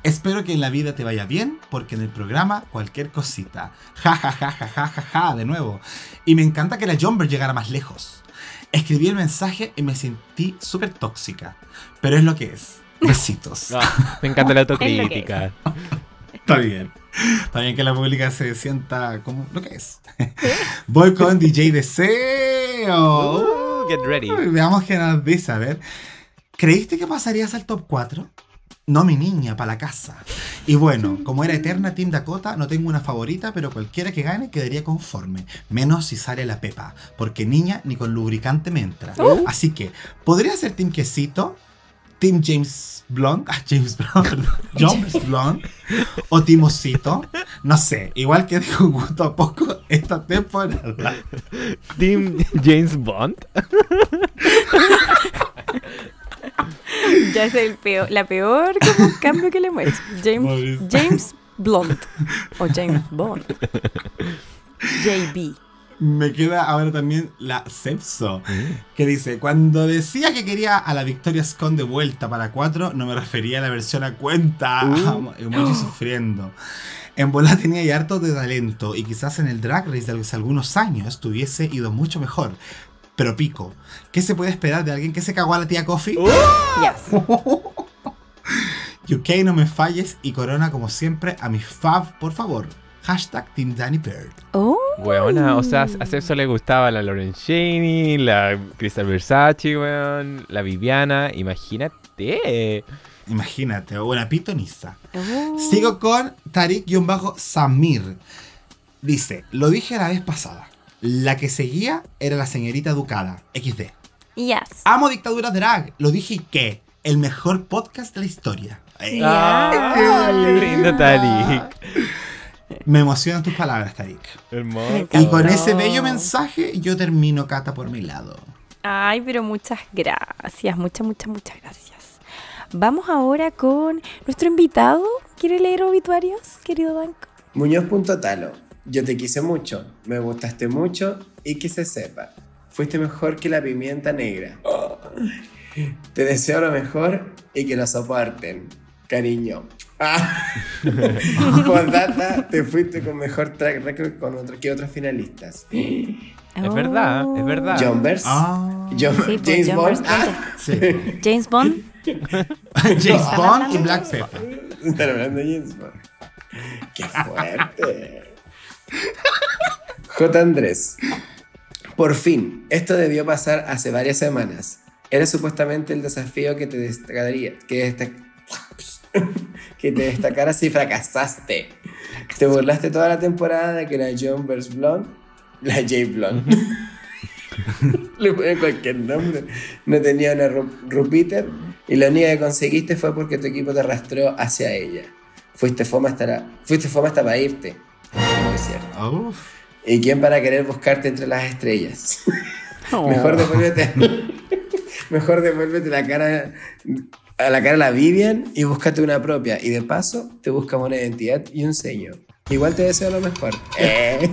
Espero que en la vida te vaya bien, porque en el programa cualquier cosita. Ja, ja, ja, ja, ja, ja, ja, de nuevo. Y me encanta que la Jumper llegara más lejos. Escribí el mensaje y me sentí súper tóxica. Pero es lo que es. Besitos. Ah, me encanta la autocrítica. Está bien. Está bien que la pública se sienta como lo que es. Voy con DJ Deseo. Get ready. Veamos qué nos dice. A ver. ¿Creíste que pasarías al top 4? No, mi niña, para la casa. Y bueno, como era eterna Team Dakota, no tengo una favorita, pero cualquiera que gane quedaría conforme. Menos si sale la Pepa, porque niña ni con lubricante me entra. Así que, ¿podría ser Team Quesito? Team James Blonde, ah, James Blonde, perdón, James Blonde, o Team Osito, no sé, igual que dijo gusto a poco esta temporada. Team James Bond. Ya es el peor, la peor como cambio que le hemos hecho. James. James Blunt. O James Bond. JB. Me queda ahora también la Cepso, que dice, cuando decía que quería a la Victoria Scone de vuelta para 4, no me refería a la versión a cuenta, emoji sufriendo. En bola tenía ya harto de talento y quizás en el Drag Race de hace algunos años tuviese ido mucho mejor. Pero pico, ¿qué se puede esperar de alguien que se cagó a la tía Coffee? Yes. UK no me falles y corona como siempre a mi fab, por favor. Hashtag Team Danny Bird. Oh. Weona, o sea, a Celso le gustaba la Lauren Cheney, la Crystal Versace, weón, la Viviana, imagínate. Imagínate, o una pitoniza. Oh. Sigo con Tarik-Samir. Dice, lo dije la vez pasada. La que seguía era la señorita educada, XD. Yes. Amo Dictadura Drag. Lo dije y qué. El mejor podcast de la historia. Qué lindo Tarik. Me emocionan tus palabras, Tarik. Hermoso. Y con ese bello mensaje yo termino Cata por mi lado. Ay, pero muchas gracias, muchas, muchas, muchas gracias. Vamos ahora con nuestro invitado. ¿Quiere leer obituarios, querido Danco? Muñoz.talo. Yo te quise mucho, me gustaste mucho y que se sepa. Fuiste mejor que la pimienta negra. Te deseo lo mejor y que lo soporten. Cariño. Ah. Postdata, te fuiste con mejor track record con otro, que otros finalistas. Es verdad, es verdad. Jumbers. John- Sí, James John Bond. Ah, sí. James Bond. James Bond y Black Pepper. Están hablando de James Bond. ¡Qué fuerte! J. Andrés. Por fin, esto debió pasar hace varias semanas. Era supuestamente el desafío que te destacaría, que, desta- que te destacaras y fracasaste. Te burlaste toda la temporada de que la John vs. Blonde, la J. Blonde, le ponen cualquier nombre, no tenía una Ru- Rupiter y la única que conseguiste fue porque tu equipo te arrastró hacia ella. Fuiste fome hasta, la- fuiste fome hasta para irte. Es cierto. Uf. ¿Y quién para querer buscarte entre las estrellas? Oh. Mejor devuélvete. Mejor devuélvete la cara a la cara a la Vivian y búscate una propia. Y de paso, te buscamos una identidad y un sello. Igual te deseo lo mejor. Eh.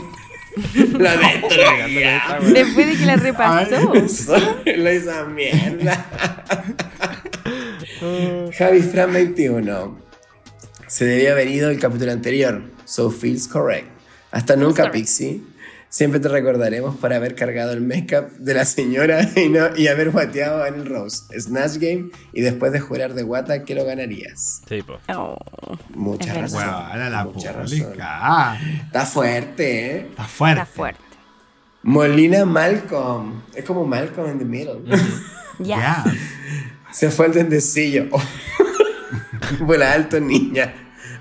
Lo destruía. Después de que la repasó. Lo hizo mierda. Javi Fran 21. Se debió haber ido el capítulo anterior. So feels correct. Hasta nunca. Pixie. Siempre te recordaremos por haber cargado el make-up de la señora y, no, y haber guateado en el Rose, Snatch Game y después de jurar de guata que lo ganarías. Sí, po. Oh. Mucha Es razón. Bueno, ahora la mucha pública. razón. Está fuerte, ¿eh? está fuerte. Está fuerte. Molina Malcolm. Es como Malcolm in the middle. Ya. Ya. Se fue el dendecillo. Vuela alto, niña.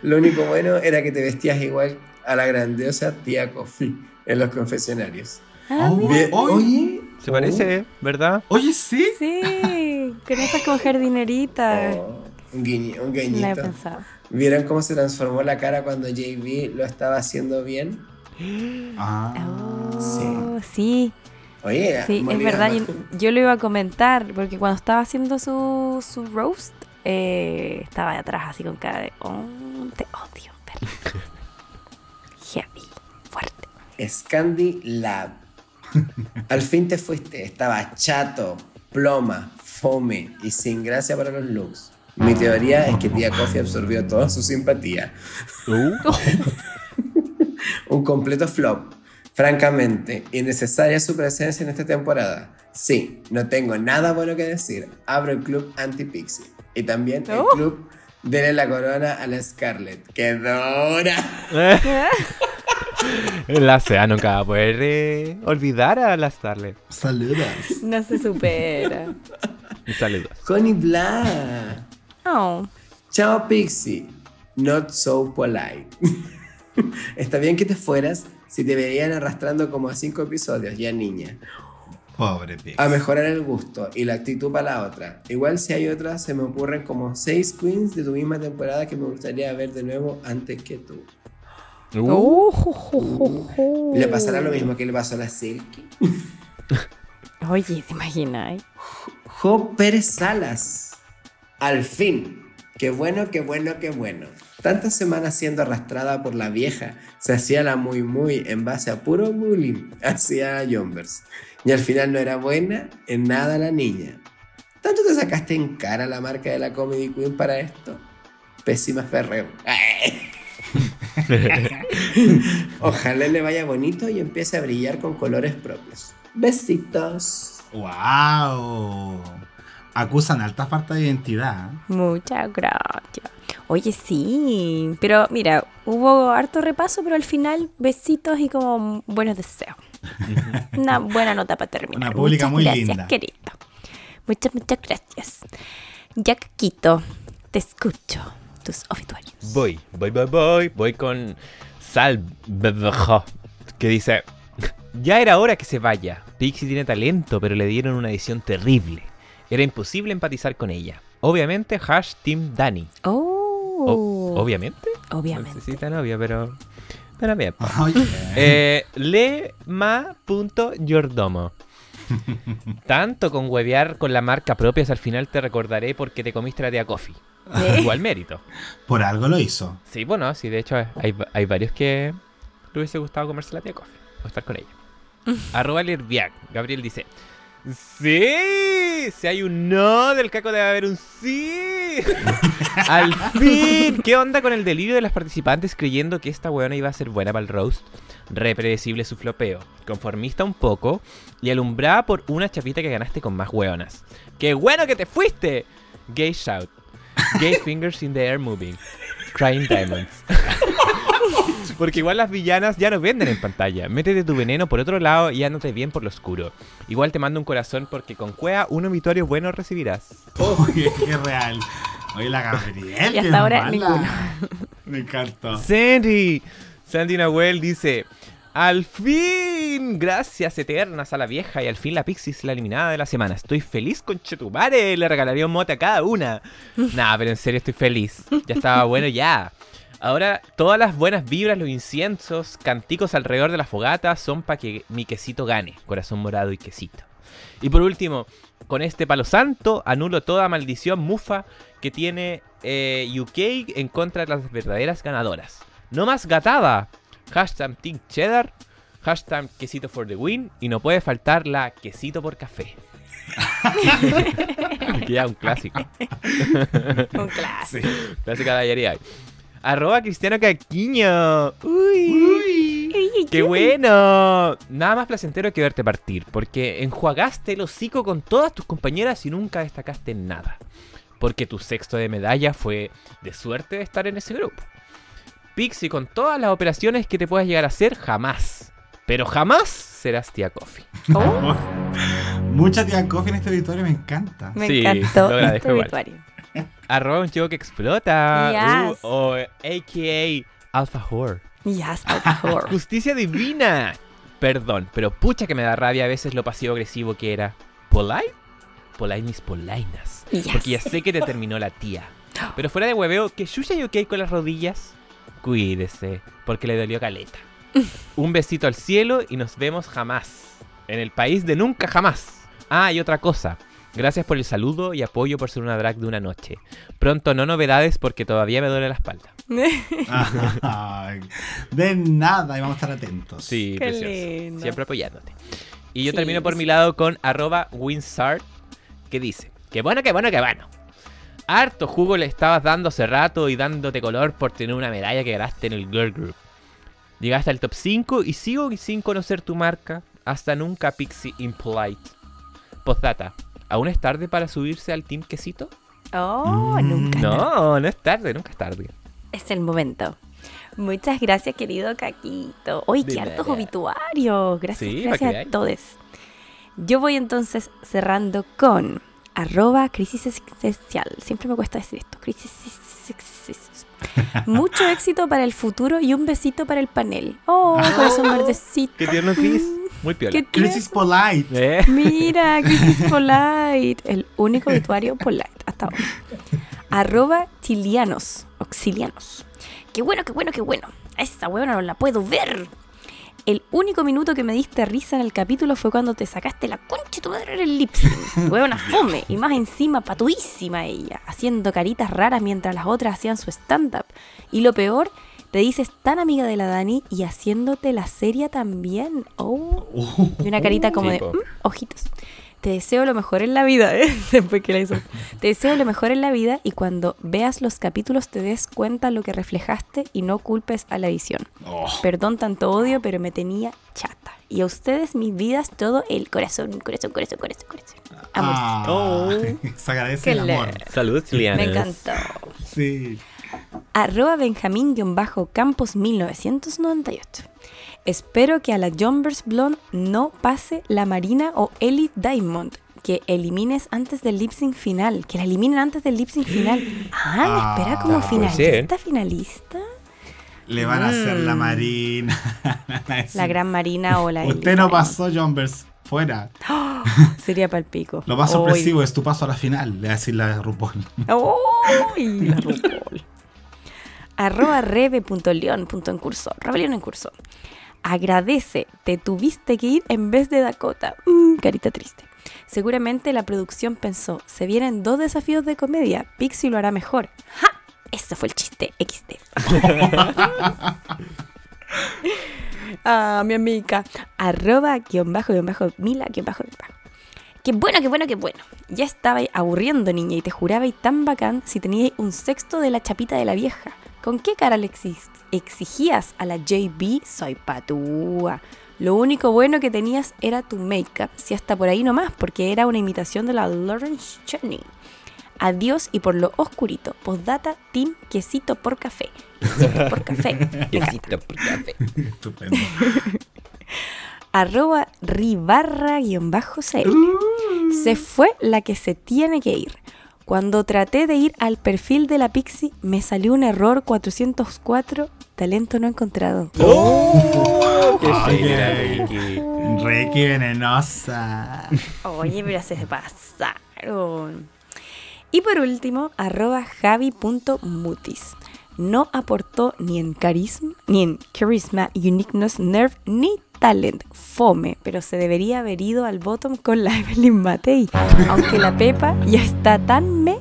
Lo único bueno era que te vestías igual a la grandiosa tía Coffee en los confesionarios. Ah, Oh, oye, Oye. Se parece, ¿verdad? Oye, sí. Sí, con esas con jardinerita. Oh, un, guiño, un No he guiñito. pensado. ¿Vieron cómo se transformó la cara cuando JB lo estaba haciendo bien? Ah. Oh, sí, Oye, sí, es verdad. Yo, yo lo iba a comentar porque cuando estaba haciendo su, su roast, eh, estaba de atrás así con cara de, oh, te odio, perro". Scandi Lab. Al fin te fuiste. Estaba chato, ploma, fome y sin gracia para los looks. Mi teoría es que tía Coffee absorbió toda su simpatía. Un completo flop. Francamente, innecesaria su presencia en esta temporada. Sí, no tengo nada bueno que decir. Abro el club anti-pixie. Y también el Oh. club Denle la corona a la Scarlett. ¡Qué dura! La SEA nunca va a poder eh, olvidar a la Starlet. Saludos. No se supera. Un saludo. Connie Bla. Oh, Chao Pixie. Not so polite. Está bien que te fueras si te veían arrastrando como a cinco episodios, ya niña. Pobre Pix. A mejorar el gusto y la actitud para la otra. Igual si hay otras, se me ocurren como seis queens de tu misma temporada que me gustaría ver de nuevo antes que tú. Uh, Oh. ¿Le pasará lo mismo que le pasó a la Silky? Oye, ¿te imaginas? Jo Pérez Salas. Al fin. Qué bueno, qué bueno, qué bueno. Tantas semanas siendo arrastrada por la vieja, se hacía la muy muy en base a puro bullying hacia Jombers. Y al final no era buena en nada la niña. ¿Tanto te sacaste en cara la marca de la Comedy Queen para esto? Pésima Ferrer. Ojalá le vaya bonito y empiece a brillar con colores propios. Besitos. ¡Wow! Acusan alta falta de identidad. Muchas gracias. Oye, sí, pero mira, hubo harto repaso, pero al final besitos y como buenos deseos. Una buena nota para terminar. Una pública muchas muy gracias, linda. querido. Muchas, muchas gracias. Jack Quito, te escucho. Tus obituarios. voy, voy, voy, voy. Voy con Sal que dice: Ya era hora que se vaya. Pixie tiene talento, pero le dieron una edición terrible. Era imposible empatizar con ella. Obviamente, hash Team Dani. Oh, O- obviamente. obviamente. No sé si tan obvio, pero. Pero bien. Oye. Eh, Lema.yordomo. Tanto con huevear con la marca propia, al final te recordaré porque te comiste la tía Coffee. ¿Eh? Igual mérito. Por algo lo hizo. Sí, bueno, sí, de hecho hay, hay varios que le hubiese gustado comerse la tía Coffee o estar con ella. Arroba Lerviac. Gabriel dice: ¡Sí! Si hay un no del caco debe haber un sí. Al fin. ¿Qué onda con el delirio de las participantes creyendo que esta weona iba a ser buena para el roast? Repredecible su flopeo, conformista un poco y alumbrada por una chapita que ganaste con más weonas. ¡Qué bueno que te fuiste! Gay shout. Gay fingers in the air moving. Crying diamonds. Porque igual las villanas ya no venden en pantalla. Métete tu veneno por otro lado y ándate bien por lo oscuro. Igual te mando un corazón porque con cuea un obituario bueno recibirás. Oye, qué real. Oye, la Gabriel. Y hasta ahora mala. ninguno. Me encantó. Sandy. Sandy Nahuel dice: Al fin, gracias eternas a la vieja y al fin la Pixis la eliminada de la semana. Estoy feliz con Chetumare, le regalaría un mote a cada una. Nah, pero en serio estoy feliz. Ya estaba bueno ya. Ahora, todas las buenas vibras, los inciensos, canticos alrededor de la fogata son para que mi quesito gane. Corazón morado y quesito. Y por último, con este palo santo, anulo toda maldición mufa que tiene eh, UK en contra de las verdaderas ganadoras. No más gatada. Hashtag Team Cheddar. Hashtag quesito for the win. Y no puede faltar la quesito por café. que ya un clásico. Un clásico. Clásica de ayer y hoy. Arroba Cristiano Caquiño. Uy. ¡Qué bueno! Nada más placentero que verte partir, porque enjuagaste el hocico con todas tus compañeras y nunca destacaste en nada. Porque tu sexto de medalla fue de suerte de estar en ese grupo. Pixie, con todas las operaciones que te puedas llegar a hacer, jamás. Pero jamás serás tía Coffee. Oh, Mucha tía Coffee en este auditorio me encanta. me Sí, encantó este obituario. Arroba un chico que explota. Yes. Uh, o AKA Alpha Whore. Yes, por favor. Justicia divina. Perdón, pero pucha que me da rabia a veces lo pasivo-agresivo que era. ¿Polite? Polite mis polainas. Yes. Porque ya sé que te terminó la tía. Pero fuera de hueveo, que Yuya y ok con las rodillas. Cuídese, porque le dolió caleta. Un besito al cielo y nos vemos jamás. En el país de nunca jamás. Ah, y otra cosa. Gracias por el saludo y apoyo por ser una drag de una noche. Pronto no novedades porque todavía me duele la espalda. De nada, y vamos a estar atentos. Sí, Qué precioso. lindo. Siempre apoyándote. Y yo Sí, termino por sí. mi lado con arroba Winsart, que dice, que bueno, que bueno, que bueno. Harto jugo le estabas dando hace rato y dándote color por tener una medalla que ganaste en el Girl Group. Llegaste al top 5 y sigo sin conocer tu marca. Hasta nunca, Pixie Impolite. Postdata, ¿aún es tarde para subirse al Team Quesito? Oh, Mm. nunca. No, no es tarde, nunca es tarde. Es el momento. Muchas gracias, querido Caquito. Hoy qué hartos obituarios. Gracias, Sí, gracias a todos. Yo voy entonces cerrando con arroba crisis existencial. Siempre me cuesta decir esto. Crisis existencial. Mucho éxito para el futuro y un besito para el panel. Oh, corazón verdecito. Qué tierno, Chris. Muy piola. Qué Crisis Polite. Eh, Mira, Crisis Polite. El único obituario Polite hasta ahora. Arroba chilianos. Auxilianos. Qué bueno, qué bueno, qué bueno. A esa huevona no la puedo ver. El único minuto que me diste risa en el capítulo fue cuando te sacaste la concha de tu madre en el lip sync. Huevona fome. Y más encima, patuísima ella. Haciendo caritas raras mientras las otras hacían su stand-up. Y lo peor, te dices tan amiga de la Dani y haciéndote la seria también. Oh. Y una carita como de. "Mm, ojitos. Te deseo lo mejor en la vida, ¿eh? Después que la hizo. Te deseo lo mejor en la vida y cuando veas los capítulos te des cuenta lo que reflejaste y no culpes a la visión. Oh, Perdón tanto odio, pero me tenía chata. Y a ustedes, mis vidas, todo el corazón, corazón, corazón, corazón, corazón. Amorcito. ah, Oh. Se agradece Qué el amor. le- Salud, Chilianas. Me encantó. Sí. Arroba Benjamín-Campos 1998. Espero que a la Jumbers Blonde no pase la Marina o Ellie Diamond. Que elimines antes del lip sync final. Que la eliminen antes del lip sync final. Ah, la espera como Ah, ser. finalista, finalista. Le van a hacer la marina. La gran Marina o la Ellie Usted no pasó, Jumbers. Fuera. Sería palpico. Lo más sorpresivo es tu paso a la final, le decir la RuPaul. ¡Uy! La RuPaul. Arroba rebe.león.en curso. Rebelión en curso. Agradece, te tuviste que ir en vez de Dakota. Mm, carita triste. Seguramente la producción pensó, se vienen dos desafíos de comedia, Pixie lo hará mejor. ¡Ja! Ese fue el chiste XD. ah, mi amiga. Arroba guion bajo guion bajo mila guion bajo guion bajo. Qué bueno, qué bueno, qué bueno. Ya estaba aburriendo, niña, y te juraba y tan bacán si teníais un sexto de la chapita de la vieja. ¿Con qué cara le exigías a la JB? Soy patúa. Lo único bueno que tenías era tu make-up, si hasta por ahí nomás, porque era una imitación de la Lawrence Cheney. Adiós y por lo oscurito. Postdata, team, quesito por café. Quesito por café. Quesito por café. Estupendo. arroba ribarra-cl. Se fue la que se tiene que ir. Cuando traté de ir al perfil de la Pixie, me salió un error 404, talento no encontrado. ¡Oh! ¡Qué ay. Ricky! Reiki venenosa. Oye, pero se pasaron. Y por último, arroba javi.mutis. No aportó ni en carisma, ni en charisma, uniqueness, nerve, ni Talent, fome, pero se debería haber ido al bottom con la Evelyn Matei. Aunque la Pepa ya está tan me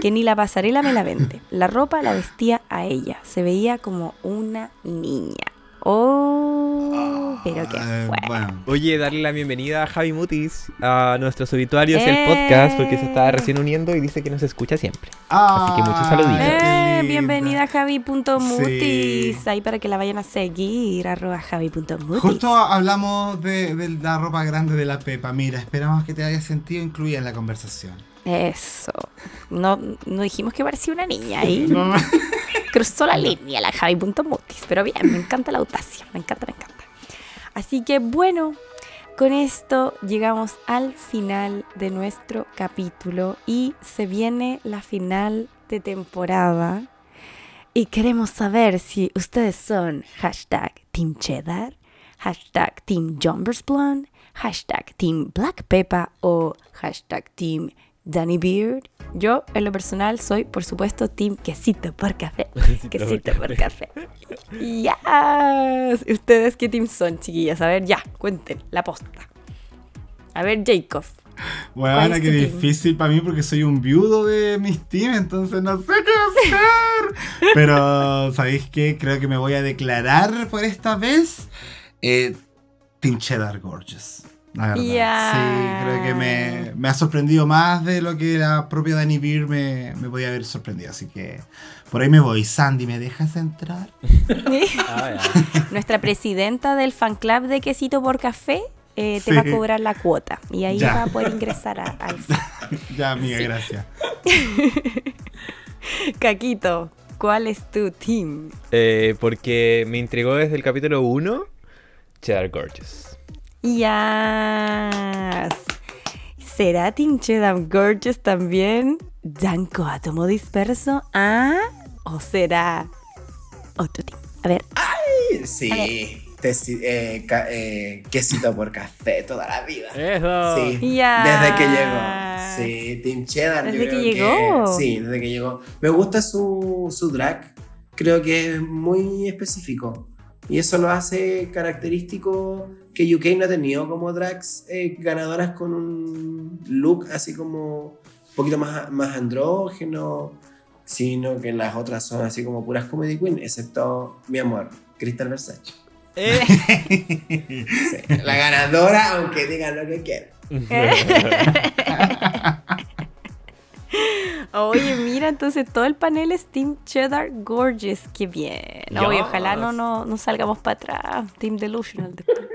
que ni la pasarela me la vende. La ropa la vestía a ella. Se veía como una niña. Oh, pero qué Eh, fue. bueno. Oye, darle la bienvenida a Javi Mutis, a nuestros obituarios Eh. el podcast, porque se está recién uniendo y dice que nos escucha siempre. Así que muchos saluditos. Ay, qué Eh, bienvenida a Javi.mutis. Sí. Ahí para que la vayan a seguir, arroba Javi.mutis. Justo hablamos de, de la ropa grande de la Pepa. Mira, esperamos que te haya sentido incluida en la conversación. Eso. No, no dijimos que parecía una niña ahí. No, Cruzó la línea la Javi.mutis. Pero bien, me encanta la audacia. Me encanta, me encanta. Así que bueno, con esto llegamos al final de nuestro capítulo y se viene la final de temporada. Y queremos saber si ustedes son hashtag Team Cheddar, hashtag Team Jumbers Blonde, hashtag Team Black Peppa o hashtag Team Danny Beard. Yo, en lo personal, soy, por supuesto, Team Quesito por Café. Quesito por Café. Yes. ¿Ustedes qué team son, chiquillas? A ver, ya, cuenten, la posta. A ver, Jacob. Bueno, ¿Cuál ahora es qué team? difícil para mí porque soy un viudo de mis teams, entonces no sé qué hacer. Pero, ¿sabéis qué? Creo que me voy a declarar por esta vez eh, Team Cheddar Gorgeous. La verdad. Sí, creo que me, me ha sorprendido más de lo que la propia Danny Beer me, me podía haber sorprendido. Así que por ahí me voy. Sandy, ¿me dejas entrar? Ah. Nuestra presidenta del fan club de Quesito por Café eh, te Sí. va a cobrar la cuota. Y ahí Ya. va a poder ingresar a- al ya, amiga, gracias. Caquito, ¿cuál es tu team? Eh, porque me intrigó desde el capítulo 1, Cheddar Gorgeous. Yes. ¿Será Team Cheddar Gorgeous también Danco Átomo Disperso? ¿Ah? ¿O será otro team? A ver, Sí, teci- eh, eh, quesito por café toda la vida. Eso. Sí, desde que llegó. Sí, Team Cheddar. yo Desde que creo llegó. sí, desde que llegó. Me gusta su, su drag. Creo que es muy específico. Y eso lo hace característico que UK no ha tenido como drags eh, ganadoras con un look así como un poquito más, más andrógeno, sino que las otras son así como puras comedy queen, excepto mi amor, Crystal Versace. Eh. Sí, la ganadora, aunque digan lo que quieran. Oye, mira, entonces todo el panel es Team Cheddar Gorgeous. Qué bien. Oye, ojalá no, no, no salgamos para atrás. Team Delusional después.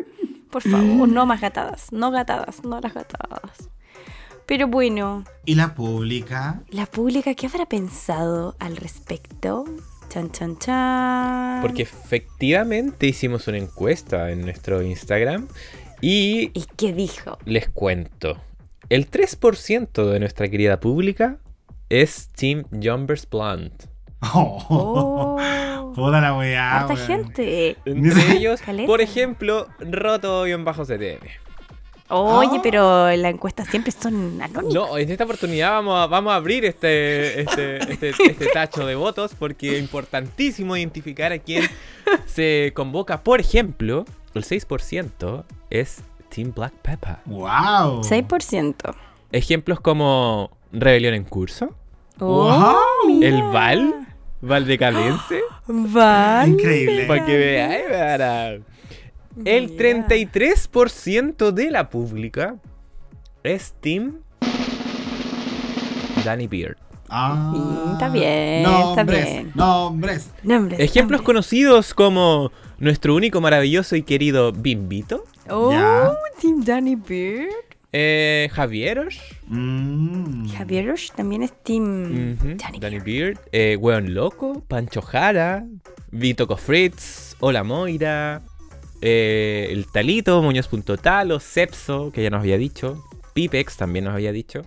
Por favor, no más gatadas. No gatadas, no las gatadas. Pero bueno, ¿Y la pública? la pública, ¿qué habrá pensado al respecto? Chan, chan, chan. Porque efectivamente hicimos una encuesta en nuestro Instagram y ¿Y qué dijo? les cuento. El 3% de nuestra querida pública es Team Jumbers Blonde. Oh, Oh, Puta la weá. harta gente. Entre ellos, Caleta. por ejemplo, Roto-CTM. Oye, Ah. pero las encuestas siempre son anónimas. No, en esta oportunidad vamos a, vamos a abrir este, este, este, este tacho de votos porque es importantísimo identificar a quién se convoca. Por ejemplo, el 6% es Team Black Pepper. Wow. 6%. Ejemplos como Rebelión en Curso, Oh, el Val, Val Decadense, Vale. Increíble. para que veáis, para. El Mira. 33% de la pública es Team Danny Beard. Ah, está bien, está nombres, bien. Nombres. Nombres, Ejemplos nombres. conocidos como nuestro único, maravilloso y querido Bimbito, Oh, Ya. Team Danny Beard. Eh, Javieros, Mm. También es Team Danny Danny Beard. Beard, eh, Weon Loco, Pancho Jara, Vito Cofritz, Hola Moira, eh, el Talito, Muñoz.talo, Sepso, que ya nos había dicho, Pipex también nos había dicho,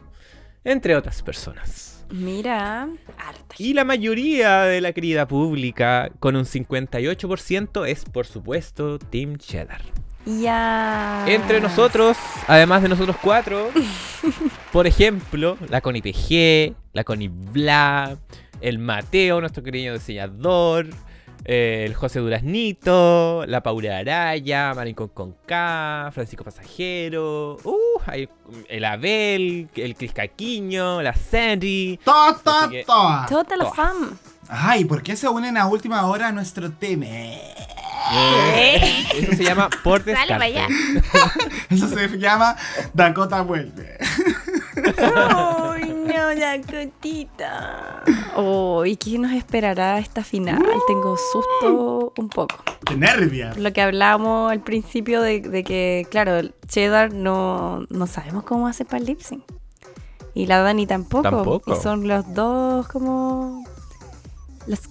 entre otras personas. Mira, harta. Y la mayoría de la querida pública, con un 58%, es por supuesto Team Cheddar. Ya. Entre nosotros, además de nosotros cuatro, por ejemplo, la Connie PG, la Connie Bla, el Mateo, nuestro querido diseñador, eh, el José Duraznito, la Paula Araya, Maricón con K, Francisco Pasajero, uh, hay el Abel, el Cris Caquiño, la Sandy. ¡Toa, Así toa, que- toa! Toda la fam. Ay, ¿por qué se unen a última hora a nuestro tema? Eh, eso se llama por Sale para allá. descarte. Eso se llama Dakota vuelve. Ay, no, la cotita. Uy, ¿qué nos esperará esta final? Tengo susto un poco. ¡Qué nervias! Lo que hablábamos al principio de, de que, claro, el Cheddar no, no sabemos cómo hace para el lip sync. Y la Dani tampoco. Tampoco. Y son los dos como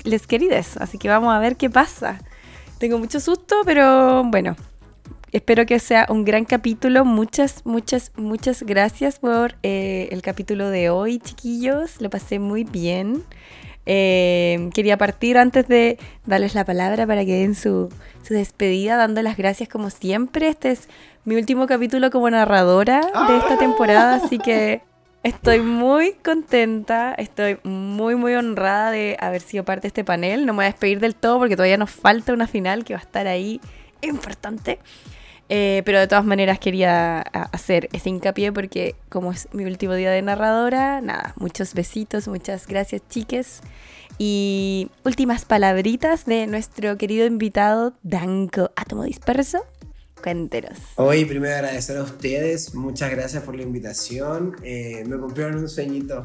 les queridas. Así que vamos a ver qué pasa. Tengo mucho susto, pero bueno. Espero que sea un gran capítulo. Muchas, muchas, muchas gracias por eh, el capítulo de hoy, chiquillos. Lo pasé muy bien. Eh, quería partir antes de darles la palabra para que den su, su despedida, dando las gracias como siempre. Este es mi último capítulo como narradora de esta temporada, así que estoy muy contenta, estoy muy, muy honrada de haber sido parte de este panel. No me voy a despedir del todo porque todavía nos falta una final que va a estar ahí importante. Eh, pero de todas maneras quería hacer ese hincapié porque como es mi último día de narradora, nada, muchos besitos, muchas gracias chiques. Y últimas palabritas de nuestro querido invitado Danko Átomo Disperso. Cuéntenos. Hoy primero agradecer a ustedes, muchas gracias por la invitación. Eh, me cumplieron un sueñito.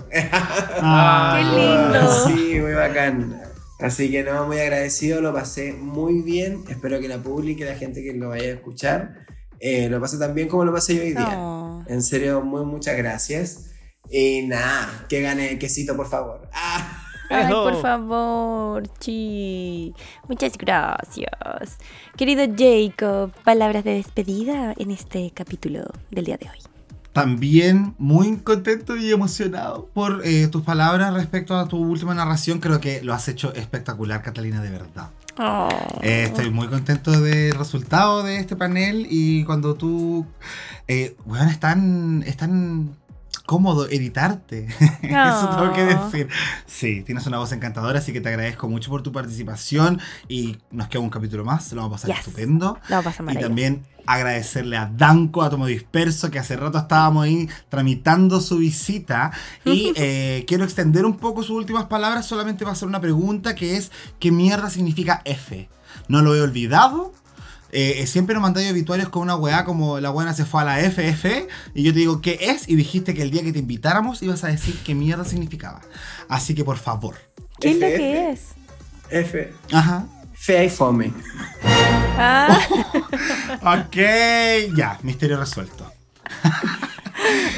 Ah, ¡Qué lindo! Sí, muy bacán. Así que no, muy agradecido, lo pasé muy bien. Espero que la publique, la gente que lo vaya a escuchar, eh, lo pase tan bien como lo pasé yo hoy día. Oh. En serio, muy muchas gracias. Y nada, que gane el quesito, por favor. ¡Ah! Ay, por favor, chi. Muchas gracias. Querido Jacob, palabras de despedida en este capítulo del día de hoy. También muy contento y emocionado por eh, tus palabras respecto a tu última narración. Creo que lo has hecho espectacular, Catalina, de verdad. Oh. Eh, estoy muy contento del resultado de este panel y cuando tú... Eh, bueno, es tan, es tan cómodo editarte. Eso tengo que Oh. decir. Sí, tienes una voz encantadora, así que te agradezco mucho por tu participación y nos queda un capítulo más, lo vamos a pasar Yes. estupendo. No pasa Y maravilla. también agradecerle a Danco, a Tomo Disperso, que hace rato estábamos ahí tramitando su visita. Y eh, quiero extender un poco sus últimas palabras solamente para hacer una pregunta que es, ¿qué mierda significa F? No lo he olvidado. Eh, eh, siempre nos mandáis obituarios con una weá como la buena se fue a la FF y yo te digo qué es y dijiste que el día que te invitáramos ibas a decir qué mierda significaba. Así que por favor. ¿Qué es lo FF. que es? F. Ajá. Fea y fome. Ah, Ok, ya, misterio resuelto.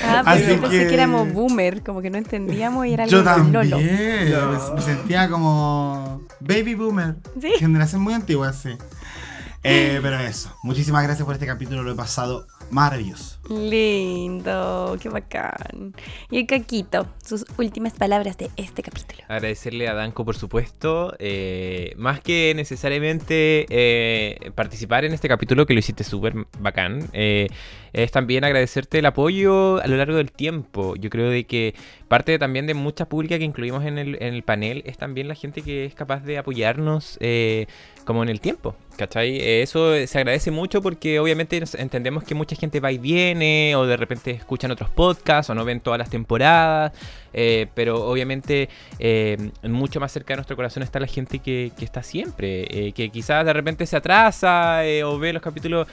ah, Así pero yo pensé que- que éramos boomer, como que no entendíamos y era algo Yo también. Lolo. Me, me sentía como baby boomer. Sí. Generación muy antigua, sí. Eh, pero eso. Muchísimas gracias por este capítulo. Lo he pasado maravilloso. Lindo, qué bacán. Y el Caquito, sus últimas palabras de este capítulo. Agradecerle a Danco, por supuesto. eh, más que necesariamente eh, participar en este capítulo, que lo hiciste súper bacán, eh, es también agradecerte el apoyo a lo largo del tiempo. Yo creo de que parte también de mucha pública que incluimos en el, en el panel es también la gente que es capaz de apoyarnos eh, como en el tiempo. ¿Cachai? Eh, Eso se agradece mucho porque obviamente entendemos que mucha gente va y viene o de repente escuchan otros podcasts o no ven todas las temporadas. eh, pero obviamente eh, mucho más cerca de nuestro corazón está la gente que, que está siempre, eh, que quizás de repente se atrasa o ve los capítulos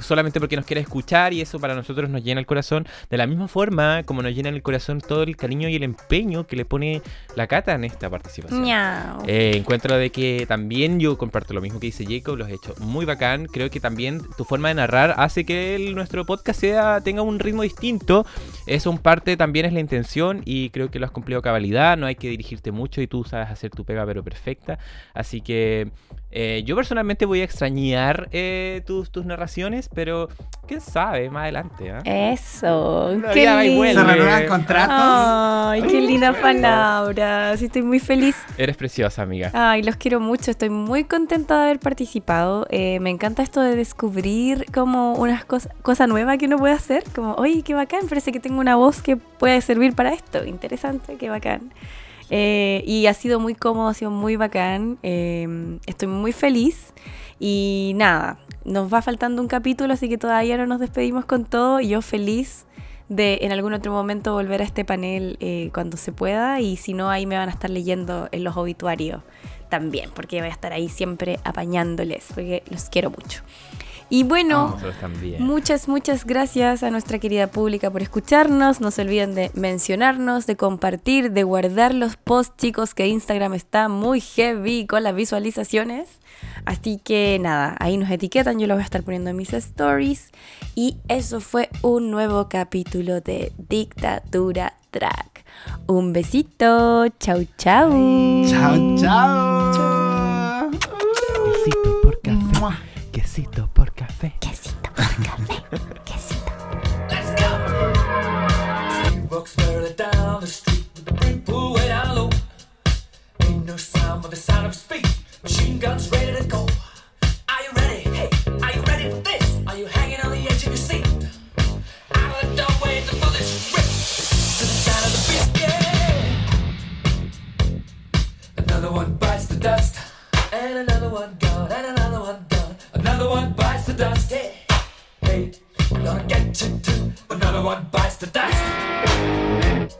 solamente porque nos quiere escuchar y eso para nosotros nos llena el corazón. De la misma forma como nos llena el corazón todo el cariño y el empeño que le pone la Cata en esta participación. Encuentro de que también yo comparto lo mismo que dice Jacob, lo has hecho muy bacán. Creo que también tu forma de narrar hace que el- nuestro podcast sea, tenga un ritmo distinto. Eso en parte también es la intención y creo que lo has cumplido cabalidad. No hay que dirigirte mucho y tú sabes hacer tu pega pero perfecta. Así que eh, yo personalmente voy a extrañar eh, tus, tus narraciones, pero quién sabe, más adelante. ¿ah? Eso, Una qué lindo. Se renuevan contratos. Ay, qué lindas palabras. Estoy muy feliz. Eres preciosa, amiga. Ay, los quiero mucho. Estoy muy contenta de haber participado. Eh, me encanta esto de descubrir como unas cosas cosa nueva que uno puede hacer. Como, oye, qué bacán. Parece que tengo una voz que puede servir para esto. Interesante, qué bacán. Eh, y ha sido muy cómodo, ha sido muy bacán. eh, estoy muy feliz. Y nada, nos va faltando un capítulo, así que todavía no nos despedimos con todo. Yo feliz de en algún otro momento volver a este panel eh, cuando se pueda. Y si no, ahí me van a estar leyendo en los obituarios también, porque voy a estar ahí siempre apañándoles, porque los quiero mucho. Y bueno, también. Muchas, muchas gracias a nuestra querida pública por escucharnos. No se olviden de mencionarnos, de compartir, de guardar los posts, chicos, que Instagram está muy heavy con las visualizaciones. Así que nada, ahí nos etiquetan, yo lo voy a estar poniendo en mis stories. Y eso fue un nuevo capítulo de Dictadura Track. Un besito, chau chau. Chao, chao. Quesito por café. Quesito por café, quesito. Walks further down the street with the brim pulled way down low. Ain't no sound but the sound of speed. Machine guns ready to go. Are you ready? Hey, are you ready for this? Are you hanging on the edge of your seat? Out of the doorway, the bullets rip to the sound of the beat. Yeah. Another one bites the dust, and another one gone, and another one gone. Another one bites the dust. Hey, hey, gonna get you too. Another one bites the dust.